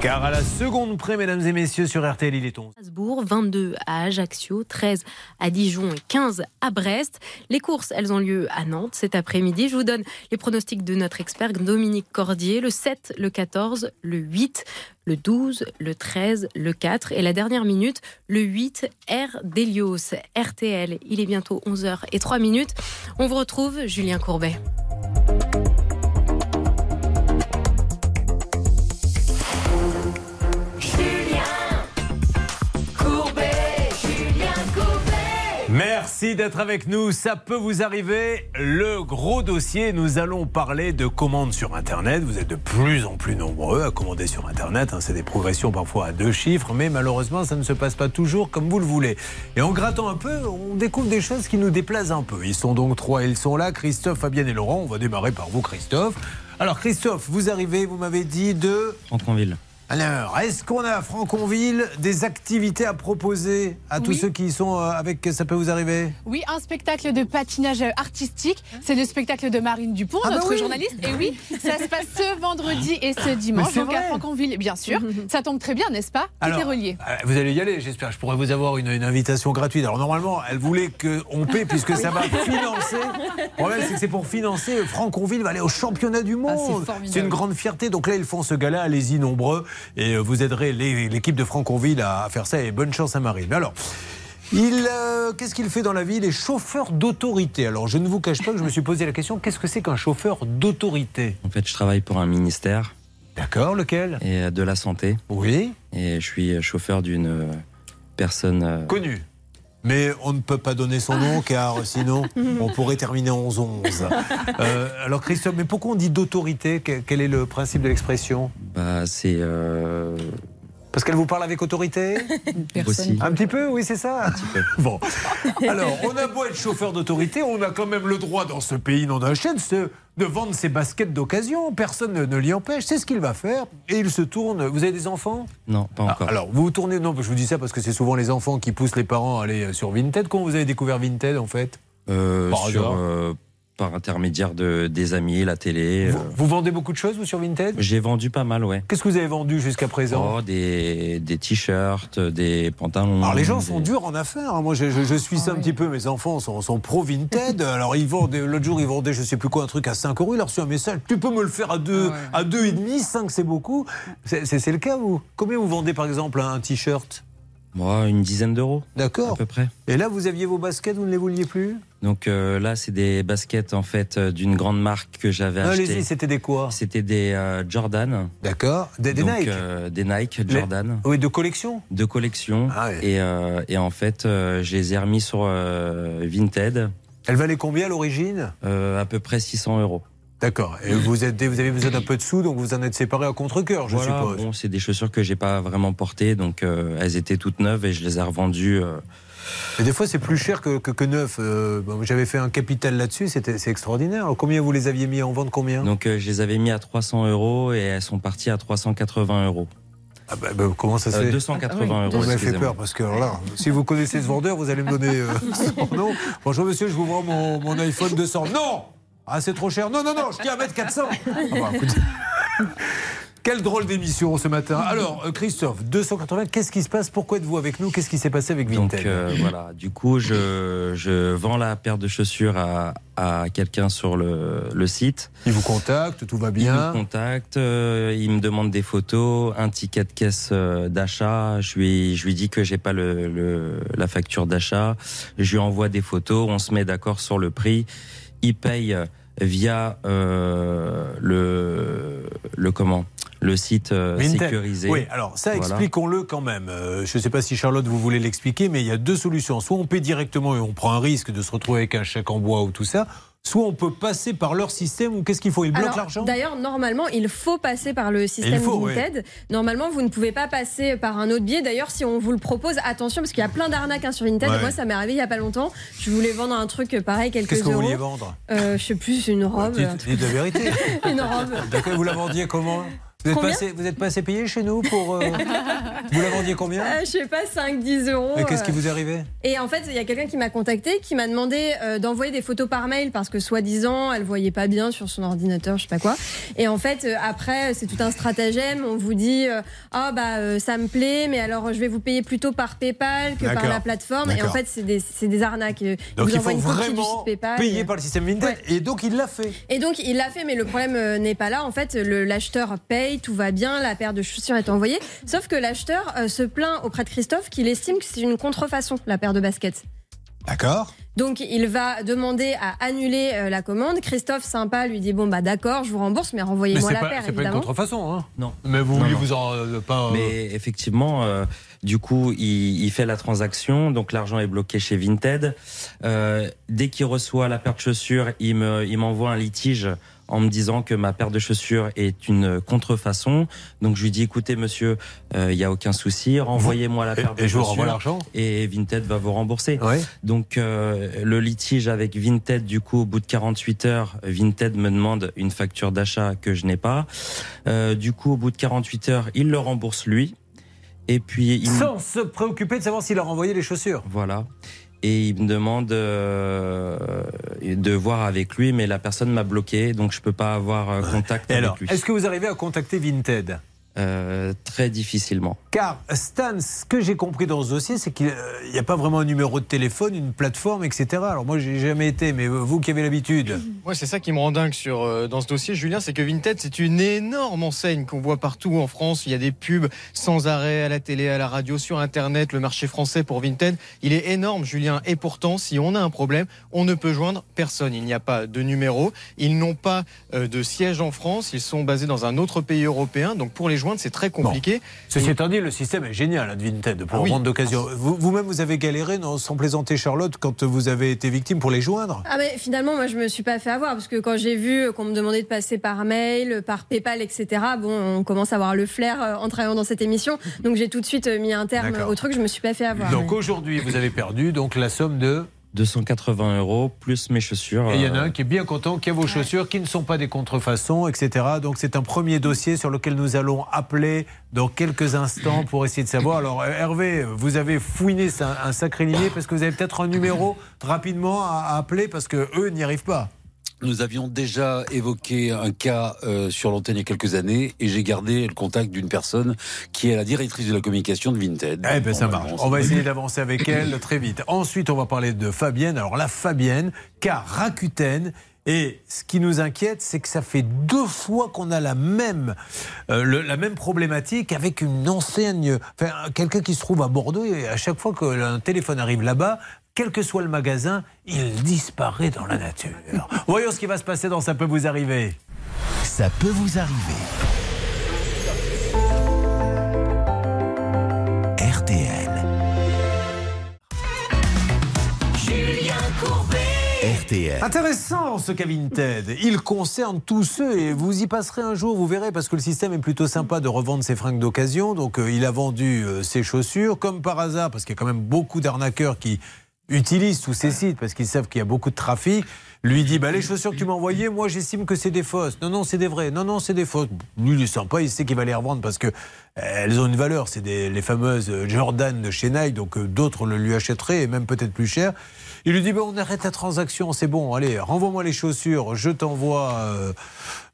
Speaker 2: Car à la seconde près, mesdames et messieurs, sur RTL, il est 11.
Speaker 25: Strasbourg, 22 à Ajaccio, 13 à Dijon et 15 à Brest. Les courses, elles ont lieu à Nantes cet après-midi. Je vous donne les pronostics de notre expert Dominique Cordier. Le 7, le 14, le 8, le 12, le 13, le 4 et la dernière minute, le 8, R d'Elios. RTL, il est bientôt 11h et 3 minutes. On vous retrouve, Julien Courbet.
Speaker 2: Merci d'être avec nous. Ça peut vous arriver. Le gros dossier, nous allons parler de commandes sur Internet. Vous êtes de plus en plus nombreux à commander sur Internet. hein. C'est des progressions parfois à deux chiffres, mais malheureusement, ça ne se passe pas toujours comme vous le voulez. Et en grattant un peu, on découvre des choses qui nous déplaisent un peu. Ils sont donc trois, ils sont là. Christophe, Fabienne et Laurent. On va démarrer par vous, Christophe. Alors, Christophe, vous arrivez, vous m'avez dit de... Alors, est-ce qu'on a à Franconville des activités à proposer à tous
Speaker 4: Oui.
Speaker 2: ceux qui sont euh, avec Ça peut vous arriver?
Speaker 4: Oui, un spectacle de patinage artistique. C'est le spectacle de Marine Dupont,
Speaker 2: Ah bah
Speaker 4: notre
Speaker 2: oui.
Speaker 4: journaliste. Et oui, (laughs) ça se passe ce vendredi et ce dimanche. Donc à. Franconville, bien sûr. (laughs) Ça tombe très bien, n'est-ce pas? Tout est relié.
Speaker 2: euh, vous allez y aller, j'espère. Je pourrais vous avoir une, une invitation gratuite. Alors normalement, elle voulait qu'on paie (laughs) puisque ça va financer. Le problème, c'est que c'est pour financer. Franconville va aller au championnat du monde.
Speaker 3: formidable.
Speaker 2: c'est une grande fierté. Donc là, ils font ce gala. Allez-y nombreux et euh, vous aiderez l'équipe de Franconville à, faire ça. Et bonne chance à Marine. Alors. Il, euh, qu'est-ce qu'il fait dans la vie? Il est chauffeur d'autorité. Alors, je ne vous cache pas que je me suis posé la question qu'est-ce que c'est qu'un chauffeur d'autorité?
Speaker 26: En fait, je travaille pour un ministère.
Speaker 2: D'accord, lequel?
Speaker 26: Et euh, de la santé.
Speaker 2: Oui.
Speaker 26: Et je suis chauffeur d'une personne. euh,
Speaker 2: Connu. Mais on ne peut pas donner son nom car sinon on pourrait terminer en 11-11. (laughs) Euh, alors Christophe, mais pourquoi on dit d'autorité? Quel quel est le principe de l'expression?
Speaker 26: Bah, c'est. euh,
Speaker 2: Parce qu'elle vous parle avec autorité?
Speaker 26: Aussi.
Speaker 2: Un petit peu, oui, c'est ça (laughs) Bon. Alors, on a beau être chauffeur d'autorité, on a quand même le droit dans ce pays non d'un chêne de, de vendre ses baskets d'occasion. Personne ne, ne l'y empêche. C'est ce qu'il va faire. Et il se tourne. Vous avez des enfants?
Speaker 26: Non, pas encore.
Speaker 2: Ah, alors, vous vous tournez. Non, je vous dis ça parce que c'est souvent les enfants qui poussent les parents à aller sur Vinted. Comment vous avez découvert Vinted en fait?
Speaker 26: Euh,
Speaker 2: Par
Speaker 26: sur,
Speaker 2: hasard.
Speaker 26: euh, par intermédiaire de, des amis, la télé.
Speaker 2: Vous,
Speaker 26: euh,
Speaker 2: vous vendez beaucoup de choses, vous, sur Vinted?
Speaker 26: J'ai vendu pas mal, ouais.
Speaker 2: Qu'est-ce que vous avez vendu jusqu'à présent?
Speaker 26: Oh, des, des t-shirts, des pantalons.
Speaker 2: Alors les gens
Speaker 26: des-
Speaker 2: sont durs en affaires. hein. Moi, je, je- je suis ça un petit peu. Mes enfants sont, sont pro Vinted. (laughs) Alors ils vendent. L'autre jour, ils vendaient, je sais plus quoi, un truc à 5 euros. Il a reçu un message. Tu peux me le faire à deux, à deux et demi, 5 c'est beaucoup. C'est c'est- c'est le cas vous? Combien vous vendez par exemple un t-shirt?
Speaker 26: Moi, une dizaine d'euros.
Speaker 2: D'accord.
Speaker 26: À peu près.
Speaker 2: Et là, vous aviez vos baskets, vous ne les vouliez plus?
Speaker 26: Donc euh, là, c'est des baskets en fait euh, d'une grande marque que j'avais achetées.
Speaker 2: Allez-y, c'était des quoi?
Speaker 26: C'était des euh, Jordan.
Speaker 2: D'accord. Des, des
Speaker 26: Donc,
Speaker 2: Nike.
Speaker 26: euh, des Nike
Speaker 2: Les-
Speaker 26: Jordan.
Speaker 2: Oui, de collection?
Speaker 26: De collection.
Speaker 2: Ah
Speaker 26: et, et en fait, je les ai remis sur Vinted.
Speaker 2: Elle valait combien à l'origine?
Speaker 26: À peu près 600 euros.
Speaker 2: D'accord. Et vous, êtes, vous avez besoin d'un peu de sous, donc vous en êtes séparés à contre-cœur, je
Speaker 26: Voilà,
Speaker 2: suppose.
Speaker 26: bon, c'est des chaussures que j'ai pas vraiment portées, donc euh, elles étaient toutes neuves et je les ai revendues. euh,
Speaker 2: Et des fois, c'est plus cher que, que, que neuf. Euh, bon, J'avais fait un capital là-dessus, c'était c'est extraordinaire. Alors, combien vous les aviez mis en vente Combien?
Speaker 26: Donc euh, je les avais mis à 300 euros et elles sont parties à 380 euros.
Speaker 2: Ah bah, bah, comment ça se
Speaker 26: Euh,
Speaker 2: fait?
Speaker 26: 280 euros.
Speaker 2: Vous m'avez fait peur parce que alors là, si vous connaissez ce vendeur, vous allez me donner euh, (laughs) son nom. Bonjour monsieur, je vous mon, mon iPhone 200. Non Ah, c'est trop cher. Non, non, non, je tiens à mettre 400. Ah bah. Quelle drôle d'émission ce matin. Alors, euh, Christophe, 280, qu'est-ce qui se passe? Pourquoi êtes-vous avec nous? Qu'est-ce qui s'est passé avec Vinted?
Speaker 26: Donc euh, voilà, du coup, je, je vends la paire de chaussures à, à quelqu'un sur le, le site.
Speaker 2: Il vous contacte, tout va
Speaker 26: Il
Speaker 2: bien.
Speaker 26: me contacte, euh, il me demande des photos, un ticket de caisse d'achat. Je lui, je lui dis que j'ai pas le, le- la facture d'achat. Je lui envoie des photos, on se met d'accord sur le prix. Il paye via euh, le, le comment le site euh, sécurisé.
Speaker 2: Oui, alors ça,
Speaker 26: Voilà.
Speaker 2: expliquons-le quand même. Euh, je ne sais pas si Charlotte, vous voulez l'expliquer, mais il y a deux solutions. Soit on paie directement et on prend un risque de se retrouver avec un chèque en bois ou tout ça, soit on peut passer par leur système ou qu'est-ce qu'il faut? Ils bloquent l'argent?
Speaker 7: D'ailleurs, normalement, il faut passer par le système
Speaker 2: faut, oui.
Speaker 7: Vinted. Normalement, vous ne pouvez pas passer par un autre biais. D'ailleurs, si on vous le propose, attention, parce qu'il y a plein d'arnaques hein, sur Vinted.
Speaker 2: Ouais.
Speaker 7: Moi, ça m'est arrivé il y a pas longtemps. Je voulais vendre un truc pareil, quelques
Speaker 2: Qu'est-ce que vous vouliez vendre?
Speaker 7: Euh, Je sais plus, une robe.
Speaker 2: Dites, la vérité. (laughs)
Speaker 7: une robe.
Speaker 2: D'accord, vous la vendiez comment? Vous êtes, pas assez, vous êtes pas assez payé chez nous pour. euh, (laughs) vous la vendiez combien
Speaker 7: Euh, je sais pas, 5-10 euros.
Speaker 2: Et qu'est-ce qui
Speaker 7: euh.
Speaker 2: vous est arrivé
Speaker 7: Et en fait, il y a quelqu'un qui m'a contacté, qui m'a demandé euh, d'envoyer des photos par mail parce que soi-disant, elle voyait pas bien sur son ordinateur, je sais pas quoi. Et en fait, euh, après, c'est tout un stratagème. On vous dit, euh, ah bah euh, ça me plaît, mais alors je vais vous payer plutôt par PayPal que par la plateforme. Et en fait, c'est des, arnaques. Ils
Speaker 2: Donc
Speaker 7: vous
Speaker 2: il faut
Speaker 7: une copie du
Speaker 2: vraiment
Speaker 7: site PayPal.
Speaker 2: payer par le système Vinted. Et donc il l'a fait.
Speaker 7: et donc il l'a fait, mais le problème euh, n'est pas là. En fait, l'acheteur paye, tout va bien, la paire de chaussures est envoyée. Sauf que l'acheteur euh, se plaint auprès de Christophe qu'il estime que c'est une contrefaçon, la paire de baskets.
Speaker 2: D'accord.
Speaker 7: Donc il va demander à annuler euh, la commande. Christophe, sympa, lui dit bon bah d'accord, je vous rembourse, mais renvoyez-moi la
Speaker 2: pas,
Speaker 7: paire
Speaker 2: c'est pas une
Speaker 7: évidemment.
Speaker 2: contrefaçon. Hein.
Speaker 26: Non.
Speaker 2: Mais vous
Speaker 26: Non,
Speaker 2: vouliez
Speaker 26: non.
Speaker 2: vous en euh, pas. euh,
Speaker 26: Mais effectivement, euh, du coup, il, il fait la transaction, donc l'argent est bloqué chez Vinted. Euh, dès qu'il reçoit la paire de chaussures, il me, il m'envoie un litige en me disant que ma paire de chaussures est une contrefaçon. Donc je lui dis, écoutez monsieur, euh, il y a aucun souci, renvoyez-moi la
Speaker 2: Et-
Speaker 26: paire de
Speaker 2: et je vous
Speaker 26: chaussures
Speaker 2: renvoie l'argent
Speaker 26: et Vinted va vous rembourser. Donc euh, le litige avec Vinted, du coup, au bout de 48 heures, Vinted me demande une facture d'achat que je n'ai pas. Euh, du coup, au bout de 48 heures, il le rembourse lui. Et puis il
Speaker 2: Sans se préoccuper de savoir s'il a renvoyé les chaussures.
Speaker 26: voilà. Et il me demande euh, de voir avec lui, mais la personne m'a bloqué, donc je peux pas avoir euh, contact
Speaker 2: Et
Speaker 26: avec
Speaker 2: alors,
Speaker 26: lui.
Speaker 2: est-ce que vous arrivez à contacter Vinted?
Speaker 26: Euh, Très difficilement.
Speaker 2: Car Stan, ce que j'ai compris dans ce dossier, c'est qu'il n'y a pas vraiment un numéro de téléphone, une plateforme, etc. Alors moi, j'ai jamais été, mais vous qui avez l'habitude.
Speaker 9: Moi, c'est ça qui me rend dingue sur, euh, dans ce dossier, Julien, c'est que Vinted, c'est une énorme enseigne qu'on voit partout en France. Il y a des pubs sans arrêt à la télé, à la radio, sur Internet. Le marché français pour Vinted, il est énorme, Julien. Et pourtant, si on a un problème, on ne peut joindre personne. Il n'y a pas de numéro. Ils n'ont pas euh, de siège en France. Ils sont basés dans un autre pays européen. Donc, pour les joindre, c'est très compliqué.
Speaker 2: Ceci étant dit, le système est génial hein, de Vinted pour
Speaker 9: Ah oui.
Speaker 2: d'occasion. Vous- Vous-même, vous, avez galéré, non, sans plaisanter Charlotte, quand vous avez été victime pour les joindre?
Speaker 7: Ah mais finalement moi je me suis pas fait avoir parce que quand j'ai vu qu'on me demandait de passer par mail, par PayPal, etc. Bon, on commence à avoir le flair euh, en travaillant dans cette émission, donc j'ai tout de suite euh, mis un terme au truc. Je me suis pas fait avoir.
Speaker 2: Donc aujourd'hui, vous avez perdu donc la somme de
Speaker 26: 280 euros plus mes chaussures.
Speaker 2: Et il y en a
Speaker 26: euh,
Speaker 2: un qui est bien content, qui a vos chaussures, qui ne sont pas des contrefaçons, etc. Donc c'est un premier dossier sur lequel nous allons appeler dans quelques instants pour essayer de savoir. Alors euh, Hervé, vous avez fouiné ça- un sacré limier parce que vous avez peut-être un numéro rapidement à, à appeler parce que eux n'y arrivent pas.
Speaker 11: Nous avions déjà évoqué un cas euh, sur l'antenne il y a quelques années et j'ai gardé le contact d'une personne qui est la directrice de la communication de Vinted.
Speaker 2: Eh ben ça marche. On va essayer d'avancer avec elle très vite. Ensuite, on va parler de Fabienne. Alors la Fabienne, car Rakuten. Et ce qui nous inquiète, c'est que ça fait deux fois qu'on a la même, euh, le- la même problématique avec une enseigne, enfin, quelqu'un qui se trouve à Bordeaux et à chaque fois qu'un téléphone arrive là-bas, quel que soit le magasin, il disparaît dans la nature. Voyons ce qui va se passer dans Ça peut vous arriver.
Speaker 1: Ça peut vous arriver. RTL.
Speaker 8: Julien Courbet.
Speaker 1: RTL.
Speaker 2: Intéressant ce qu'a Vinted. Il concerne tous ceux et vous y passerez un jour, vous verrez, parce que le système est plutôt sympa de revendre ses fringues d'occasion. Donc euh, il a vendu euh, ses chaussures, comme par hasard, parce qu'il y a quand même beaucoup d'arnaqueurs qui utilisent tous ces sites parce qu'ils savent qu'il y a beaucoup de trafic. Lui dit bah, les chaussures que tu m'as envoyées, moi j'estime que c'est des fausses. Non, non, c'est des vraies. Non, non, c'est des fausses. Lui, il est sympa, il sait qu'il va les revendre parce que euh, elles ont une valeur. C'est les fameuses euh, Jordan de chez Nike, donc euh, d'autres le lui achèteraient et même peut-être plus cher. Il lui dit bah, on arrête la transaction, c'est bon, allez, renvoie-moi les chaussures, je t'envoie, euh,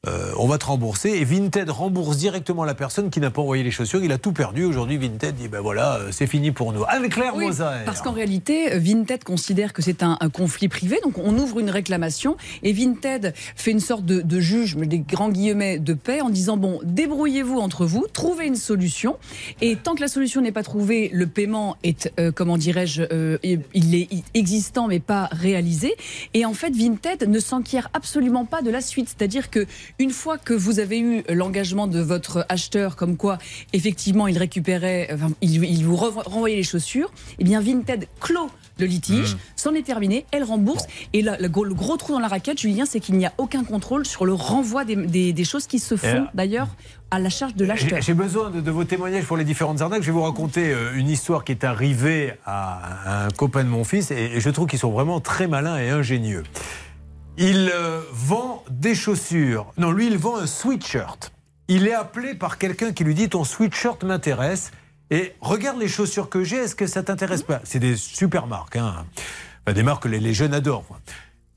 Speaker 2: euh, on va te rembourser. Et Vinted rembourse directement la personne qui n'a pas envoyé les chaussures. Il a tout perdu. Aujourd'hui, Vinted dit ben voilà, euh, c'est fini pour nous. Avec Claire
Speaker 3: Oui,
Speaker 2: Moser.
Speaker 3: Parce qu'en réalité, Vinted considère que c'est un, un conflit privé, donc on ouvre une réclamation et Vinted fait une sorte de, de juge, des grands guillemets, de paix en disant bon, débrouillez-vous entre vous, trouvez une solution et tant que la solution n'est pas trouvée, le paiement est, euh, comment dirais-je, euh, il est existant mais pas réalisé. Et en fait, Vinted ne s'enquiert absolument pas de la suite, c'est-à-dire que une fois que vous avez eu l'engagement de votre acheteur, comme quoi effectivement il récupérait, enfin, il, il vous renvo- renvoyait les chaussures, eh bien Vinted clôt le litige, c'en est terminé, elle rembourse. Et là, le, gros, le gros trou dans la raquette, Julien, c'est qu'il n'y a aucun contrôle sur le renvoi des, des- des choses qui se font d'ailleurs à la charge de l'acheteur.
Speaker 2: J'ai besoin de, de vos témoignages pour les différentes arnaques. Je vais vous raconter euh, une histoire qui est arrivée à un copain de mon fils et, et je trouve qu'ils sont vraiment très malins et ingénieux. Il euh, vend des chaussures. Non, lui, il vend un sweatshirt. il est appelé par quelqu'un qui lui dit ton sweatshirt m'intéresse et regarde les chaussures que j'ai, est-ce que ça t'intéresse pas? C'est des super marques, hein. Des marques que les, jeunes adorent. quoi.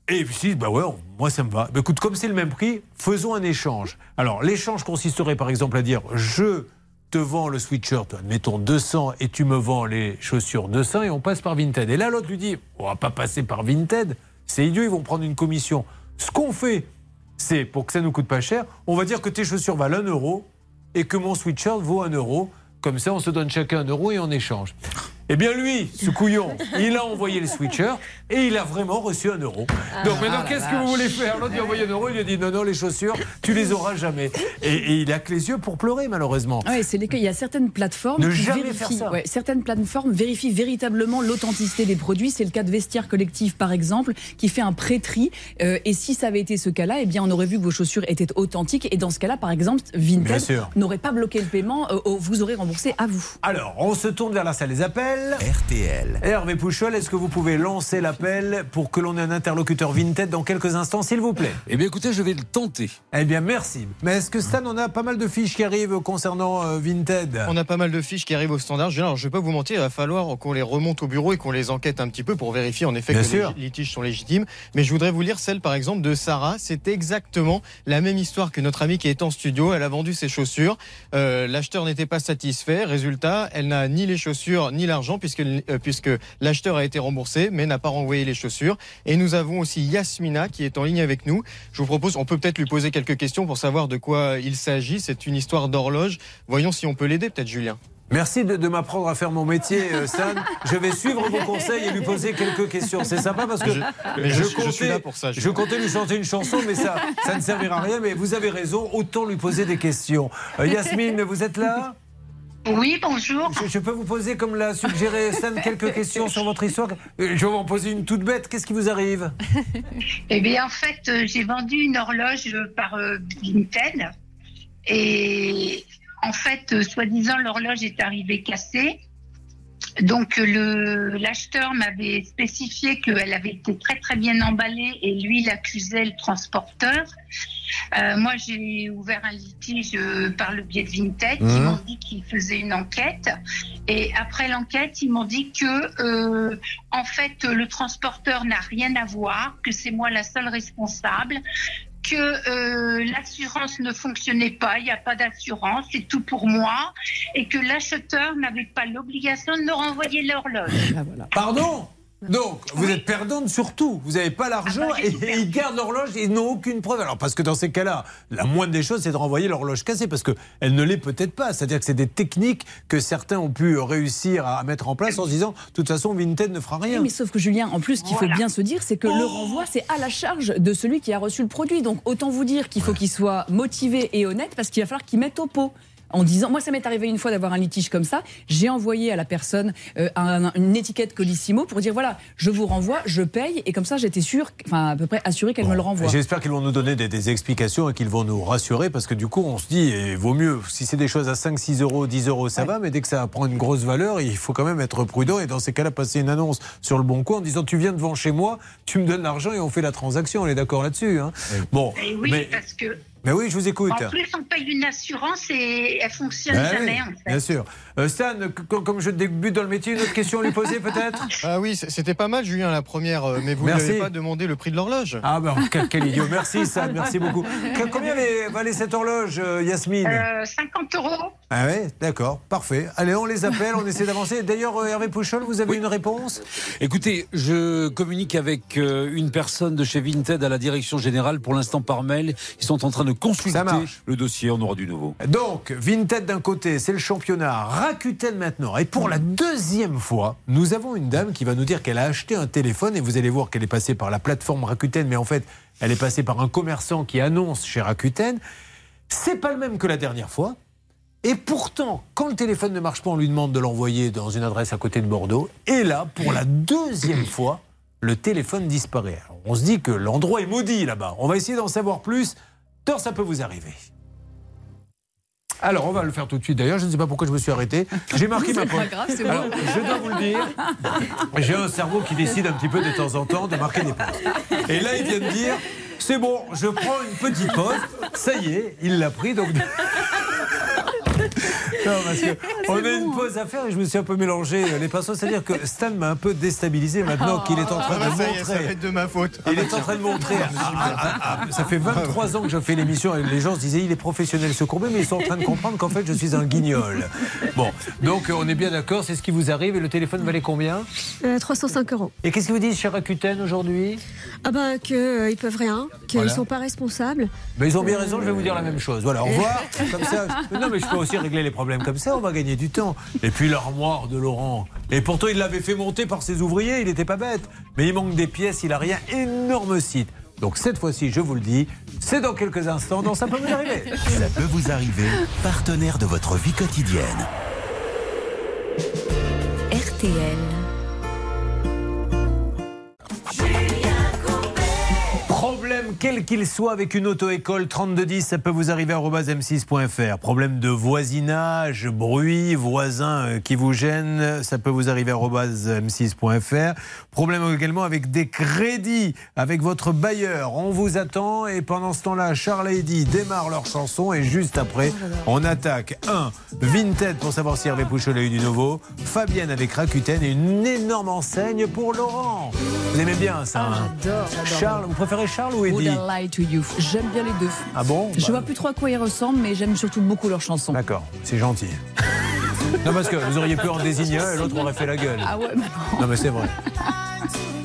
Speaker 2: Et puis, dit, bah ouais, moi ça me va. Bah, écoute, comme c'est le même prix, faisons un échange. Alors, l'échange consisterait par exemple à dire je te vends le sweatshirt, admettons 200, et tu me vends les chaussures 200, et on passe par Vinted. Et là, l'autre lui dit on va pas passer par Vinted, c'est idiot, ils vont prendre une commission. Ce qu'on fait, c'est pour que ça nous coûte pas cher, on va dire que tes chaussures valent 1 euro et que mon sweatshirt vaut 1 euro. Comme ça, on se donne chacun 1 euro et on échange. Eh bien, lui, ce couillon, il a envoyé le sweatshirt et il a vraiment reçu un euro. Donc maintenant,
Speaker 3: Ah,
Speaker 2: qu'est-ce que vous voulez faire? L'autre, il a envoyé un euro, il lui a dit non, non, les chaussures, tu les auras jamais. Et, et il a que les yeux pour pleurer, malheureusement.
Speaker 3: Ouais, c'est l'écueil. Il y a certaines plateformes
Speaker 2: Ne
Speaker 3: qui
Speaker 2: jamais
Speaker 3: vérifient,
Speaker 2: faire ça.
Speaker 3: ouais, certaines plateformes vérifient véritablement l'authenticité des produits. C'est le cas de Vestiaire Collectif, par exemple, qui fait un pré-tri. Euh, et si ça avait été ce cas-là, eh bien, on aurait vu que vos chaussures étaient authentiques. Et dans ce cas-là, par exemple, Vinted n'aurait pas bloqué le paiement. euh, euh, vous aurez remboursé à vous.
Speaker 2: Alors, on se tourne vers la salle des appels.
Speaker 1: RTL.
Speaker 2: Hervé Pouchol, est-ce que vous pouvez lancer l'appel pour que l'on ait un interlocuteur Vinted dans quelques instants, s'il vous plaît?
Speaker 11: Eh bien, écoutez, je vais le tenter.
Speaker 2: Eh bien, merci. Mais est-ce que Stan, on a pas mal de fiches qui arrivent concernant euh, Vinted?
Speaker 9: On a pas mal de fiches qui arrivent au standard. Je ne vais pas vous mentir, il va falloir qu'on les remonte au bureau et qu'on les enquête un petit peu pour vérifier en effet
Speaker 2: Bien
Speaker 9: que
Speaker 2: sûr.
Speaker 9: les litiges sont légitimes. Mais je voudrais vous lire celle par exemple de Sarah. C'est exactement la même histoire que notre amie qui est en studio. Elle a vendu ses chaussures. Euh, L'acheteur n'était pas satisfait. Résultat, elle n'a ni les chaussures ni l'argent puisque, euh, puisque l'acheteur a été remboursé mais n'a pas renvoyé les chaussures. Et nous avons aussi Yasmina qui est en ligne avec nous. Je vous propose, on peut peut-être lui poser quelques questions pour savoir de quoi il s'agit. C'est une histoire d'horloge. Voyons si on peut l'aider peut-être Julien.
Speaker 2: Merci de, de m'apprendre à faire mon métier, euh, Stan. Je vais suivre vos conseils et lui poser quelques questions. C'est sympa parce que
Speaker 9: Je- mais je- je suis là pour ça,
Speaker 2: je comptais lui chanter une chanson, mais ça, ça ne servira à rien. Mais vous avez raison, autant lui poser des questions. Euh, Yasmine, vous êtes là?
Speaker 27: Oui, bonjour.
Speaker 2: Je, je peux vous poser, comme l'a suggéré (laughs) Stan, quelques questions sur votre histoire Euh, Je vais vous en poser une toute bête. Qu'est-ce qui vous arrive? (laughs)
Speaker 27: Eh bien, en fait, euh, j'ai vendu une horloge par euh. Et en fait, euh, soi-disant, l'horloge est arrivée cassée. Donc, euh, le- l'acheteur m'avait spécifié qu'elle avait été très, très bien emballée et lui, il accusait le transporteur. Euh, moi, j'ai ouvert un litige euh, par le biais de Vinted. Ils
Speaker 28: Mhm.
Speaker 27: m'ont dit qu'ils faisaient une enquête. Et après l'enquête, ils m'ont dit que, euh, en fait, le transporteur n'a rien à voir, que c'est moi la seule responsable, que euh, l'assurance ne fonctionnait pas, il n'y a pas d'assurance, c'est tout pour moi, et que l'acheteur n'avait pas l'obligation de me renvoyer l'horloge.
Speaker 2: Pardon? Donc, vous êtes perdante sur tout. Vous n'avez pas l'argent
Speaker 27: Ah bah,
Speaker 2: et, ils gardent l'horloge et ils n'ont aucune preuve. Alors, parce que dans ces cas-là, la moindre des choses, c'est de renvoyer l'horloge cassée parce qu'elle ne l'est peut-être pas. C'est-à-dire que c'est des techniques que certains ont pu réussir à mettre en place en se disant, de toute façon, Vinted ne fera rien.
Speaker 3: Oui, mais sauf que Julien, en plus, ce qu'il faut bien se dire, c'est que le renvoi, c'est à la charge de celui qui a reçu le produit. Donc autant vous dire qu'il faut qu'il soit motivé et honnête parce qu'il va falloir qu'il mette au pot. En disant, moi ça m'est arrivé une fois d'avoir un litige comme ça, j'ai envoyé à la personne euh, un- une étiquette Colissimo pour dire voilà, je vous renvoie, je paye, et comme ça j'étais sûre, enfin à peu près assurée qu'elle me le renvoie.
Speaker 2: J'espère qu'ils vont nous donner des, des explications et qu'ils vont nous rassurer parce que du coup, on se dit, il vaut mieux, si c'est des choses à 5, 6 euros, 10 euros, ça va, mais dès que ça prend une grosse valeur, il faut quand même être prudent et dans ces cas-là, passer une annonce sur le bon coin en disant, tu viens devant chez moi, tu me donnes l'argent et on fait la transaction. On est d'accord là-dessus. hein bon,
Speaker 27: Et oui,
Speaker 2: mais,
Speaker 27: parce que
Speaker 2: mais oui, je vous écoute.
Speaker 27: en plus on paye une assurance et elle fonctionne
Speaker 2: Ben
Speaker 27: jamais
Speaker 2: oui,
Speaker 27: en fait.
Speaker 2: Bien sûr. Euh, Stan, comme je débute dans le métier, une autre question à lui poser peut-être?
Speaker 9: Ah oui, c'était pas mal, Julien, la première, euh, mais vous n'avez pas demandé le prix de l'horloge.
Speaker 2: Ah ben (laughs) quel, quel idiot. Merci Stan, merci beaucoup. Combien valait, cette horloge, euh, Yasmine?
Speaker 27: Euh, 50 euros.
Speaker 2: Ah ouais, d'accord, parfait. Allez, on les appelle, on essaie d'avancer. D'ailleurs, Hervé Pouchol, vous avez une réponse?
Speaker 11: Écoutez, je communique avec une personne de chez Vinted à la direction générale. Pour l'instant, par mail, ils sont en train de consulter le dossier. On aura du nouveau.
Speaker 2: Donc, Vinted d'un côté, c'est le championnat. Rakuten maintenant. Et pour la deuxième fois, nous avons une dame qui va nous dire qu'elle a acheté un téléphone. Et vous allez voir qu'elle est passée par la plateforme Rakuten, mais en fait, elle est passée par un commerçant qui annonce chez Rakuten. C'est pas le même que la dernière fois. Et pourtant, quand le téléphone ne marche pas, on lui demande de l'envoyer dans une adresse à côté de Bordeaux. Et là, pour la deuxième fois, le téléphone disparaît. Alors, on se dit que l'endroit est maudit là-bas. On va essayer d'en savoir plus. Tort, ça peut vous arriver. Alors, on va le faire tout de suite. D'ailleurs, je ne sais pas pourquoi je me suis arrêté. J'ai marqué ma
Speaker 3: c'est bon.
Speaker 2: Alors, je dois vous le dire, j'ai un cerveau qui décide un petit peu de temps en temps de marquer des pauses. Et là, il vient de dire
Speaker 29: C'est bon, je prends une petite pause. Ça y est, il l'a pris. Donc. Non, parce que on a une pause à faire et je me suis un peu mélangé les pinceaux. C'est-à-dire que Stan m'a un peu déstabilisé maintenant qu'il est en train
Speaker 9: Ah
Speaker 29: de
Speaker 9: ça y est, ça va
Speaker 29: montrer.
Speaker 9: être de ma faute.
Speaker 29: Il est en train de montrer. Ah, ah, ah, ah, ça fait 23 ans que je fais l'émission et les gens se disaient il est professionnel ce courbet, mais ils sont en train de comprendre qu'en fait je suis un guignol. Bon, donc euh, on est bien d'accord, c'est ce qui vous arrive et le téléphone valait combien?
Speaker 30: Euh, 305 euros.
Speaker 29: Et qu'est-ce que vous dites chez Rakuten aujourd'hui?
Speaker 30: Ah bah qu'ils ils peuvent rien, qu'ils
Speaker 29: Voilà.
Speaker 30: sont pas responsables.
Speaker 29: Mais ils ont bien raison, je vais vous dire la même chose. Voilà, au revoir. Comme ça. Non, mais je peux aussi régler les problèmes comme ça, on va gagner du temps. Et puis l'armoire de Laurent. Et pourtant, il l'avait fait monter par ses ouvriers, il n'était pas bête. Mais il manque des pièces, il a rien. Énorme site. Donc cette fois-ci, je vous le dis, c'est dans quelques instants, donc ça peut vous arriver.
Speaker 1: Ça peut vous arriver, partenaire de votre vie quotidienne.
Speaker 19: RTL.
Speaker 29: Problème quel qu'il soit avec une auto-école 3210, ça peut vous arriver à m6.fr. Problème de voisinage, bruit, voisins euh, qui vous gênent, ça peut vous arriver à m6.fr. Problème également avec des crédits, avec votre bailleur. On vous attend et pendant ce temps-là, Charles et Eddy démarrent leur chanson et juste après, on attaque un Vinted pour savoir si Hervé Pouchol a eu du nouveau, Fabienne avec Rakuten et une énorme enseigne pour Laurent. Vous aimez bien ça hein?
Speaker 3: J'adore, j'adore.
Speaker 29: Charles, vous préférez Charles ou
Speaker 3: Would
Speaker 29: Eddie
Speaker 3: I lie to you J'aime bien les deux.
Speaker 29: Ah bon
Speaker 3: Je
Speaker 29: Bah,
Speaker 3: vois plus trop à quoi ils ressemblent, mais j'aime surtout beaucoup leurs chansons.
Speaker 29: D'accord, c'est gentil. non, parce que vous auriez pu en désigner un et l'autre aurait fait la gueule.
Speaker 3: Ah ouais, mais. Non,
Speaker 29: mais c'est vrai. (laughs)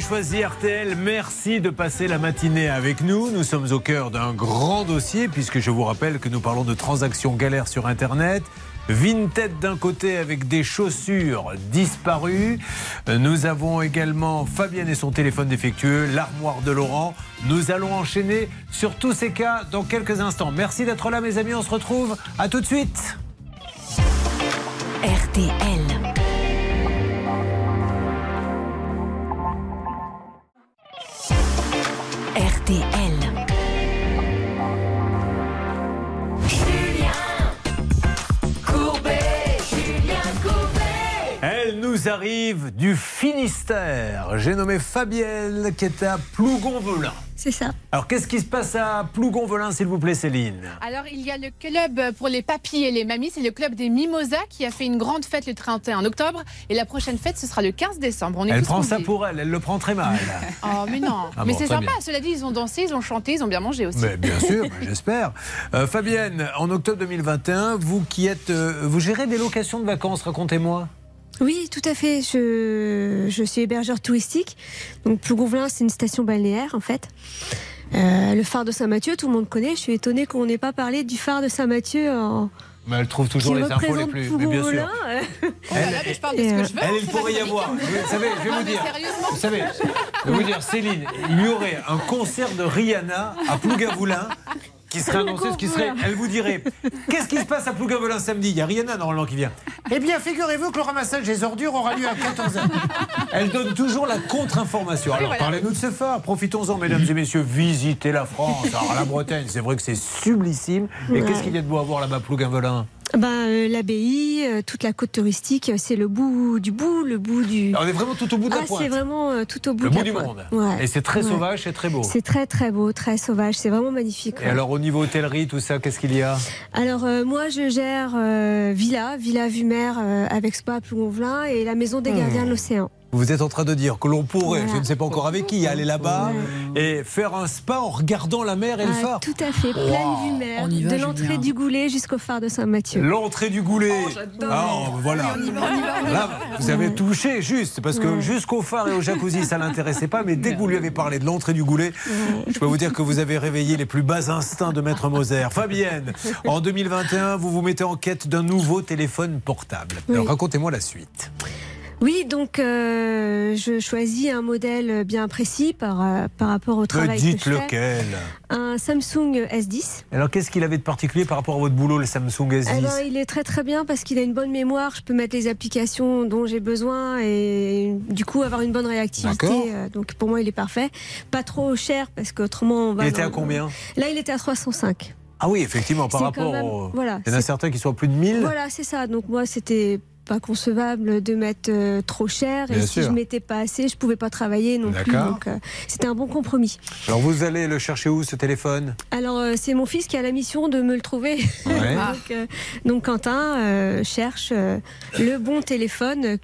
Speaker 2: choisi RTL. Merci de passer la matinée avec nous. Nous sommes au cœur d'un grand dossier puisque je vous rappelle que nous parlons de transactions galères sur Internet. Vinted d'un côté avec des chaussures disparues. Nous avons également Fabienne et son téléphone défectueux, l'armoire de Laurent. Nous allons enchaîner sur tous ces cas dans quelques instants. Merci d'être là mes amis, on se retrouve à tout de suite.
Speaker 19: RTL.
Speaker 2: Du Finistère. J'ai nommé Fabienne qui est à Plougonvelin.
Speaker 30: C'est ça.
Speaker 2: Alors qu'est-ce qui se passe à Plougonvelin s'il vous plaît Céline?
Speaker 4: Alors, il y a le club pour les papis et les mamies, c'est le club des Mimosas qui a fait une grande fête le 31 octobre. Et la prochaine fête, ce sera le 15 décembre. On est
Speaker 2: Elle prend ça pour elle, elle le prend très mal. (laughs)
Speaker 4: Oh, mais non.
Speaker 2: Ah
Speaker 4: mais
Speaker 2: bon,
Speaker 4: c'est sympa.
Speaker 2: bien.
Speaker 4: Cela dit, ils ont dansé, ils ont chanté, ils ont bien mangé aussi.
Speaker 2: Mais bien sûr, j'espère. (laughs) Euh, Fabienne, en octobre 2021, vous qui êtes, euh, vous gérez des locations de vacances, racontez-moi.
Speaker 30: Oui, tout à fait. Je, je suis hébergeur touristique. Donc, Plougonvelin, c'est une station balnéaire, en fait. Euh, le phare de Saint-Mathieu, tout le monde connaît. Je suis étonnée qu'on n'ait pas parlé du phare de Saint-Mathieu en.
Speaker 2: Mais elle trouve toujours les infos les plus. Mais bien sûr. Elle,
Speaker 4: mais je parle de ce que je veux.
Speaker 2: elle, il pourrait y avoir. Vous savez, je vais vous dire. Vous savez, je vais vous dire, Céline, il y aurait un concert de Rihanna à Plougavelin qui serait annoncé, ce qui serait. Elle vous dirait (laughs) Qu'est-ce qui se passe à Plougavelin samedi? Il y a Rihanna normalement qui vient. Eh bien, figurez-vous que le ramassage des ordures aura lieu à 14h. (laughs) Elle donne toujours la contre-information. Alors,
Speaker 8: voilà.
Speaker 2: parlez-nous de ce phare. Profitons-en, mesdames et messieurs. Visitez la France. Alors, la Bretagne, c'est vrai que c'est sublissime. Et
Speaker 30: Ouais.
Speaker 2: qu'est-ce qu'il y a de beau à voir là-bas, Plougavelin
Speaker 30: Ben, euh, l'abbaye, euh, toute la côte touristique, euh, c'est le bout du bout, le bout du.
Speaker 2: On est vraiment tout au bout de la
Speaker 30: Ah,
Speaker 2: pointe.
Speaker 30: c'est vraiment euh, tout au bout
Speaker 2: Le
Speaker 30: de
Speaker 2: bout
Speaker 30: la
Speaker 2: du
Speaker 30: pointe.
Speaker 2: monde.
Speaker 30: Ouais.
Speaker 2: Et c'est très
Speaker 30: Ouais.
Speaker 2: sauvage, c'est très beau.
Speaker 30: C'est très très beau, très sauvage. C'est vraiment magnifique.
Speaker 2: Et
Speaker 30: ouais.
Speaker 2: alors, au niveau hôtellerie, tout ça, qu'est-ce qu'il y a?
Speaker 30: Alors euh, moi je gère euh, Villa, Villa Vue Mer euh, avec Spa à Plougonvelin et la Maison des
Speaker 2: Hmm.
Speaker 30: Gardiens de l'Océan.
Speaker 2: Vous êtes en train de dire que l'on pourrait,
Speaker 30: Voilà.
Speaker 2: je ne sais pas encore avec qui, aller là-bas et faire un spa en regardant la mer et le phare.
Speaker 30: tout à fait,
Speaker 2: Wow.
Speaker 30: pleine vue mer,
Speaker 2: On y va,
Speaker 30: de l'entrée du Goulet jusqu'au phare de Saint-Mathieu.
Speaker 2: L'entrée du goulet.
Speaker 30: j'adore.
Speaker 2: Ah, voilà.
Speaker 30: on y va, on y va, on y
Speaker 2: Là, vous avez touché juste, parce que
Speaker 30: Ouais.
Speaker 2: jusqu'au phare et au jacuzzi, ça l'intéressait pas, mais dès que vous lui avez parlé de l'entrée du goulet, je peux vous dire que vous avez réveillé les plus bas instincts de Maître Moser. Fabienne, en 2021, vous vous mettez en quête d'un nouveau téléphone portable. Alors racontez-moi la suite.
Speaker 30: Oui, donc euh, je choisis un modèle bien précis par, euh, par rapport au
Speaker 2: Me
Speaker 30: travail
Speaker 2: dites
Speaker 30: que je fais.
Speaker 2: lequel?
Speaker 30: Un Samsung S10.
Speaker 2: Alors qu'est-ce qu'il avait de particulier par rapport à votre boulot, le Samsung S10
Speaker 30: Eh ben, il est très très bien parce qu'il a une bonne mémoire. Je peux mettre les applications dont j'ai besoin et du coup avoir une bonne réactivité.
Speaker 2: D'accord.
Speaker 30: Euh, Donc pour moi, il est parfait. Pas trop cher parce qu'autrement on va.
Speaker 2: Il était à combien?
Speaker 30: Là, il était à 305.
Speaker 2: Ah oui, effectivement, par rapport
Speaker 30: même-
Speaker 2: au...
Speaker 30: voilà,
Speaker 2: Il y en a certains qui sont à plus de 1000.
Speaker 30: Voilà, c'est ça. Donc moi, c'était pas concevable de mettre euh, trop cher et si je mettais pas assez, je pouvais pas travailler non plus. Donc euh, c'était un bon compromis.
Speaker 2: Alors vous allez le chercher où ce téléphone?
Speaker 30: Alors euh, c'est mon fils qui a la mission de me le trouver.
Speaker 2: Ouais. (laughs)
Speaker 30: donc, donc Quentin cherche le bon téléphone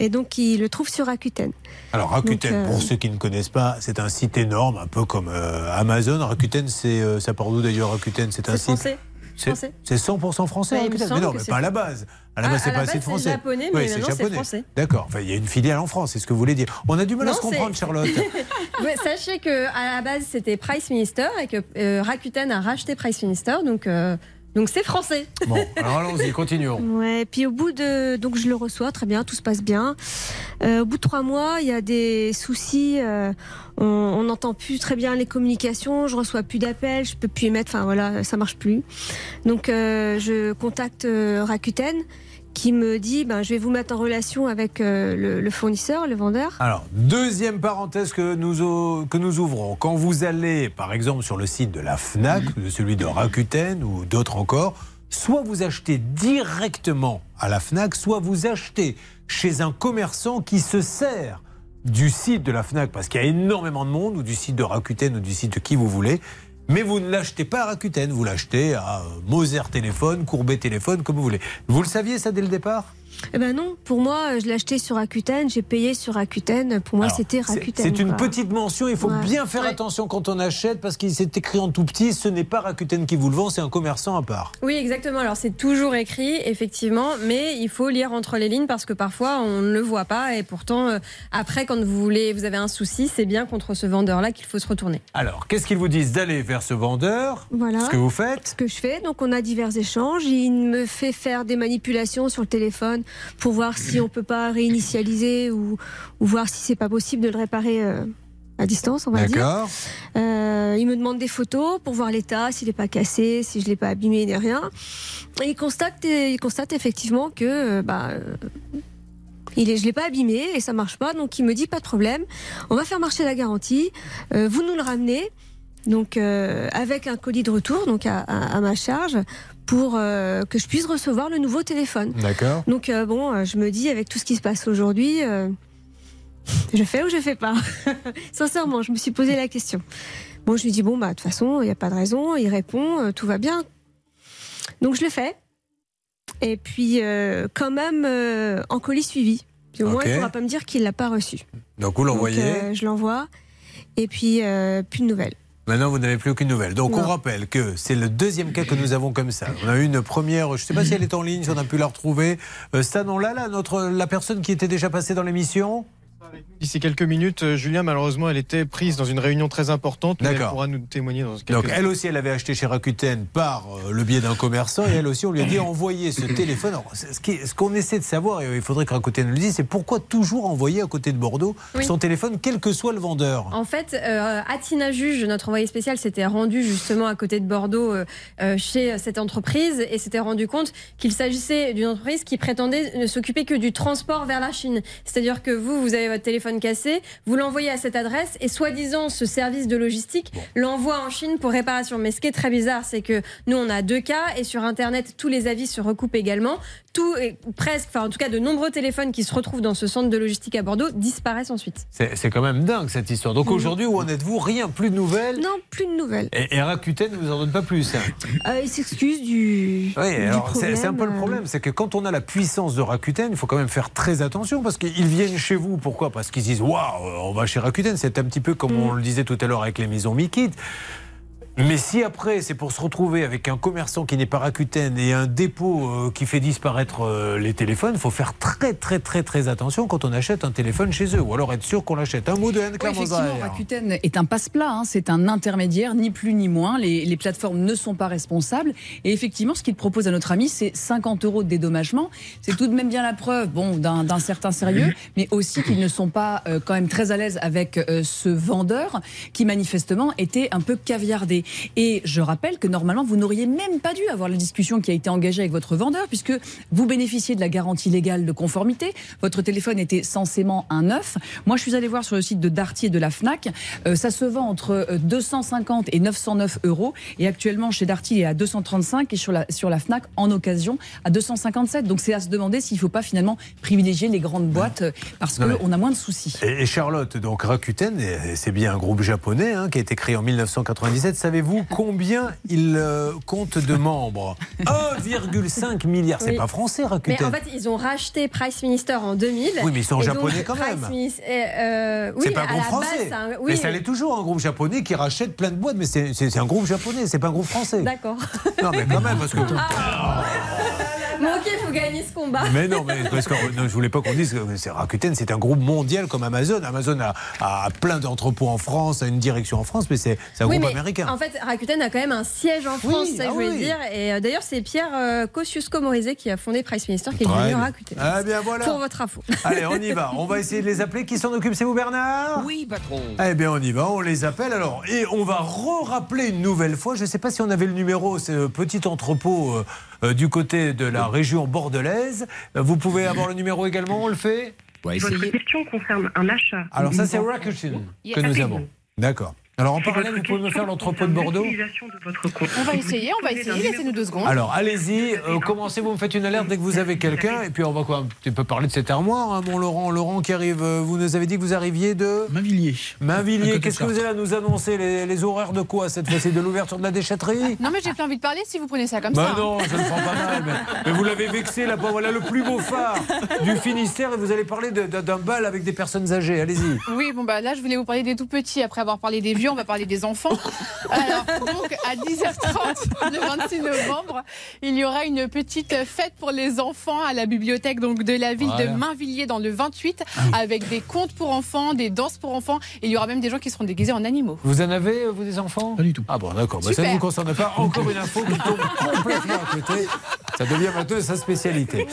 Speaker 30: et donc il le trouve sur Rakuten.
Speaker 2: Alors Rakuten,
Speaker 30: Donc, euh,
Speaker 2: pour ceux qui ne connaissent pas, c'est un site énorme, un peu comme euh, Amazon. Rakuten, c'est euh, ça part d'où d'ailleurs? Rakuten C'est un
Speaker 30: C'est
Speaker 2: site.
Speaker 30: français.
Speaker 2: C'est
Speaker 30: Français.
Speaker 2: c'est 100% français
Speaker 30: Bah, semble
Speaker 2: Mais non, mais
Speaker 30: c'est
Speaker 2: pas à la base. À la
Speaker 30: Ah,
Speaker 2: base, c'est
Speaker 30: à
Speaker 2: pas assez de
Speaker 30: c'est
Speaker 2: français.
Speaker 30: japonais, mais
Speaker 2: oui, c'est
Speaker 30: maintenant, c'est français.
Speaker 2: D'accord. Enfin, il y a une filiale en France, c'est ce que vous voulez dire. On a du mal à
Speaker 30: Non,
Speaker 2: se comprendre,
Speaker 30: c'est-
Speaker 2: Charlotte. (laughs)
Speaker 7: Sachez que à la base c'était Price Minister et que euh, Rakuten a racheté Price Minister, donc euh, donc c'est français.
Speaker 2: Bon, alors allons-y, continuons. (laughs)
Speaker 30: Ouais, puis au bout de. Donc je le reçois, très bien, tout se passe bien. Euh, au bout de trois mois, il y a des soucis. euh, on on n'entend plus très bien les communications, je reçois plus d'appels, je peux plus émettre, enfin voilà, ça marche plus. Donc euh, je contacte euh, Rakuten qui me dit ben, je vais vous mettre en relation avec euh, le, le fournisseur, le vendeur.
Speaker 2: Alors, deuxième parenthèse que nous, que nous ouvrons. Quand vous allez, par exemple, sur le site de la FNAC, de celui de Rakuten ou d'autres encore, soit vous achetez directement à la FNAC, soit vous achetez chez un commerçant qui se sert du site de la FNAC, parce qu'il y a énormément de monde, ou du site de Rakuten, ou du site de qui vous voulez. Mais vous ne l'achetez pas à Rakuten, vous l'achetez à Moser Téléphone, Courbet Téléphone, comme vous voulez. Vous le saviez ça dès le départ?
Speaker 30: Eh ben non, pour moi, je l'ai acheté sur Rakuten, j'ai payé sur Rakuten. Pour moi, c'était Rakuten.
Speaker 2: C'est une
Speaker 30: quoi.
Speaker 2: petite mention, il faut
Speaker 30: Ouais.
Speaker 2: bien faire attention quand on achète parce qu'il s'est écrit en tout petit, ce n'est pas Rakuten qui vous le vend, c'est un commerçant à part.
Speaker 7: Oui, exactement. Alors c'est toujours écrit, effectivement, mais il faut lire entre les lignes parce que parfois on ne le voit pas et pourtant euh, après quand vous voulez, vous avez un souci, c'est bien contre ce vendeur-là qu'il faut se retourner.
Speaker 2: Alors, qu'est-ce qu'ils vous disent D'aller vers ce vendeur,
Speaker 30: Voilà.
Speaker 2: ce que vous faites?
Speaker 30: Ce que je fais, donc on a divers échanges. Il me fait faire des manipulations sur le téléphone pour voir si on peut pas réinitialiser ou, ou voir si c'est pas possible de le réparer euh, à distance, on va dire. Euh, il me demande des photos pour voir l'état, s'il n'est pas cassé, si je l'ai pas abîmé ni rien. Et il constate, il constate effectivement que euh, bah, il est, je l'ai pas abîmé et ça marche pas. Donc il me dit pas de problème. On va faire marcher la garantie. Euh, vous nous le ramenez. Donc euh, avec un colis de retour, donc à, à- à ma charge, pour euh, que je puisse recevoir le nouveau téléphone.
Speaker 2: D'accord.
Speaker 30: Donc euh, bon, je me dis avec tout ce qui se passe aujourd'hui, je fais ou je fais pas? (laughs) Sincèrement, je me suis posé la question. Bon, je lui dis bon bah de toute façon, il n'y a pas de raison. Il répond, tout va bien. Donc je le fais. Et puis quand même en colis suivi. Puis au moins il pourra pas me dire qu'il l'a pas reçu.
Speaker 2: Donc vous l'envoyez.
Speaker 30: Je l'envoie. Et puis plus de nouvelles.
Speaker 2: Maintenant, vous n'avez plus aucune nouvelle. Donc, on rappelle que c'est le deuxième cas que nous avons comme ça. On a eu une première, je ne sais pas si elle est en ligne, si on a pu la retrouver. Euh, ça, non, là, là, notre, la personne qui était déjà passée dans l'émission?
Speaker 9: D'ici quelques minutes, euh, Julien, malheureusement, elle était prise dans une réunion très importante. mais Elle pourra nous témoigner dans quelques
Speaker 2: Donc, elle aussi, elle avait acheté chez Rakuten par euh, le biais d'un commerçant. Et elle aussi, on lui a dit (coughs) envoyer ce téléphone. Alors, ce qu'on essaie de savoir, et il faudrait que Rakuten nous le dise, c'est pourquoi toujours envoyer à côté de Bordeaux
Speaker 7: Oui.
Speaker 2: son téléphone, quel que soit le vendeur.
Speaker 7: En fait, euh, Atina Juge, notre envoyé spécial, s'était rendu justement à côté de Bordeaux euh, euh, chez cette entreprise et s'était rendu compte qu'il s'agissait d'une entreprise qui prétendait ne s'occuper que du transport vers la Chine. C'est-à-dire que vous, vous avez votre téléphone cassé, vous l'envoyez à cette adresse et soi-disant ce service de logistique l'envoie en Chine pour réparation. Mais ce qui est très bizarre, c'est que nous, on a deux cas et sur Internet, tous les avis se recoupent également. Tout, et presque, enfin en tout cas de nombreux téléphones qui se retrouvent dans ce centre de logistique à Bordeaux disparaissent ensuite.
Speaker 2: C'est quand même dingue cette histoire. Donc, aujourd'hui, où en êtes-vous Rien, plus de nouvelles
Speaker 30: Non, plus de nouvelles.
Speaker 2: Et, et Rakuten ne vous en donne pas plus. hein.
Speaker 30: Euh, il s'excuse du.
Speaker 2: Oui,
Speaker 30: du
Speaker 2: alors c'est un peu le
Speaker 30: problème, euh.
Speaker 2: c'est que quand on a la puissance de Rakuten, il faut quand même faire très attention parce qu'ils viennent chez vous. Pourquoi? Parce qu'ils disent waouh, on va chez Rakuten. C'est un petit peu comme on le disait tout à l'heure avec les maisons Mikit. Mais si après c'est pour se retrouver avec un commerçant qui n'est pas Rakuten et un dépôt euh, qui fait disparaître euh, les téléphones, il faut faire très très très très attention quand on achète un téléphone chez eux, ou alors être sûr qu'on l'achète. Un mot de Anne
Speaker 3: Oui, effectivement. Rakuten est un passe-plat, hein, c'est un intermédiaire, ni plus ni moins. Les, les plateformes ne sont pas responsables. Et effectivement, ce qu'il propose à notre ami, c'est 50 euros de dédommagement. C'est tout de même bien la preuve bon, d'un d'un certain sérieux, mais aussi qu'ils ne sont pas euh, quand même très à l'aise avec euh, ce vendeur qui manifestement était un peu caviardé. Et je rappelle que normalement, vous n'auriez même pas dû avoir la discussion qui a été engagée avec votre vendeur, puisque vous bénéficiez de la garantie légale de conformité. Votre téléphone était censément un neuf. Moi, je suis allée voir sur le site de Darty et de la Fnac. Euh, ça se vend entre euh, 250 et 909 euros. Et actuellement, chez Darty, il est à 235 et sur la, sur la Fnac, en occasion, à 257. Donc, c'est à se demander s'il ne faut pas finalement privilégier les grandes boîtes euh, parce qu'on a moins de soucis.
Speaker 2: Et et Charlotte, donc Rakuten, c'est bien un groupe japonais hein, qui a été créé en 1997. Savez-vous combien il euh, compte de membres? (laughs) 1,5 milliard. C'est
Speaker 7: Oui.
Speaker 2: pas français,
Speaker 7: Mais
Speaker 2: Rakuten.
Speaker 7: en fait, ils ont racheté Price Minister en 2000.
Speaker 2: Oui, mais ils sont
Speaker 7: donc,
Speaker 2: japonais quand
Speaker 7: Price
Speaker 2: même.
Speaker 7: Minis- euh, oui,
Speaker 2: c'est pas un groupe français.
Speaker 7: base,
Speaker 2: Mais ça l'est toujours, un groupe japonais qui rachète plein de boîtes. Mais c'est un groupe japonais, c'est pas un groupe français.
Speaker 7: D'accord.
Speaker 2: Non, mais quand (laughs) même, parce que.
Speaker 7: Bon, ok, il faut gagner ce combat.
Speaker 2: Mais non, mais parce que non, je voulais pas qu'on dise que c'est Rakuten, c'est un groupe mondial comme Amazon. Amazon a, a plein d'entrepôts en France, a une direction en France, mais c'est un
Speaker 7: Oui,
Speaker 2: groupe
Speaker 7: mais
Speaker 2: américain.
Speaker 7: En fait, Rakuten a quand même un siège en France, c'est ça que
Speaker 2: ah
Speaker 7: je voulais
Speaker 2: oui.
Speaker 7: dire. Et euh, d'ailleurs, c'est Pierre euh, Kosciusko-Morizet qui a fondé Price Minister, qui est devenu. Rakuten.
Speaker 2: Ah bien voilà.
Speaker 7: Pour votre info. (laughs)
Speaker 2: Allez, on y va. On va essayer de les appeler. Qui s'en occupe? C'est vous, Bernard?
Speaker 31: Oui, patron.
Speaker 2: Eh bien, on y va. On les appelle alors. Et on va re-rappeler une nouvelle fois. Je ne sais pas si on avait le numéro, ce petit entrepôt euh, du côté de la région bordelaise. Euh, Vous pouvez avoir le numéro également, on le fait?
Speaker 28: Votre question concerne un achat.
Speaker 2: Alors, ça, c'est. Rakuten que nous avons. D'accord. Alors en parallèle, vous pouvez me faire l'entrepôt de Bordeaux
Speaker 4: On va essayer, on va essayer. Laissez-nous deux secondes.
Speaker 2: Alors allez-y, euh, commencez, vous me faites une alerte dès que vous avez quelqu'un, et puis on va quoi, un petit peu parler de cette armoire, hein, mon Laurent. Laurent qui arrive, euh, vous nous avez dit que vous arriviez de
Speaker 31: Mainvilliers.
Speaker 2: Mainvilliers. Qu'est-ce que vous allez à nous annoncer les, les horaires de quoi cette fois-ci De l'ouverture de la déchetterie
Speaker 4: Non, mais j'ai plus envie de parler si vous prenez ça comme
Speaker 2: bah
Speaker 4: ça.
Speaker 2: non, ça ne prend pas mal. Mais, mais vous l'avez vexé là-bas. Voilà le plus beau phare du Finistère et vous allez parler d'un bal avec des personnes âgées. Allez-y.
Speaker 4: Oui, bon bah là je voulais vous parler des tout petits. Après avoir parlé des vieux, on va parler des enfants. Alors donc à 10h30 le 26 novembre, il y aura une petite fête pour les enfants à la bibliothèque donc de la ville
Speaker 2: Voilà.
Speaker 4: de Mainvilliers dans le 28 avec des contes pour enfants, des danses pour enfants. Et il y aura même des gens qui seront déguisés en animaux.
Speaker 2: Vous en avez, euh, vous, des enfants? Pas du tout. Ah bon, d'accord. Bah, ça ne vous concerne pas. Encore une info qui tombe complètement à côté. Ça devient maintenant sa spécialité.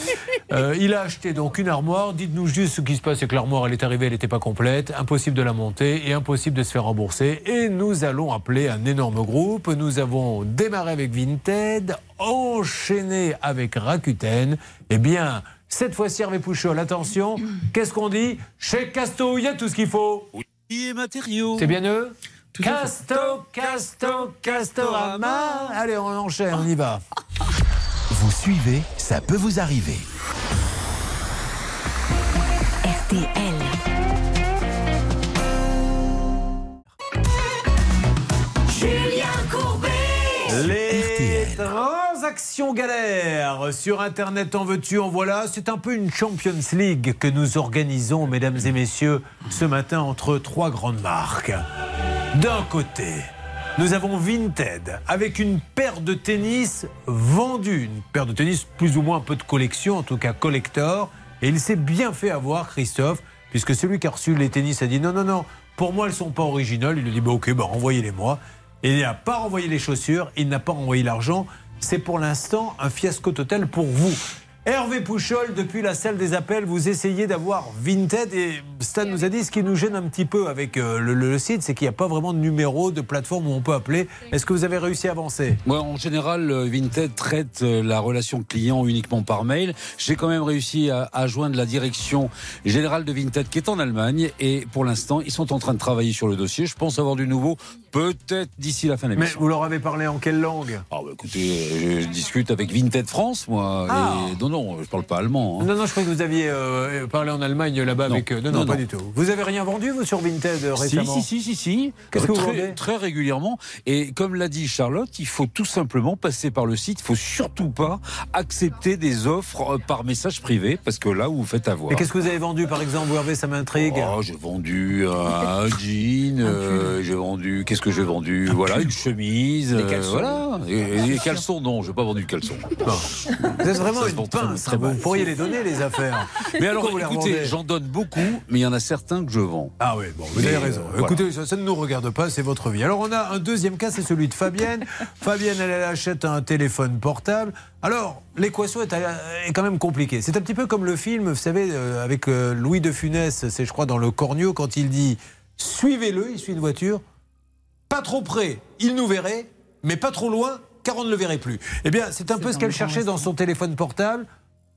Speaker 2: Euh, il a acheté donc une armoire. Dites-nous juste ce qui se passe, c'est que l'armoire, elle est arrivée, elle n'était pas complète. Impossible de la monter et impossible de se faire rembourser. Et nous allons appeler un énorme groupe. Nous avons démarré avec Vinted, enchaîné avec Rakuten. Eh bien, cette fois-ci, Hervé Pouchol, attention. Qu'est-ce qu'on dit? Chez Casto, il y a tout ce qu'il faut.
Speaker 11: Et matériaux.
Speaker 2: C'est bien eux? Casto, Casto, Castorama. Allez, on enchaîne, on y va.
Speaker 1: Vous suivez, ça peut vous arriver.
Speaker 19: RTL.
Speaker 2: Les transactions galères sur Internet en veux-tu, en voilà. C'est un peu une Champions League que nous organisons, mesdames et messieurs, ce matin entre trois grandes marques. D'un côté, nous avons Vinted avec une paire de tennis vendue, une paire de tennis plus ou moins un peu de collection, en tout cas collector. Et il s'est bien fait avoir, Christophe, puisque celui qui a reçu les tennis a dit non, non, non, pour moi elles sont pas originales. Il lui dit bah, ok, bah, renvoyez-les-moi. Il n'a pas renvoyé les chaussures, il n'a pas renvoyé l'argent. C'est pour l'instant un fiasco total pour vous. Hervé Pouchol, depuis la salle des appels, vous essayez d'avoir Vinted et Stan nous a dit ce qui nous gêne un petit peu avec euh, le, le site, c'est qu'il n'y a pas vraiment de numéro, de plateforme où on peut appeler. Est-ce que vous avez réussi à avancer?
Speaker 11: Moi, en général, euh, Vinted traite euh, la relation client uniquement par mail. J'ai quand même réussi à, à joindre la direction générale de Vinted qui est en Allemagne et pour l'instant, ils sont en train de travailler sur le dossier. Je pense avoir du nouveau peut-être d'ici la fin de
Speaker 2: Mais
Speaker 11: l'émission.
Speaker 2: vous leur avez parlé en quelle langue?
Speaker 11: Ah bah écoutez, je discute avec Vinted France, moi.
Speaker 2: Ah.
Speaker 11: Et non, je parle pas allemand. hein.
Speaker 2: Non, non, je crois que vous aviez euh, parlé en Allemagne là-bas avec. euh, non, non,
Speaker 11: Non,
Speaker 2: pas
Speaker 11: non.
Speaker 2: du tout. Vous avez rien vendu, vous, sur Vinted euh,
Speaker 11: Si,
Speaker 2: récemment
Speaker 11: si, si, si, si.
Speaker 2: Qu'est-ce que vous
Speaker 11: très,
Speaker 2: vendez
Speaker 11: très régulièrement. Et comme l'a dit Charlotte, il faut tout simplement passer par le site. Il faut surtout pas accepter des offres par message privé, parce que là, vous vous faites avoir.
Speaker 2: Et qu'est-ce que vous avez vendu, par exemple, vous Hervé, ça m'intrigue
Speaker 11: Oh, j'ai vendu un (laughs) jean, euh, j'ai vendu, qu'est-ce que j'ai vendu Voilà, une chemise,
Speaker 2: Des
Speaker 11: euh,
Speaker 2: caleçons.
Speaker 11: voilà. Et, et les caleçons, non, j'ai pas vendu de caleçons.
Speaker 2: Vous êtes vraiment une
Speaker 11: très- très mal.
Speaker 2: Vous pourriez les donner, les affaires. (laughs)
Speaker 11: Mais alors,
Speaker 2: Pourquoi
Speaker 11: écoutez, j'en donne beaucoup, mais il y en a certains que je vends.
Speaker 2: Ah oui, bon, vous
Speaker 11: Mais,
Speaker 2: avez
Speaker 11: euh,
Speaker 2: raison.
Speaker 11: voilà.
Speaker 2: Écoutez, ça, ça ne nous regarde pas, c'est votre vie. Alors, on a un deuxième cas, c'est celui de Fabienne. (laughs) Fabienne, elle, elle achète un téléphone portable. Alors, l'équation est, euh, est quand même compliquée. C'est un petit peu comme le film, vous savez, euh, avec euh, Louis de Funès, c'est je crois dans Le Cornio, quand il dit Suivez-le, il suit une voiture, pas trop près, il nous verrait, mais pas trop loin, car on ne le verrait plus. Eh bien, c'est un peu ce qu'elle cherchait dans son téléphone portable.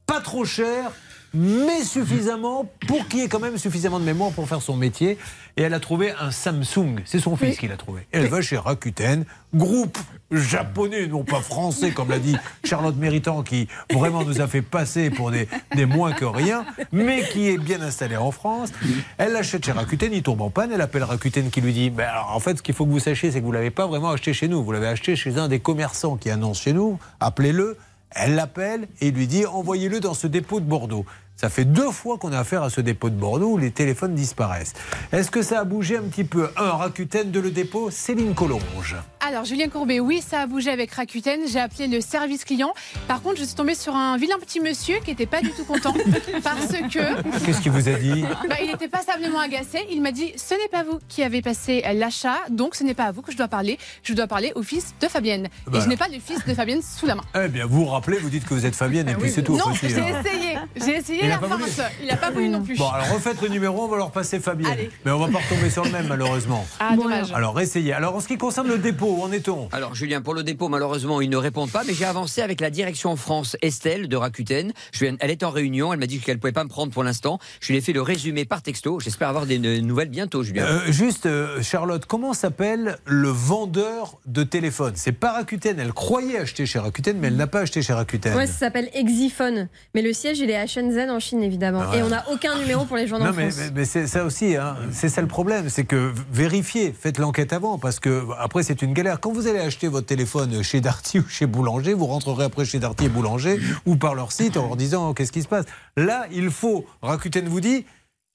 Speaker 2: Pas trop cher, mais suffisamment pour qu'il y ait quand même suffisamment de mémoire pour faire son métier. Et elle a trouvé un Samsung. C'est son fils qui l'a trouvé. Elle va chez Rakuten, groupe japonais, non pas français, comme l'a dit Charlotte Méritant, qui vraiment nous a fait passer pour des, des moins que rien, mais qui est bien installé en France. Elle l'achète chez Rakuten, il tombe en panne, elle appelle Rakuten qui lui dit alors, en fait, ce qu'il faut que vous sachiez, c'est que vous ne l'avez pas vraiment acheté chez nous. Vous l'avez acheté chez un des commerçants qui annonce chez nous. Appelez-le. Elle l'appelle et lui dit Envoyez-le dans ce dépôt de Bordeaux. Ça fait deux fois qu'on a affaire à ce dépôt de Bordeaux où les téléphones disparaissent. Est-ce que ça a bougé un petit peu Un Rakuten de le dépôt, Céline Collonge.
Speaker 4: Alors, Julien Courbet, oui, ça a bougé avec Rakuten. J'ai appelé le service client. Par contre, je suis tombée sur un vilain petit monsieur qui n'était pas du tout content (laughs) parce que.
Speaker 2: Qu'est-ce qu'il vous a dit
Speaker 4: Bah, il était passablement agacé. Il m'a dit Ce n'est pas vous qui avez passé l'achat, donc ce n'est pas à vous que je dois parler. Je dois parler au fils de Fabienne.
Speaker 2: Bah
Speaker 4: Et je n'ai pas le fils de Fabienne sous la main.
Speaker 2: Eh bien, vous vous rappelez, vous dites que vous êtes Fabienne et puis c'est tout.
Speaker 4: non, j'ai
Speaker 2: hein.
Speaker 4: essayé. J'ai essayé
Speaker 2: Il
Speaker 4: la. Il n'a pas voulu non plus.
Speaker 2: Bon, alors refaites le numéro, on va leur passer.
Speaker 4: Allez.
Speaker 2: Mais on va pas retomber sur le même, malheureusement.
Speaker 4: Ah, dommage.
Speaker 2: Alors, essayez. Alors, en ce qui concerne le dépôt, où en est-on?
Speaker 31: Alors Julien, pour le dépôt, malheureusement, ils ne répondent pas, mais j'ai avancé avec la direction France Estelle de Rakuten. Je viens- elle est en réunion, elle m'a dit qu'elle ne pouvait pas me prendre pour l'instant. Je lui ai fait le résumé par texto. J'espère avoir des nouvelles bientôt, Julien.
Speaker 2: Euh, juste, euh, Charlotte, comment s'appelle le vendeur de téléphone C'est pas Rakuten. Elle croyait acheter chez Rakuten, mais elle n'a pas acheté chez Rakuten.
Speaker 7: Ouais, ça s'appelle Exiphone. Mais le siège, il est à Shenzhen, en Chine, évidemment.
Speaker 2: Ah ouais.
Speaker 7: Et on n'a aucun numéro pour les joindre
Speaker 2: Non,
Speaker 7: en
Speaker 2: mais,
Speaker 7: France.
Speaker 2: mais- mais c'est ça aussi, hein. c'est ça le problème, c'est que vérifiez, faites l'enquête avant, parce que après c'est une galère. Quand vous allez acheter votre téléphone chez Darty (laughs) ou chez Boulanger, vous rentrerez après chez Darty et Boulanger ou par leur site en leur disant oh, qu'est-ce qui se passe? Là, il faut, Rakuten vous dit,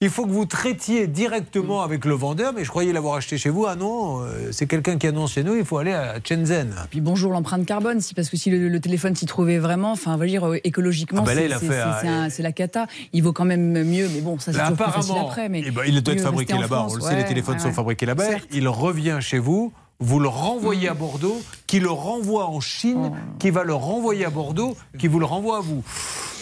Speaker 2: il faut que vous traitiez directement avec le vendeur, mais je croyais l'avoir acheté chez vous. Ah non, euh, c'est quelqu'un qui annonce chez nous, il faut aller à Shenzhen.
Speaker 3: Puis bonjour l'empreinte carbone, si, parce que si le, le téléphone s'y trouvait vraiment, enfin, on va dire écologiquement,
Speaker 2: Ah bah
Speaker 3: c'est la cata. Il vaut quand même mieux, mais bon, ça c'est toujours plus facile
Speaker 2: apparemment,
Speaker 3: après. Mais
Speaker 2: eh ben, il doit être fabriqué là-bas. On le sait, les
Speaker 3: Ouais,
Speaker 2: téléphones
Speaker 3: ouais,
Speaker 2: sont
Speaker 3: ouais.
Speaker 2: fabriqués là-bas. Il revient chez vous. Vous le renvoyez à Bordeaux, qui le renvoie en Chine,
Speaker 3: Oh.
Speaker 2: qui va le renvoyer à Bordeaux, qui vous le renvoie à vous.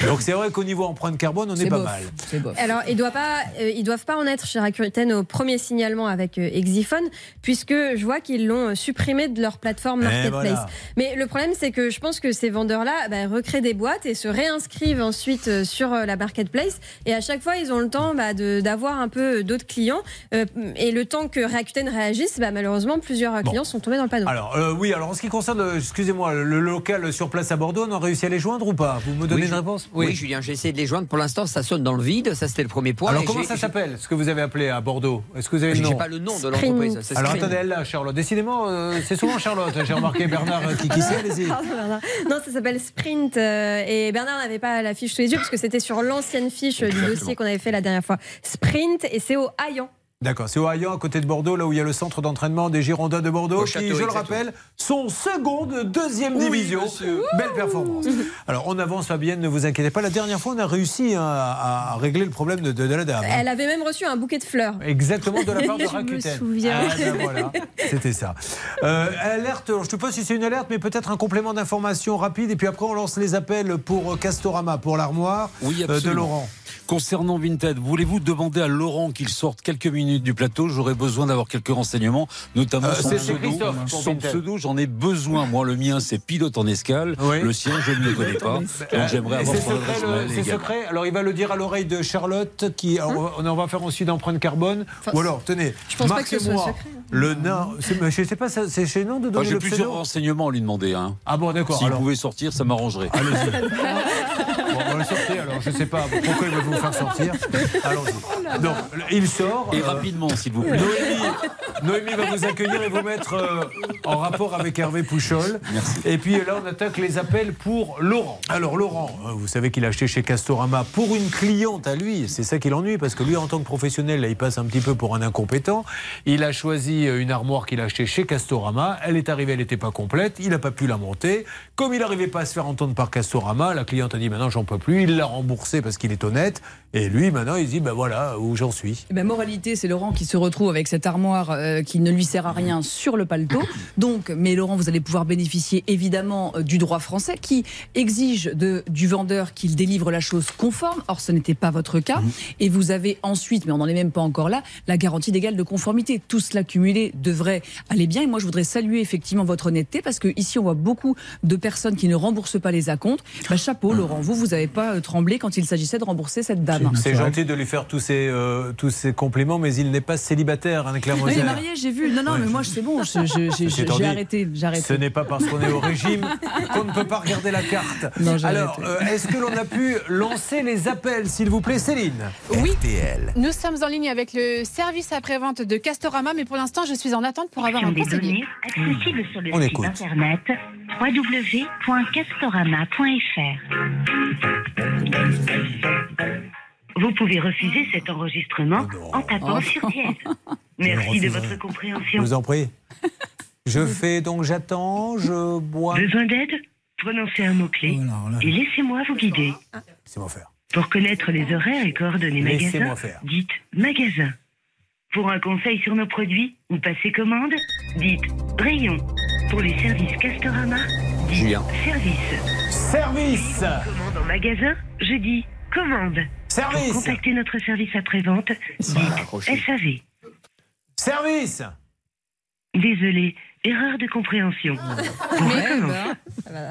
Speaker 2: Donc c'est vrai qu'au niveau empreinte carbone, on est,
Speaker 3: C'est
Speaker 2: pas
Speaker 3: bof,
Speaker 2: mal.
Speaker 3: c'est bof.
Speaker 7: Alors, ils doivent pas, euh, ils doivent pas en être chez Rakuten au premier signalement avec euh, Exiphone, puisque je vois qu'ils l'ont euh, supprimé de leur plateforme
Speaker 2: Eh,
Speaker 7: marketplace.
Speaker 2: voilà.
Speaker 7: Mais le problème, c'est que je pense que ces vendeurs-là bah, recréent des boîtes et se réinscrivent ensuite euh, sur euh, la marketplace. Et à chaque fois, ils ont le temps bah, d'avoir un peu d'autres clients. Euh, et le temps que Rakuten réagisse, bah, malheureusement, plusieurs euh, clients sont tombés dans le panneau.
Speaker 2: Alors euh, oui, alors en ce qui concerne, euh, excusez-moi, le local sur place à Bordeaux, on a réussi à les joindre ou pas? Vous me donnez
Speaker 31: Oui,
Speaker 2: une réponse?
Speaker 31: oui. Julien, j'ai essayé de les joindre. Pour l'instant, ça sonne dans le vide. Ça, c'était le premier point.
Speaker 2: Alors comment ça s'appelle Ce que vous avez appelé à Bordeaux? Est-ce que vous avez le
Speaker 31: J'ai
Speaker 2: nom?
Speaker 31: pas le nom de l'entreprise. c'est
Speaker 2: Alors attendez, elle là, Charlotte. Décidément, euh, c'est souvent Charlotte. J'ai remarqué Bernard qui qui allez-y. (laughs)
Speaker 7: Non, ça s'appelle Sprint. euh, et Bernard n'avait pas la fiche sous les yeux parce que c'était sur l'ancienne fiche du dossier qu'on avait fait la dernière fois. Sprint et c'est au Hayan.
Speaker 2: D'accord, c'est au à côté de Bordeaux, là où il y a le centre d'entraînement des Girondins de Bordeaux,
Speaker 31: Au
Speaker 2: qui,
Speaker 31: château,
Speaker 2: je le rappelle, sont seconde, deuxième
Speaker 31: Oui,
Speaker 2: division.
Speaker 31: monsieur.
Speaker 2: Belle performance. Alors, on avance, Fabienne, ne vous inquiétez pas. La dernière fois, on a réussi hein, à, à régler le problème de, de- de la dame. hein.
Speaker 7: Elle avait même reçu un bouquet de fleurs.
Speaker 2: Exactement de la part de (laughs)
Speaker 7: Je
Speaker 2: Rakuten.
Speaker 7: me souviens.
Speaker 2: Ah, ben voilà, c'était ça. Euh, alerte, je ne sais pas si c'est une alerte, mais peut-être un complément d'information rapide. Et puis après, on lance les appels pour Castorama, pour l'armoire
Speaker 11: Oui,
Speaker 2: euh, de
Speaker 11: absolument.
Speaker 2: Laurent.
Speaker 11: Concernant Vinted, voulez-vous demander à Laurent qu'il sorte quelques minutes du plateau? J'aurais besoin d'avoir quelques renseignements, notamment
Speaker 2: Euh,
Speaker 11: son pseudo. Son pseudo, j'en ai besoin. Moi, le mien, c'est pilote en escale.
Speaker 2: Oui.
Speaker 11: Le sien, je ne le connais pas. Donc, j'aimerais
Speaker 2: Et
Speaker 11: avoir
Speaker 2: c'est
Speaker 11: son
Speaker 2: secret, le- c'est secret. Alors il va le dire à l'oreille de Charlotte, qui on, va, on va faire aussi d'empreinte carbone. Ou alors, tenez, marquez-moi
Speaker 7: hein.
Speaker 2: le nain. Je sais pas, ça- c'est chez nous de donner
Speaker 11: J'ai
Speaker 2: le
Speaker 11: plusieurs
Speaker 2: pseudo.
Speaker 11: renseignements à lui demander. Hein.
Speaker 2: Ah bon, d'accord.
Speaker 11: S'il
Speaker 2: alors.
Speaker 11: pouvait sortir, ça m'arrangerait. (laughs) (laughs)
Speaker 2: On va le sortir. Alors je sais pas pourquoi il va vous faire sortir. Allons-y. Donc il sort.
Speaker 11: Et
Speaker 2: euh,
Speaker 11: rapidement, s'il vous plaît.
Speaker 2: Noémie, Noémie va vous accueillir et vous mettre euh, en rapport avec Hervé Pouchol. Et puis là, on attaque les appels pour Laurent. Alors Laurent, euh, vous savez qu'il a acheté chez Castorama pour une cliente à lui. C'est ça qui l'ennuie parce que lui, en tant que professionnel, là, il passe un petit peu pour un incompétent. Il a choisi une armoire qu'il a achetée chez Castorama. Elle est arrivée, elle n'était pas complète. Il n'a pas pu la monter. Comme il n'arrivait pas à se faire entendre par Castorama, la cliente a dit maintenant j'en plus. Il l'a remboursé parce qu'il est honnête. Et lui, maintenant, il dit ben voilà où j'en suis.
Speaker 3: Eh ben, moralité, c'est Laurent qui se retrouve avec cette armoire euh, qui ne lui sert à rien sur le paletot. (coughs) Donc, mais Laurent, vous allez pouvoir bénéficier évidemment euh, du droit français qui exige de, du vendeur qu'il délivre la chose conforme. Or, ce n'était pas votre cas. Et vous avez ensuite, mais on n'en est même pas encore là, la garantie d'égal de conformité. Tout cela cumulé devrait aller bien. Et moi, je voudrais saluer effectivement votre honnêteté parce que ici, on voit beaucoup de personnes qui ne remboursent pas les acomptes. Bah, chapeau, Laurent. Vous, vous n'avez pas euh, tremblé quand il s'agissait de rembourser cette dame.
Speaker 2: C'est gentil de lui faire tous ces, euh, tous ces compliments, mais il n'est pas célibataire, hein, Claire Moser.
Speaker 3: marié, j'ai vu. Non, non, mais moi, c'est bon. J'ai arrêté.
Speaker 2: Ce n'est pas parce qu'on est au régime qu'on ne peut pas regarder la carte.
Speaker 3: Non, j'ai
Speaker 2: Alors,
Speaker 3: arrêté.
Speaker 2: euh, est-ce que l'on a pu lancer les appels, s'il vous plaît, Céline?
Speaker 4: Oui.
Speaker 1: RTL.
Speaker 4: Nous sommes en ligne avec le service après-vente de Castorama, mais pour l'instant, je suis en attente pour avoir un
Speaker 24: des
Speaker 4: conseiller.
Speaker 24: données accessibles sur le
Speaker 2: On
Speaker 24: site
Speaker 2: écoute.
Speaker 24: internet www.castorama.fr. Vous pouvez refuser cet enregistrement en tapant
Speaker 3: Oh.
Speaker 24: sur (laughs) dièse. Merci de votre compréhension.
Speaker 2: Je vous en prie. (laughs) Je fais donc, j'attends, je bois.
Speaker 24: Besoin d'aide? Prononcez un mot-clé et laissez-moi vous guider.
Speaker 2: Laissez-moi faire.
Speaker 24: Pour connaître les horaires et coordonnées
Speaker 2: Laissez-moi
Speaker 24: magasin,
Speaker 2: faire.
Speaker 24: dites magasin. Pour un conseil sur nos produits ou passer commande, dites rayon. Pour les services Castorama, dites
Speaker 31: Julien.
Speaker 24: service.
Speaker 2: Service
Speaker 24: Commande en magasin, je dis commande.
Speaker 2: Service.
Speaker 24: Pour contacter notre service après-vente, dites. SAV.
Speaker 2: Service
Speaker 24: Désolé, erreur de compréhension. On recommence.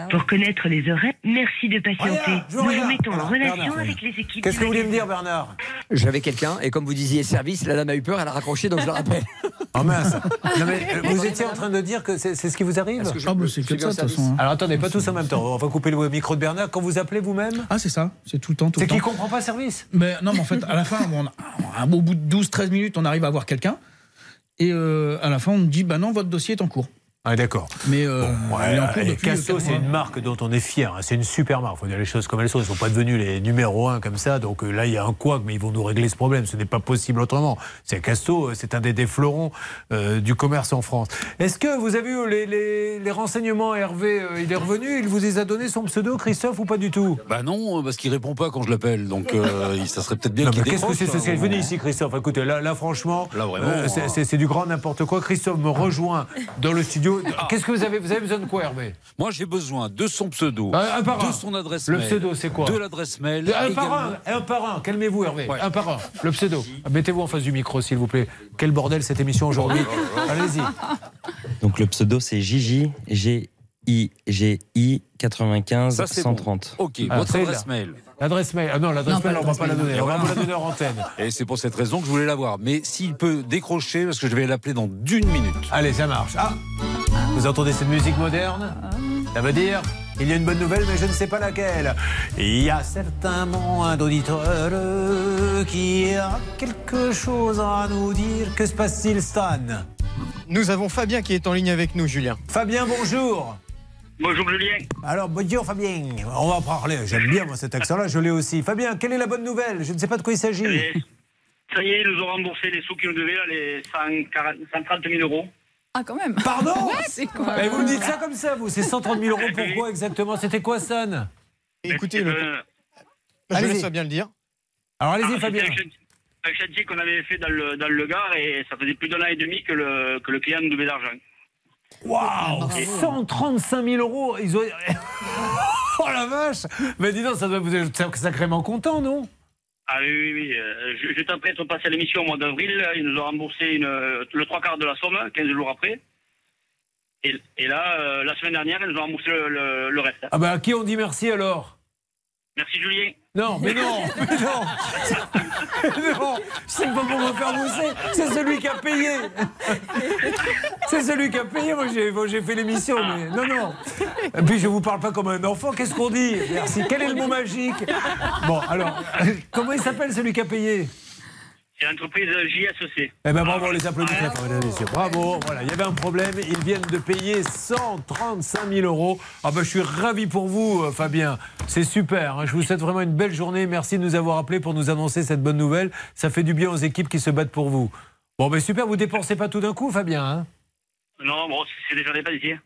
Speaker 24: Pour connaître les horaires, merci de patienter. Nous vous mettons en relation avec les équipes.
Speaker 2: Qu'est-ce que vous voulez me dire, Bernard?
Speaker 31: J'avais quelqu'un, et comme vous disiez service, la dame a eu peur, elle a raccroché, donc je le rappelle. (laughs)
Speaker 2: Oh mince Non, mais, euh, Vous étiez en train de dire que c'est ce qui vous arrive
Speaker 28: Ah, bah, c'est que ça, de toute façon. hein.
Speaker 2: Alors attendez, pas tous en même temps. On va couper le micro de Bernard. Quand vous appelez vous-même
Speaker 28: Ah, c'est ça, c'est tout le temps.
Speaker 2: C'est qu'il
Speaker 28: temps.
Speaker 2: comprend pas service
Speaker 28: Mais non, mais en fait, à la fin, bon, on a- au bout de 12-13 minutes, on arrive à voir quelqu'un. Et euh, à la fin, on me dit bah non, votre dossier est en cours.
Speaker 2: Ah, d'accord.
Speaker 28: Mais euh, est en cours depuis.
Speaker 2: C'est une marque dont on est fier. hein. C'est une super marque. Il faut dire les choses comme elles sont. Ils ne sont pas devenus les numéros 1 comme ça. Donc euh, là, il y a un couac, mais ils vont nous régler ce problème. Ce n'est pas possible autrement. C'est Casto, euh, c'est un des, des fleurons euh, du commerce en France. Est-ce que vous avez eu les, les- les renseignements Hervé euh, Il est revenu Il vous les a donné son pseudo, Christophe, ou pas du tout?
Speaker 11: Bah non, parce qu'il répond pas quand je l'appelle. Donc euh, (laughs) ça serait peut-être bien qu'il
Speaker 2: mais Qu'est-ce que c'est ce
Speaker 11: hein,
Speaker 2: qu'il Venez
Speaker 11: bon.
Speaker 2: ici, Christophe? Écoutez, là, là franchement,
Speaker 11: Là, vraiment,
Speaker 2: euh, c'est-
Speaker 11: hein.
Speaker 2: c'est du grand n'importe quoi. Christophe me rejoint dans le studio. Qu'est-ce que vous avez Vous avez besoin de quoi, Hervé?
Speaker 11: Moi, j'ai besoin de son pseudo,
Speaker 2: Un- un par un.
Speaker 11: de son adresse
Speaker 2: Le
Speaker 11: mail.
Speaker 2: pseudo, c'est quoi?
Speaker 11: De l'adresse mail.
Speaker 2: Un par un, un par un. Calmez-vous, Hervé. Un par un. Le pseudo. Mettez-vous en face du micro, s'il vous plaît. Quel bordel cette émission aujourd'hui. (laughs) Allez-y.
Speaker 26: Donc le pseudo c'est Gigi, G-I-G-I 95
Speaker 11: Ça, c'est bon.
Speaker 26: 130.
Speaker 11: Ok,
Speaker 2: Ah,
Speaker 11: votre adresse mail.
Speaker 2: L'adresse mail. Ah non, l'adresse mail, on va
Speaker 28: l'adresse
Speaker 2: pas la donner. On va vous la donner en antenne.
Speaker 11: Et c'est pour cette raison que je voulais l'avoir. Mais s'il peut décrocher, parce que je vais l'appeler dans d'une minute.
Speaker 2: Allez, ça marche. Ah Vous entendez cette musique moderne? Ça veut dire il y a une bonne nouvelle, mais je ne sais pas laquelle. Il y a certainement un auditeur qui a quelque chose à nous dire. Que se passe-t-il, Stan?
Speaker 9: Nous avons Fabien qui est en ligne avec nous, Julien.
Speaker 2: Fabien, bonjour.
Speaker 32: Bonjour Julien.
Speaker 2: Alors, bonjour Fabien. On va parler. J'aime bien moi cet accent-là, je l'ai aussi. Fabien, quelle est la bonne nouvelle? Je ne sais pas de quoi il s'agit.
Speaker 32: Et Ça y est, ils nous ont remboursé les sous qu'ils nous devaient, là, les 140 130 000 euros.
Speaker 3: Ah, quand même.
Speaker 2: Pardon?
Speaker 3: C'est quoi?
Speaker 2: Mais vous me dites ça comme ça, vous C'est 130 000 euros pourquoi exactement? C'était quoi, Stan
Speaker 9: Écoutez, le...
Speaker 32: Euh,
Speaker 9: je
Speaker 2: Allez-y.
Speaker 9: laisse Fabien le dire.
Speaker 2: Alors allez-y,
Speaker 32: ah,
Speaker 2: Fabien.
Speaker 32: un chantier qu'on avait fait dans le, dans le Gard et ça faisait plus d'un an et demi que le, que le client nous devait d'argent.
Speaker 2: Waouh 135 000 euros ils ont... (laughs) Oh la vache Mais dis donc, ça doit vous être sacrément content, non?
Speaker 32: Ah oui, oui, oui. euh, je, je t'apprête de passer à l'émission au mois d'avril. Ils nous ont remboursé une, le trois quarts de la somme, 15 jours après. Et, et là, euh, la semaine dernière, ils nous ont remboursé le, le- le reste.
Speaker 2: Ah bah à qui on dit merci alors?
Speaker 32: Merci Julien.
Speaker 2: Non, mais non, (laughs) mais non Non, c'est pas pour me faire mousser, c'est celui qui a payé. C'est celui qui a payé, moi j'ai moi, j'ai fait l'émission, mais non, non. Et puis je vous parle pas comme un enfant, qu'est-ce qu'on dit? Merci, quel est le mot magique? Bon, alors, comment il s'appelle celui qui a payé?
Speaker 32: C'est l'entreprise JSC.
Speaker 2: Eh ben bravo, on les applaudit fort, mesdames et messieurs. Bravo, voilà, il y avait un problème, ils viennent de payer 135 000 euros. Ah ben je suis ravi pour vous, euh, Fabien. C'est super, hein. je vous souhaite vraiment une belle journée. Merci de nous avoir appelés pour nous annoncer cette bonne nouvelle. Ça fait du bien aux équipes qui se battent pour vous. Bon ben super, vous dépensez pas tout d'un coup, Fabien hein?
Speaker 32: Non, bon, c'est déjà dépassé.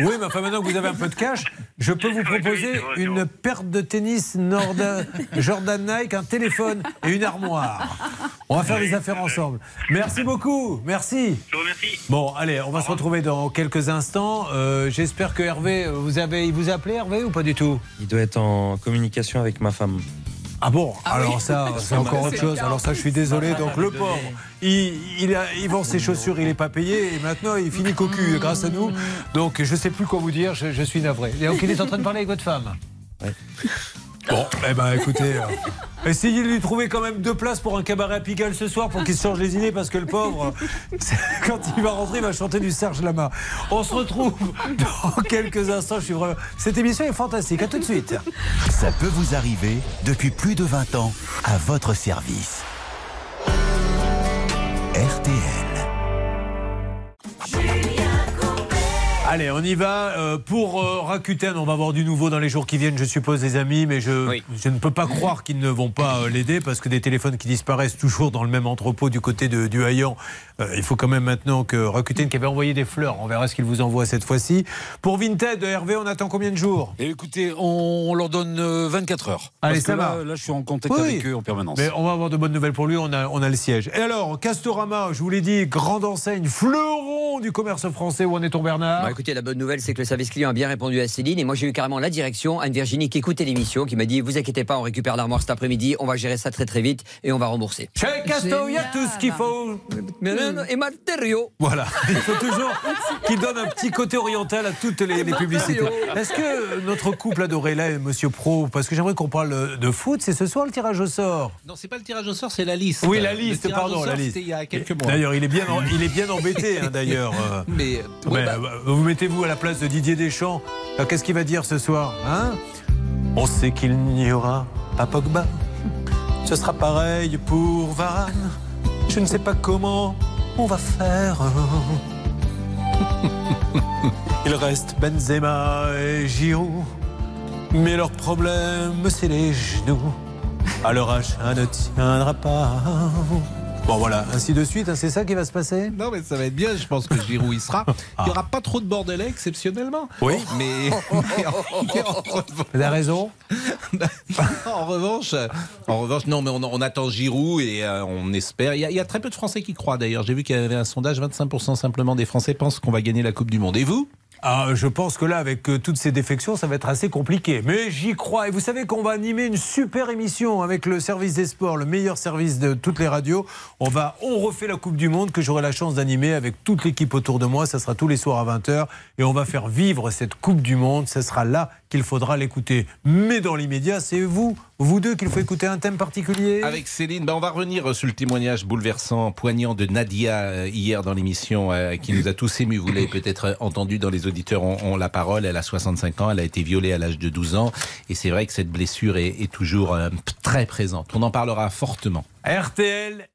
Speaker 2: Oui, mais enfin maintenant que vous avez un peu de cash, je peux vous proposer une paire de tennis Jordan Nike, un téléphone et une armoire. On va faire des affaires ensemble. Merci beaucoup, merci.
Speaker 32: Je vous remercie.
Speaker 2: Bon, allez, on va se retrouver dans quelques instants. Euh, J'espère que Hervé, vous avez, il vous a appelé Hervé ou pas du tout?
Speaker 26: Il doit être en communication avec ma femme.
Speaker 2: Ah bon?
Speaker 26: Ah
Speaker 2: Alors
Speaker 26: oui.
Speaker 2: ça, (laughs) c'est encore autre chose. Alors ça, je suis désolé. Donc le pauvre, il, il, a, il vend ses chaussures, il n'est pas payé et maintenant il finit cocu grâce à nous. Donc je sais plus quoi vous dire. Je, je suis navré. Et donc il est en train de parler avec votre femme. Bon, eh ben écoutez, euh, essayez de lui trouver quand même deux places pour un cabaret à Pigalle ce soir pour qu'il se change les idées parce que le pauvre, (laughs) quand il va rentrer, il va chanter du Serge Lama. On se retrouve dans quelques instants. Je suis vraiment... Cette émission est fantastique. À tout de suite.
Speaker 1: Ça peut vous arriver depuis plus de 20 ans à votre service. RTL.
Speaker 2: Allez, on y va. Euh, pour euh, Rakuten, on va avoir du nouveau dans les jours qui viennent, je suppose, les amis, mais je, je ne peux pas croire qu'ils ne vont pas euh, l'aider parce que des téléphones qui disparaissent toujours dans le même entrepôt du côté de, du Hayan, euh, il faut quand même maintenant que Rakuten, qui avait envoyé des fleurs, on verra ce qu'il vous envoie cette fois-ci. Pour Vinted, Hervé, on attend combien de jours?
Speaker 11: Et écoutez, on, on leur donne euh, 24 heures.
Speaker 2: Allez,
Speaker 11: Parce
Speaker 2: ça
Speaker 11: que là,
Speaker 2: va.
Speaker 11: Là, je suis en contact
Speaker 2: Oui.
Speaker 11: avec eux en permanence.
Speaker 2: Mais on va avoir de bonnes nouvelles pour lui, on a, on a le siège. Et alors, Castorama, je vous l'ai dit, grande enseigne, fleuron du commerce français, où en est-on Bernard?
Speaker 31: Bah, écoutez, la bonne nouvelle, c'est que le service client a bien répondu à Céline. Et moi, j'ai eu carrément la direction, Anne-Virginie, qui écoutait l'émission, qui m'a dit Vous inquiétez pas, on récupère l'armoire cet après-midi, on va gérer ça très très vite et on va rembourser.
Speaker 2: Chez Casto, il y a tout ce qu'il faut.
Speaker 31: Et matériaux.
Speaker 2: Voilà, il faut toujours qu'il donne un petit côté oriental à toutes les, les publicités. Est-ce que notre couple adoré là, Monsieur Pro, parce que j'aimerais qu'on parle de foot, c'est ce soir le tirage au sort
Speaker 33: Non, c'est pas le tirage au sort, c'est la liste.
Speaker 2: Oui, la liste, pardon,
Speaker 33: sort,
Speaker 2: la liste.
Speaker 33: Il y a quelques mois.
Speaker 2: D'ailleurs, il est bien, il est bien embêté, hein, d'ailleurs. euh.
Speaker 33: Mais,
Speaker 2: Mais, euh, vous mettez-vous à la place de Didier Deschamps. Alors, Qu'est-ce qu'il va dire ce soir hein? On sait qu'il n'y aura pas Pogba. Ce sera pareil pour Varane. Je ne sais pas comment on va faire. (laughs) Il reste Benzema et Giroud. Mais leur problème, c'est les genoux. Âge, un ne tiendra pas. Bon voilà, ainsi de suite, hein, c'est ça qui va se passer?
Speaker 33: Non, mais ça va être bien. Je pense que Giroud y sera. (laughs) Il n'y aura pas trop de bordelais exceptionnellement.
Speaker 2: Oui. (laughs)
Speaker 33: Mais, mais en, mais en revanche-
Speaker 2: Vous avez raison? (laughs)
Speaker 33: en revanche, en revanche, non, mais on, on attend Giroud et euh, on espère. Il y, a, il y a très peu de Français qui croient d'ailleurs. J'ai vu qu'il y avait un sondage 25% simplement des Français pensent qu'on va gagner la Coupe du Monde. Et vous?
Speaker 2: Ah, je pense que là, avec euh, toutes ces défections, ça va être assez compliqué. Mais j'y crois. Et vous savez qu'on va animer une super émission avec le service des sports, le meilleur service de toutes les radios. On va, on refait la Coupe du Monde que j'aurai la chance d'animer avec toute l'équipe autour de moi. Ça sera tous les soirs à 20h. Et on va faire vivre cette Coupe du Monde. Ce sera là qu'il faudra l'écouter. Mais dans l'immédiat, c'est vous, vous deux, qu'il faut écouter un thème particulier.
Speaker 33: Avec Céline, ben on va revenir sur le témoignage bouleversant, poignant de Nadia euh, hier dans l'émission euh, qui nous a tous émus. Vous l'avez peut-être entendu dans les auditeurs ont, ont la parole. Elle a 65 ans, elle a été violée à l'âge de 12 ans. Et c'est vrai que cette blessure est, est toujours euh, très présente. On en parlera fortement.
Speaker 2: RTL